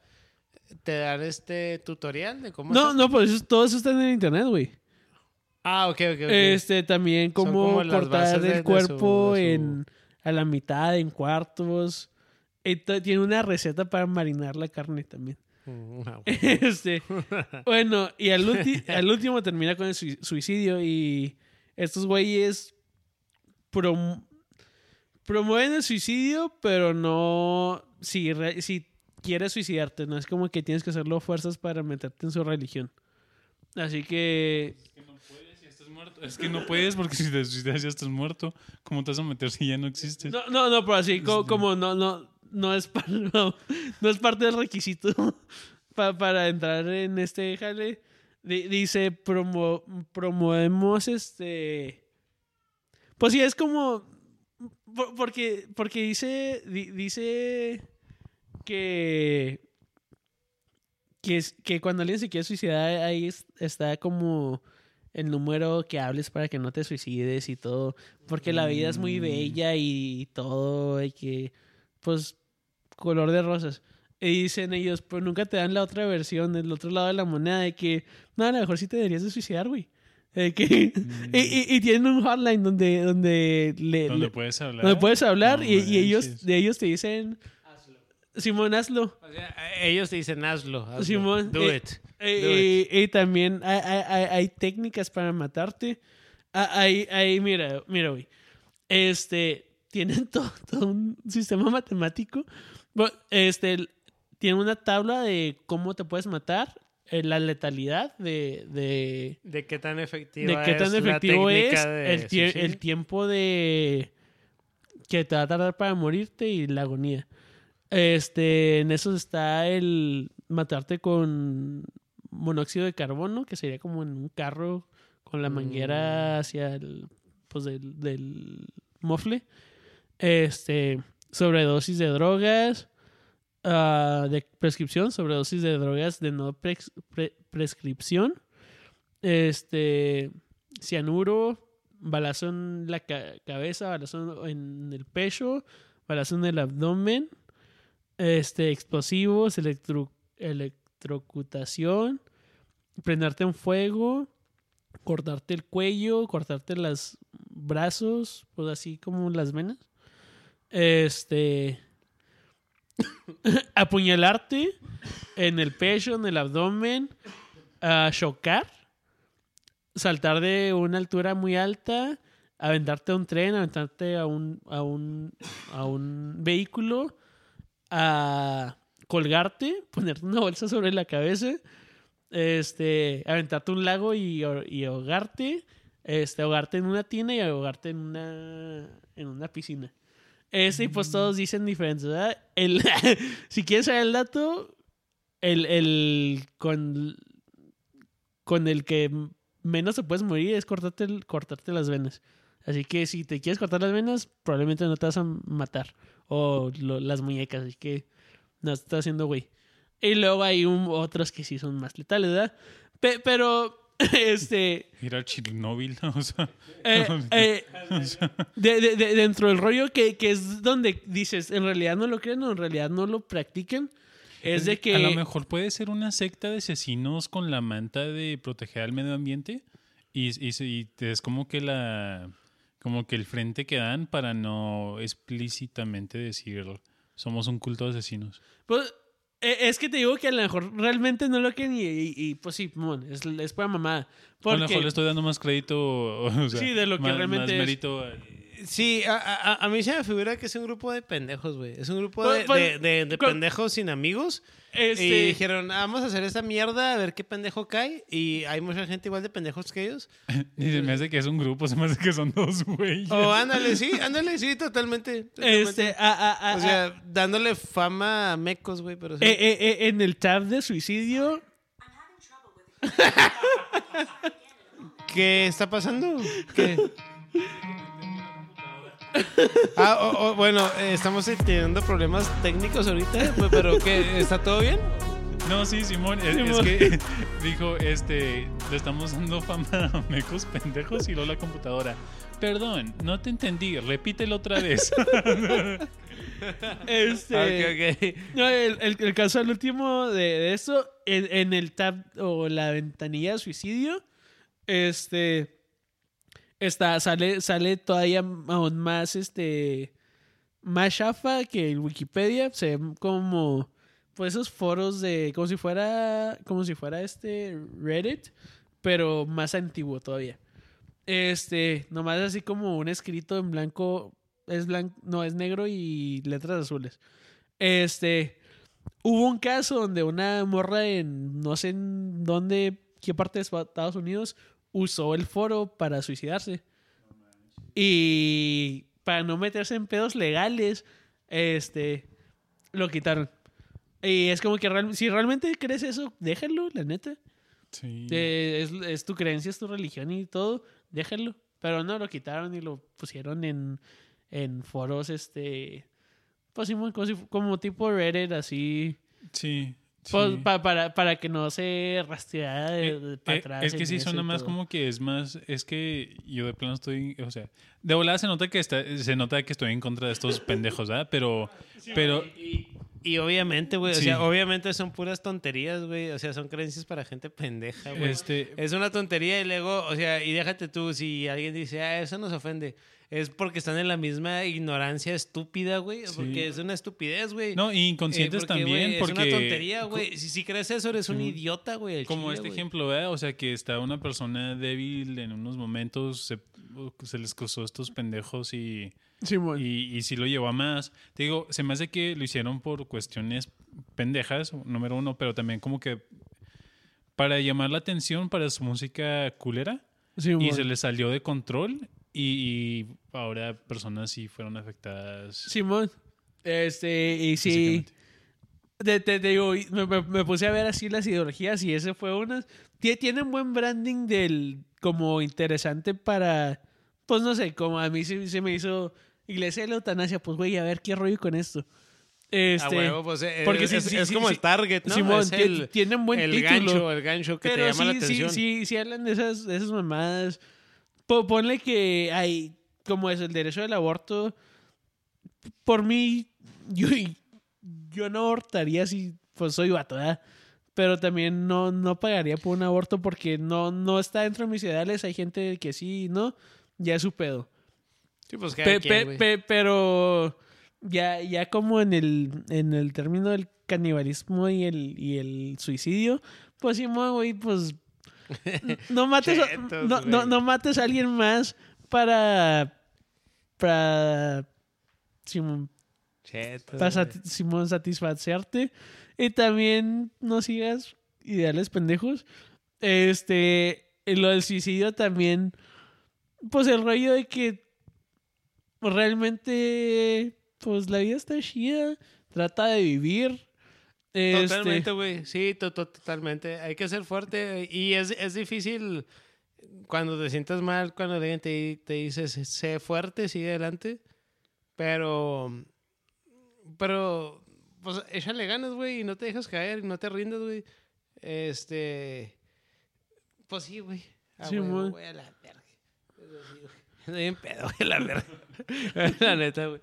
Speaker 3: Te dan este tutorial de cómo...
Speaker 2: No,
Speaker 3: hacer-
Speaker 2: no, pues eso- todo eso está en el internet, güey.
Speaker 3: Ah, ok, ok, ok.
Speaker 2: Este también cómo cortar
Speaker 3: bases de- de
Speaker 2: el
Speaker 3: su-
Speaker 2: cuerpo
Speaker 3: de su-
Speaker 2: en a la mitad, en cuartos. Ento- tiene una receta para marinar la carne también.
Speaker 3: Mm, ah,
Speaker 2: Este, bueno, y al, al último termina con el sui- suicidio y estos güeyes prom- promueven el suicidio, pero no si, re- si quieres suicidarte, no es como que tienes que hacerlo a fuerzas para meterte en su religión. Así que
Speaker 1: Es que no puedes si estás muerto. Es que no puedes porque si te suicidas ya estás muerto. ¿Cómo te vas a meter si ya no existes?
Speaker 2: no, no, no, pero así co- como, no, no, no es no, no es parte del requisito pa- para entrar en este jale. Di- dice promo, promovemos este pues sí es como por- porque porque dice di- dice que que que cuando alguien se quiere suicidar ahí es- está como el número que hables para que no te suicides y todo porque la vida es muy
Speaker 1: Mm.
Speaker 2: bella y todo y que pues color de rosas y dicen ellos, pues nunca te dan la otra versión, del otro lado de la moneda, de que, no, a lo mejor sí te deberías de suicidar, güey. De que, y, y- y tienen un hotline donde, donde, le,
Speaker 1: Donde
Speaker 2: le-
Speaker 1: puedes hablar.
Speaker 2: donde puedes hablar
Speaker 1: No
Speaker 2: y, y ellos, de ellos te dicen, Simón, hazlo.
Speaker 3: O sea, ellos te dicen hazlo, hazlo.
Speaker 2: Simón,
Speaker 3: Do
Speaker 2: eh,
Speaker 3: it.
Speaker 2: Eh,
Speaker 3: Do
Speaker 2: y, y también hay, hay- hay- técnicas para matarte. Ah, Hay, hay, mira, mira, güey. Este, tienen todo, todo un sistema matemático. Este, tiene una tabla de cómo te puedes matar, eh, la letalidad de, de,
Speaker 3: ¿De qué tan efectivo
Speaker 2: de qué tan
Speaker 3: es
Speaker 2: efectivo es el, tie- el tiempo de que te va a tardar para morirte y la agonía. Este, en eso está el matarte con monóxido de carbono, que sería como en un carro con la manguera hacia el, pues del, del mofle. Este, sobredosis de drogas, ah, de prescripción, sobredosis de drogas de no pres- pre- prescripción, este, cianuro, balazo en la ca- cabeza, balazo en el pecho, balazo en el abdomen, este, explosivos, electro, electrocutación, prenderte en fuego, cortarte el cuello, cortarte los brazos, pues así como las venas. Este. apuñalarte en el pecho, en el abdomen, a chocar, saltar de una altura muy alta, aventarte a un tren, aventarte a un, a un, a un vehículo, a colgarte, ponerte una bolsa sobre la cabeza, este, aventarte a un lago y, y ahogarte, este, ahogarte en una tina y ahogarte en una, en una piscina. Este, y pues todos dicen diferentes, ¿verdad? El, si quieres saber el dato, el, el con, con el que menos te puedes morir es cortarte, cortarte las venas. Así que si te quieres cortar las venas, probablemente no te vas a matar. O las muñecas, así que no te estás haciendo güey. Y luego hay un- otros que sí son más letales, ¿verdad? Pe- pero, este,
Speaker 1: Ir al Chernobyl, o sea.
Speaker 2: eh, eh, de- de- de- dentro del rollo que, que es donde dices, en realidad no lo creen o en realidad no lo practican, es de que...
Speaker 1: A lo mejor puede ser una secta de asesinos con la manta de proteger al medio ambiente y, es como que la como que el frente que dan para no explícitamente decir somos un culto de asesinos.
Speaker 2: Pues, es que te digo que a lo mejor realmente no lo creen y, y- y, pues sí, mon, es, es pura mamada.
Speaker 1: A lo
Speaker 2: Porque,
Speaker 1: mejor le estoy dando más crédito, o sea,
Speaker 2: Sí, de lo que
Speaker 1: más-
Speaker 2: realmente
Speaker 1: más
Speaker 2: es.
Speaker 1: mérito
Speaker 3: Sí, a, a- a mí se me figura que es un grupo de pendejos, güey. Es un grupo de,
Speaker 2: Pues- pues,
Speaker 3: de- de- pendejos sin amigos.
Speaker 2: este,
Speaker 3: Y dijeron, "Ah, vamos a hacer esta mierda, a ver qué pendejo cae. Y hay mucha gente igual de pendejos que ellos.
Speaker 1: y se me hace que es un grupo, se me hace que son dos güeyes.
Speaker 3: O ándale, sí, ándale, sí, totalmente. totalmente.
Speaker 2: este, a- a- a-
Speaker 3: o sea, dándole fama a mecos, güey, pero sí.
Speaker 2: eh, eh, eh, en el tab de suicidio,
Speaker 3: ¿Qué está pasando? ¿Qué? Ah, bueno, eh, estamos teniendo problemas técnicos ahorita, pues, pero ¿qué? ¿Está todo bien?
Speaker 1: No, sí, Simón, es, que dijo, este, le estamos dando fama a mecos pendejos y luego la computadora. Perdón, no te entendí, repítelo otra vez.
Speaker 2: este,
Speaker 3: Ok, ok.
Speaker 2: no, el, el- el caso al último de, de esto, en, en el tab o la ventanilla de suicidio, este, está, sale, sale todavía aún más, este, más chafa que el Wikipedia, se ven como, pues esos foros de, como si fuera, como si fuera este Reddit, pero más antiguo todavía. Este, nomás así como un escrito en blanco, es blanco, no, es negro y letras azules. Este, hubo un caso donde una morra en, no sé en dónde, qué parte de Estados Unidos, usó el foro para suicidarse. Y para no meterse en pedos legales, este, lo quitaron. Y es como que real- si realmente crees eso, déjalo, la neta.
Speaker 1: Sí.
Speaker 2: Eh, es, es tu creencia, es tu religión y todo, déjalo. Pero no, lo quitaron y lo pusieron en, en foros, este, pues sí, como, como tipo Reddit, así,
Speaker 1: Sí.
Speaker 2: Pues,
Speaker 1: sí.
Speaker 2: pa- para, para que no se rastreara de, de para
Speaker 1: Eh,
Speaker 2: atrás.
Speaker 1: es que sí suena más como que es más es que yo de plano estoy o sea de volada se nota que está se nota que estoy en contra de estos pendejos ¿verdad? pero pero
Speaker 3: Y, y obviamente, güey,
Speaker 1: Sí.
Speaker 3: o sea, obviamente son puras tonterías, güey. O sea, son creencias para gente pendeja, güey.
Speaker 1: este
Speaker 3: Es una tontería y luego, o sea, y déjate tú, si alguien dice, ah, eso nos ofende, es porque están en la misma ignorancia estúpida, güey.
Speaker 1: Sí.
Speaker 3: Porque es una estupidez, güey.
Speaker 1: no y inconscientes
Speaker 3: Eh, porque,
Speaker 1: también porque
Speaker 3: Es una tontería, güey. Si, si crees eso, eres un idiota, güey.
Speaker 1: como
Speaker 3: chile,
Speaker 1: este ejemplo ¿verdad? o sea que está una persona débil en unos momentos se, se les cruzó estos pendejos y
Speaker 2: Simón.
Speaker 1: Y, y sí lo llevó a más. Te digo, se me hace que lo hicieron por cuestiones pendejas, número uno, pero también como que para llamar la atención para su música culera.
Speaker 2: Simón.
Speaker 1: Y se les salió de control y, y ahora personas sí fueron afectadas.
Speaker 2: Simón. Este, y sí. Te, te- te digo, me, me- me puse a ver así las ideologías y ese fue una. Tie- Tienen buen branding del. como interesante para. Pues no sé, como a mí se, se me hizo. Iglesia de la eutanasia, pues güey, a ver qué rollo con esto. Este,
Speaker 3: a huevo, pues eh,
Speaker 2: porque
Speaker 3: es,
Speaker 2: sí,
Speaker 3: es-
Speaker 2: sí,
Speaker 3: es
Speaker 2: sí,
Speaker 3: como el target, ¿no?
Speaker 2: Simón,
Speaker 3: Es el,
Speaker 2: tienen buen
Speaker 3: el
Speaker 2: título.
Speaker 3: gancho, el gancho que
Speaker 2: Pero
Speaker 3: te llama la
Speaker 2: sí, sí,
Speaker 3: atención.
Speaker 2: sí, sí hablan de esas, de esas mamadas. Po- ponle que hay, como es el derecho del aborto, por mí, yo, yo no abortaría si pues soy vato, ¿verdad? Pero también no, no pagaría por un aborto porque no, no está dentro de mis ideales. Hay gente que sí, ¿no? Ya es su pedo.
Speaker 3: Sí, pues cada
Speaker 2: Pe-
Speaker 3: quien,
Speaker 2: pe-
Speaker 3: güey.
Speaker 2: pe- pero ya, ya como en el, en el término del canibalismo y el, y el suicidio, pues sí, güey, pues no mates, a, no, no, no mates a alguien más para para Simón,
Speaker 3: Chetos,
Speaker 2: para sati- Simón satisfacerte y también no sigas ideales pendejos. Este, lo del suicidio también, pues el rollo de que realmente, pues la vida está chida, trata de vivir. Este,
Speaker 3: Totalmente, güey. Sí, to- to- totalmente. Hay que ser fuerte. Y es, es difícil cuando te sientas mal, cuando alguien te, te dice, sé- fuerte, sigue adelante. Pero, pero, pues échale ganas, güey, y no te dejas caer, no te rindas, güey. Este, pues sí, güey. A
Speaker 2: Sí,
Speaker 3: güey, a la verga. Estoy bien pedo, güey, la verga. la neta, güey.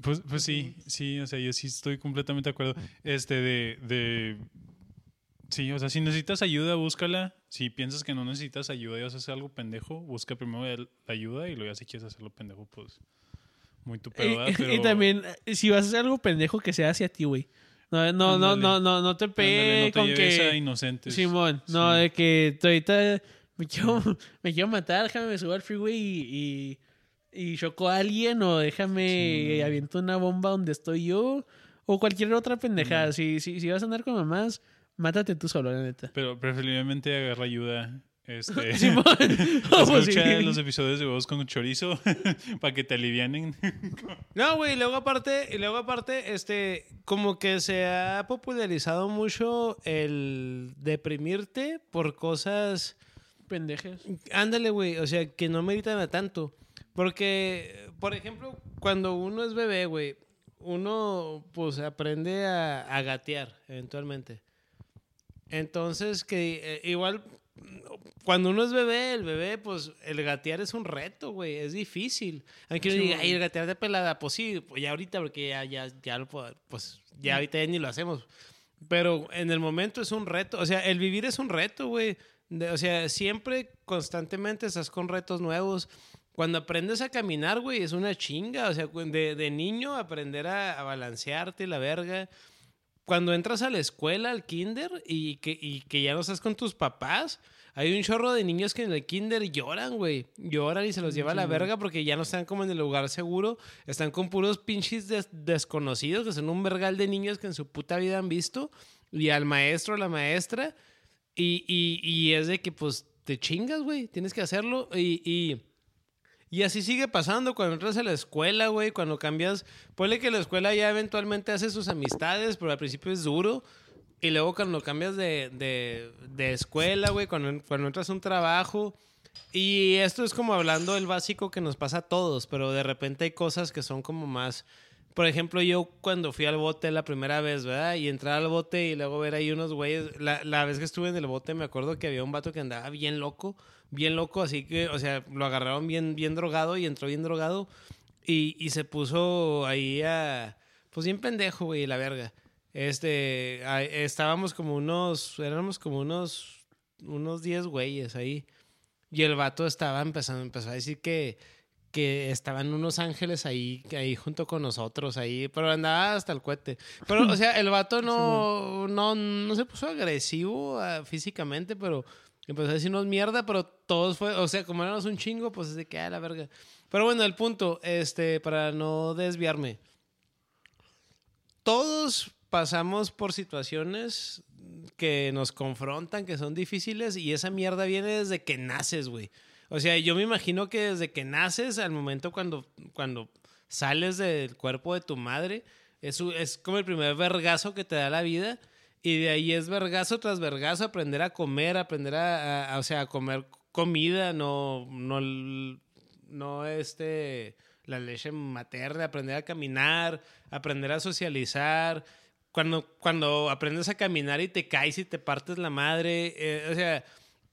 Speaker 1: Pues, pues sí, sí, o sea, yo sí estoy completamente de acuerdo. Este, de, de. Sí, o sea, si necesitas ayuda, búscala. Si piensas que no necesitas ayuda y vas a hacer algo pendejo, busca primero la ayuda y luego ya si quieres hacerlo pendejo, pues. Muy tu pedo,
Speaker 2: y, y también, eh, si vas a hacer algo pendejo, que sea hacia ti, güey. No, no, no, no, no, no te
Speaker 1: ándale,
Speaker 2: pegue
Speaker 1: no te
Speaker 2: con que...
Speaker 1: a inocentes.
Speaker 2: Simón, no,
Speaker 1: Sí.
Speaker 2: de que ahorita me quiero, me quiero matar, déjame me subo al freeway y, y, y choco a alguien o déjame
Speaker 1: Sí.
Speaker 2: aviento una bomba donde estoy yo o cualquier otra pendejada. Si, si, si vas a andar con mamás, mátate tú solo, la neta.
Speaker 1: Pero preferiblemente agarra ayuda. Este,
Speaker 2: pues
Speaker 1: escucha
Speaker 2: sí.
Speaker 1: los episodios de Voz con Chorizo para que te alivianen.
Speaker 3: No, güey, y luego aparte, y luego aparte, este, como que se ha popularizado mucho el deprimirte por cosas,
Speaker 2: pendejas.
Speaker 3: ándale, güey, o sea, que no meritan a tanto. Porque, por ejemplo, cuando uno es bebé, güey, uno pues aprende a, a gatear eventualmente. Entonces, que eh, igual, cuando uno es bebé, el bebé, pues el gatear es un reto, güey, es difícil. Aunque uno
Speaker 2: Sí,
Speaker 3: diga, ay, el gatear de pelada, pues sí, pues ya ahorita, porque ya, ya, ya lo puedo, pues ya ahorita ya ni lo hacemos. Pero en el momento es un reto, o sea, el vivir es un reto, güey. De- O sea, siempre, constantemente estás con retos nuevos. Cuando aprendes a caminar, güey, es una chinga. O sea, de, de niño aprender a, a balancearte la verga. Cuando entras a la escuela, al kinder, y que, y que ya no estás con tus papás, hay un chorro de niños que en el kinder lloran, güey. Lloran y se los lleva a la verga porque ya no están como en el lugar seguro. Están con puros pinches des- desconocidos, que son un vergal de niños que en su puta vida han visto. Y al maestro, la maestra. Y, y, y es de que, pues, te chingas, güey. Tienes que hacerlo. Y, y, y así sigue pasando cuando entras a la escuela, güey. Cuando cambias. Ponle que la escuela ya eventualmente hace sus amistades, pero al principio es duro. Y luego cuando cambias de, de, de escuela, güey. Cuando, cuando entras a un trabajo. Y esto es como hablando del básico que nos pasa a todos, pero de repente hay cosas que son como más. Por ejemplo, yo cuando fui al bote la primera vez, ¿verdad? Y entrar al bote y luego ver ahí unos güeyes. La, la vez que estuve en el bote me acuerdo que había un vato que andaba bien loco, bien loco, así que, o sea, lo agarraron bien, bien drogado y entró bien drogado. Y, y se puso ahí a. Pues bien pendejo, güey, la verga. Este. estábamos como unos. Éramos como unos. Unos 10 güeyes ahí. Y el vato estaba empezando, empezó a decir que, que estaban unos ángeles ahí, ahí junto con nosotros, ahí, pero andaba hasta el cohete. Pero, o sea, el vato no, no, no se puso agresivo ah, físicamente, pero empezó a decirnos mierda, pero todos fue, o sea, como éramos un chingo, pues es de que, a la verga. Pero bueno, el punto, este, para no desviarme. Todos pasamos por situaciones que nos confrontan, que son difíciles, y esa mierda viene desde que naces, güey. O sea, yo me imagino que desde que naces, al momento cuando, cuando sales del cuerpo de tu madre. Es, es como el primer vergazo que te da la vida. Y de ahí es vergazo tras vergazo, aprender a comer, aprender a, a- a- o sea, a comer comida, no, no, no este, la leche materna, aprender a caminar, aprender a socializar. Cuando, cuando aprendes a caminar y te caes y te partes la madre, eh, o sea,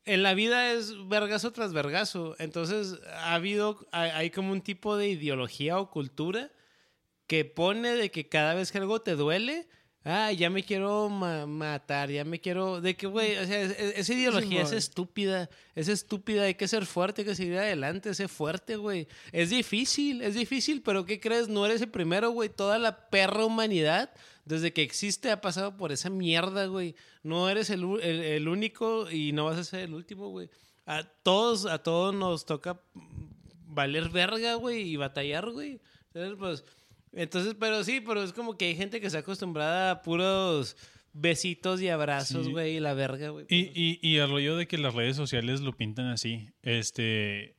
Speaker 3: en la vida es vergazo tras vergazo. Entonces ha habido, hay, como un tipo de ideología o cultura que pone de que cada vez que algo te duele, ah, ya me quiero ma- matar, ya me quiero, de que, güey, o sea, es- es- esa ideología es
Speaker 2: Simón.
Speaker 3: estúpida, es estúpida, hay que ser fuerte, hay que seguir adelante, sé fuerte, güey. Es difícil, es difícil, pero ¿qué crees? No eres el primero, güey, toda la perra humanidad, desde que existe, ha pasado por esa mierda, güey. No eres el, el- el único y no vas a ser el último, güey. A todos, a todos nos toca valer verga, güey, y batallar, güey. Entonces, pues, entonces, pero sí, pero es como que hay gente que está acostumbrada a puros besitos y abrazos,
Speaker 1: Sí.
Speaker 3: güey, y la verga, güey.
Speaker 1: Y, y, y el rollo de que las redes sociales lo pintan así. Este.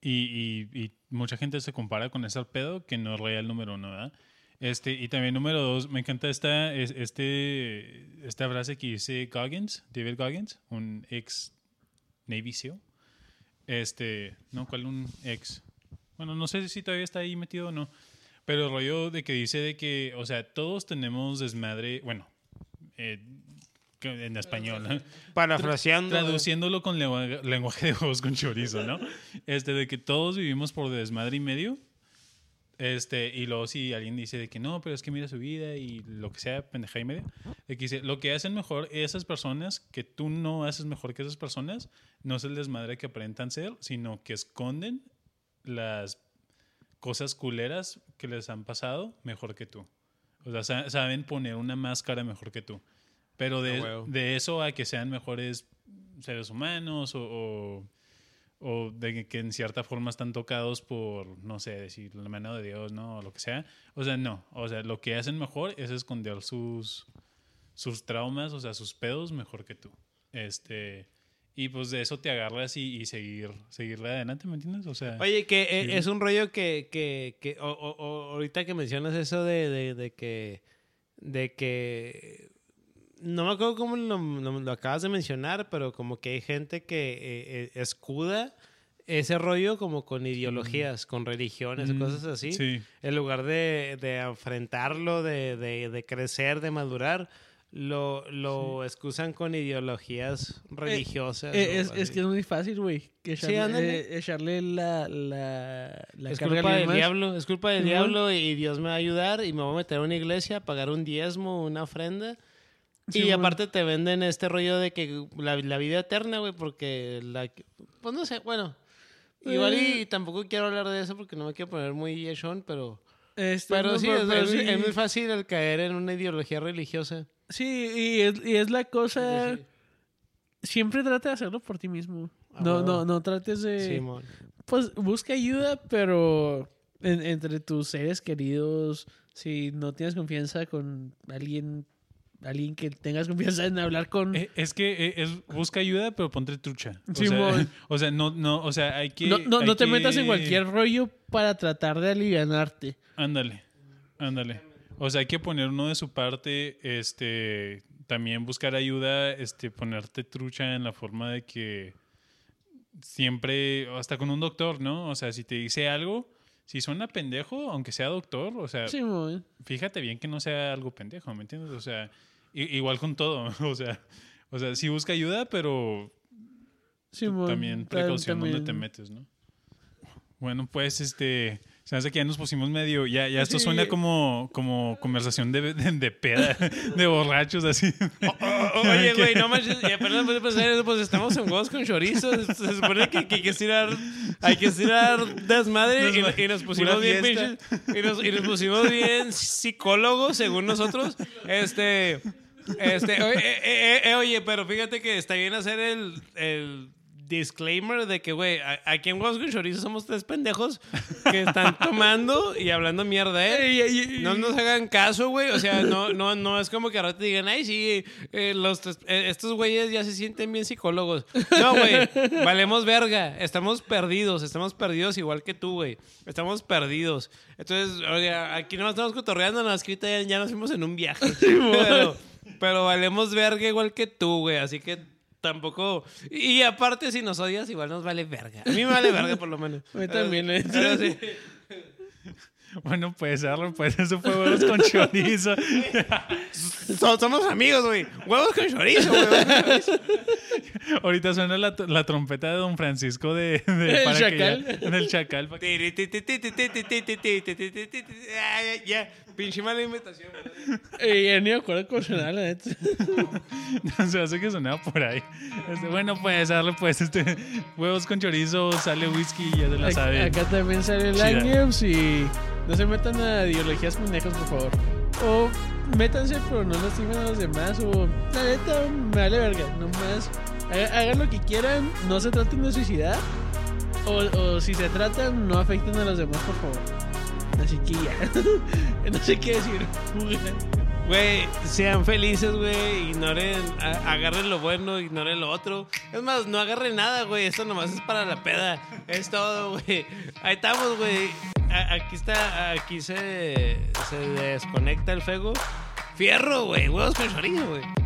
Speaker 1: Y, y, y mucha gente se compara con ese pedo que no es real número uno, ¿verdad? Este, y también número dos, me encanta esta, es- este, esta frase que dice Goggins, David Goggins, un ex Navy SEAL. Este, no, ¿cuál un ex? Bueno, no sé si todavía está ahí metido o no. Pero el rollo de que dice de que, o sea, todos tenemos desmadre, bueno, eh, en español.
Speaker 3: Parafraseando.
Speaker 1: Traduciéndolo con lengua- lenguaje de juegos con chorizo, ¿no? Este, de que todos vivimos por desmadre y medio. Este, y luego si alguien dice de que no, pero es que mira su vida y lo que sea, pendeja y media. De que dice, lo que hacen mejor esas personas, que tú no haces mejor que esas personas, no es el desmadre que aparentan ser, sino que esconden las cosas culeras que les han pasado mejor que tú. O sea, sa- saben poner una máscara mejor que tú. Pero de, eso a que sean mejores seres humanos o, o, o de que- en cierta forma están tocados por, no sé, decir la mano de Dios, ¿no? O lo que sea. O sea, no. O sea, lo que hacen mejor es esconder sus, sus traumas, o sea, sus pedos mejor que tú. Este, y pues de eso te agarras y, y seguir, seguirle adelante, ¿me entiendes? O sea,
Speaker 3: Oye, que eh,
Speaker 1: Sí.
Speaker 3: es un rollo que, que, que o- o- o- ahorita que mencionas eso de, de, de que, de que, no me acuerdo cómo lo, lo- lo acabas de mencionar, pero como que hay gente que eh, eh, escuda ese rollo como con ideologías, con religiones
Speaker 1: mm,
Speaker 3: cosas así,
Speaker 1: Sí.
Speaker 3: en lugar de, de enfrentarlo, de, de, de crecer, de madurar. Lo, lo excusan con ideologías religiosas.
Speaker 2: Eh, es, que es muy fácil, güey. Echarle, eh, echarle la, la, la
Speaker 3: es
Speaker 2: carga a
Speaker 3: culpa del
Speaker 2: más.
Speaker 3: diablo, es culpa del diablo y Dios me va a ayudar y me voy a meter a una iglesia, a pagar un diezmo, una ofrenda. Y aparte te venden este rollo de que la, la vida eterna, güey, porque la... Pues no sé, bueno. Igual y,
Speaker 2: Eh.
Speaker 3: tampoco quiero hablar de eso porque no me quiero poner muy echón, pero...
Speaker 2: Este,
Speaker 3: Pero sí, es,
Speaker 2: pero
Speaker 3: es-
Speaker 2: sí.
Speaker 3: es muy fácil el caer en una ideología religiosa.
Speaker 2: Sí, y es, y es la cosa.
Speaker 3: Sí,
Speaker 2: Siempre trata de hacerlo por ti mismo.
Speaker 3: Ah,
Speaker 2: No, no, no trates de.
Speaker 3: Simón.
Speaker 2: Pues busca ayuda, pero en- entre tus seres queridos, si no tienes confianza con alguien, alguien que tengas confianza en hablar con.
Speaker 1: Eh, Es que eh, es, busca ayuda, pero ponte trucha. O,
Speaker 2: Simón.
Speaker 1: sea, o sea, no, no, o sea, hay que.
Speaker 2: no no,
Speaker 1: hay
Speaker 2: no te
Speaker 1: que-
Speaker 2: metas en cualquier rollo para tratar de alivianarte.
Speaker 1: Ándale, ándale. O sea, hay que poner uno de su parte, este, también buscar ayuda, este, ponerte trucha en la forma de que siempre, hasta con un doctor, ¿no? O sea, si te dice algo, si suena pendejo, aunque sea doctor, o sea,
Speaker 2: Sí,
Speaker 1: fíjate bien que no sea algo pendejo, ¿me entiendes? O sea, igual con todo, o sea, o sea, sí busca ayuda, pero
Speaker 2: Sí,
Speaker 1: también
Speaker 2: Ta-
Speaker 1: precaución donde te metes, ¿no? Bueno, pues este, se hace que ya nos pusimos medio, ya, ya esto
Speaker 2: Sí.
Speaker 1: suena como, como conversación de, de, de peda, de borrachos así.
Speaker 3: Oye, güey, no manches, y perdón, pues, pues, pues estamos en huevos con chorizo. Se supone que, que hay que estirar, hay que estirar desmadre y, y nos pusimos bien pinches, y nos, y nos pusimos bien psicólogos, según nosotros. Este, este, oye, eh, eh, eh, oye, pero fíjate que está bien hacer el, el disclaimer de que, güey, aquí en Huevos con Chorizo somos tres pendejos que están tomando y hablando mierda, ¿eh? No nos hagan caso, güey. O sea, no, no, no es como que ahora te digan, ay, sí, eh, los tres- eh, estos güeyes ya se sienten bien psicólogos. No, güey, valemos verga. Estamos perdidos, estamos perdidos igual que tú, güey. Estamos perdidos. Entonces, oye, aquí nomás estamos cotorreando, nada más que ahorita ya, ya nos fuimos en un viaje. pero, pero valemos verga igual que tú, güey. Así que tampoco. Y aparte, si nos odias, igual nos vale verga. A mí me vale verga, por lo menos.
Speaker 2: A mí también, ¿eh?
Speaker 3: Pero sí.
Speaker 1: Bueno, pues, Arlo, pues eso fue huevos con chorizo.
Speaker 3: Somos amigos, güey. Huevos con chorizo, güey.
Speaker 1: Ahorita suena la, trompeta de Don Francisco de, de para
Speaker 2: chacal.
Speaker 1: Que
Speaker 3: ya, chacal. Ya, Pinche mala imitación, güey.
Speaker 2: Eh, ya ni me acuerdo cómo sonaba, la neta.
Speaker 1: Se hace que sonaba por ahí. Este, bueno, pues, Arlo, pues, este, huevos con chorizo, sale whisky, ya se la
Speaker 2: Ac-
Speaker 1: sabe.
Speaker 2: Acá también sale. Angels y no se metan a ideologías pendejas, por favor. O métanse, pero no lastimen a los demás. O la neta, me vale verga. Nomás haga- hagan lo que quieran, no se traten de suicidar. O, o si se tratan, no afecten a los demás, por favor. Así que no sé qué decir.
Speaker 3: Güey, sean felices, güey. Ignoren, agarren lo bueno, ignoren lo otro. Es más, no agarren nada, güey. Esto nomás es para la peda. Es todo, güey. Ahí estamos, güey. Aquí está, aquí se, se desconecta el fuego. Fierro, güey. Huevos con chorizo, güey.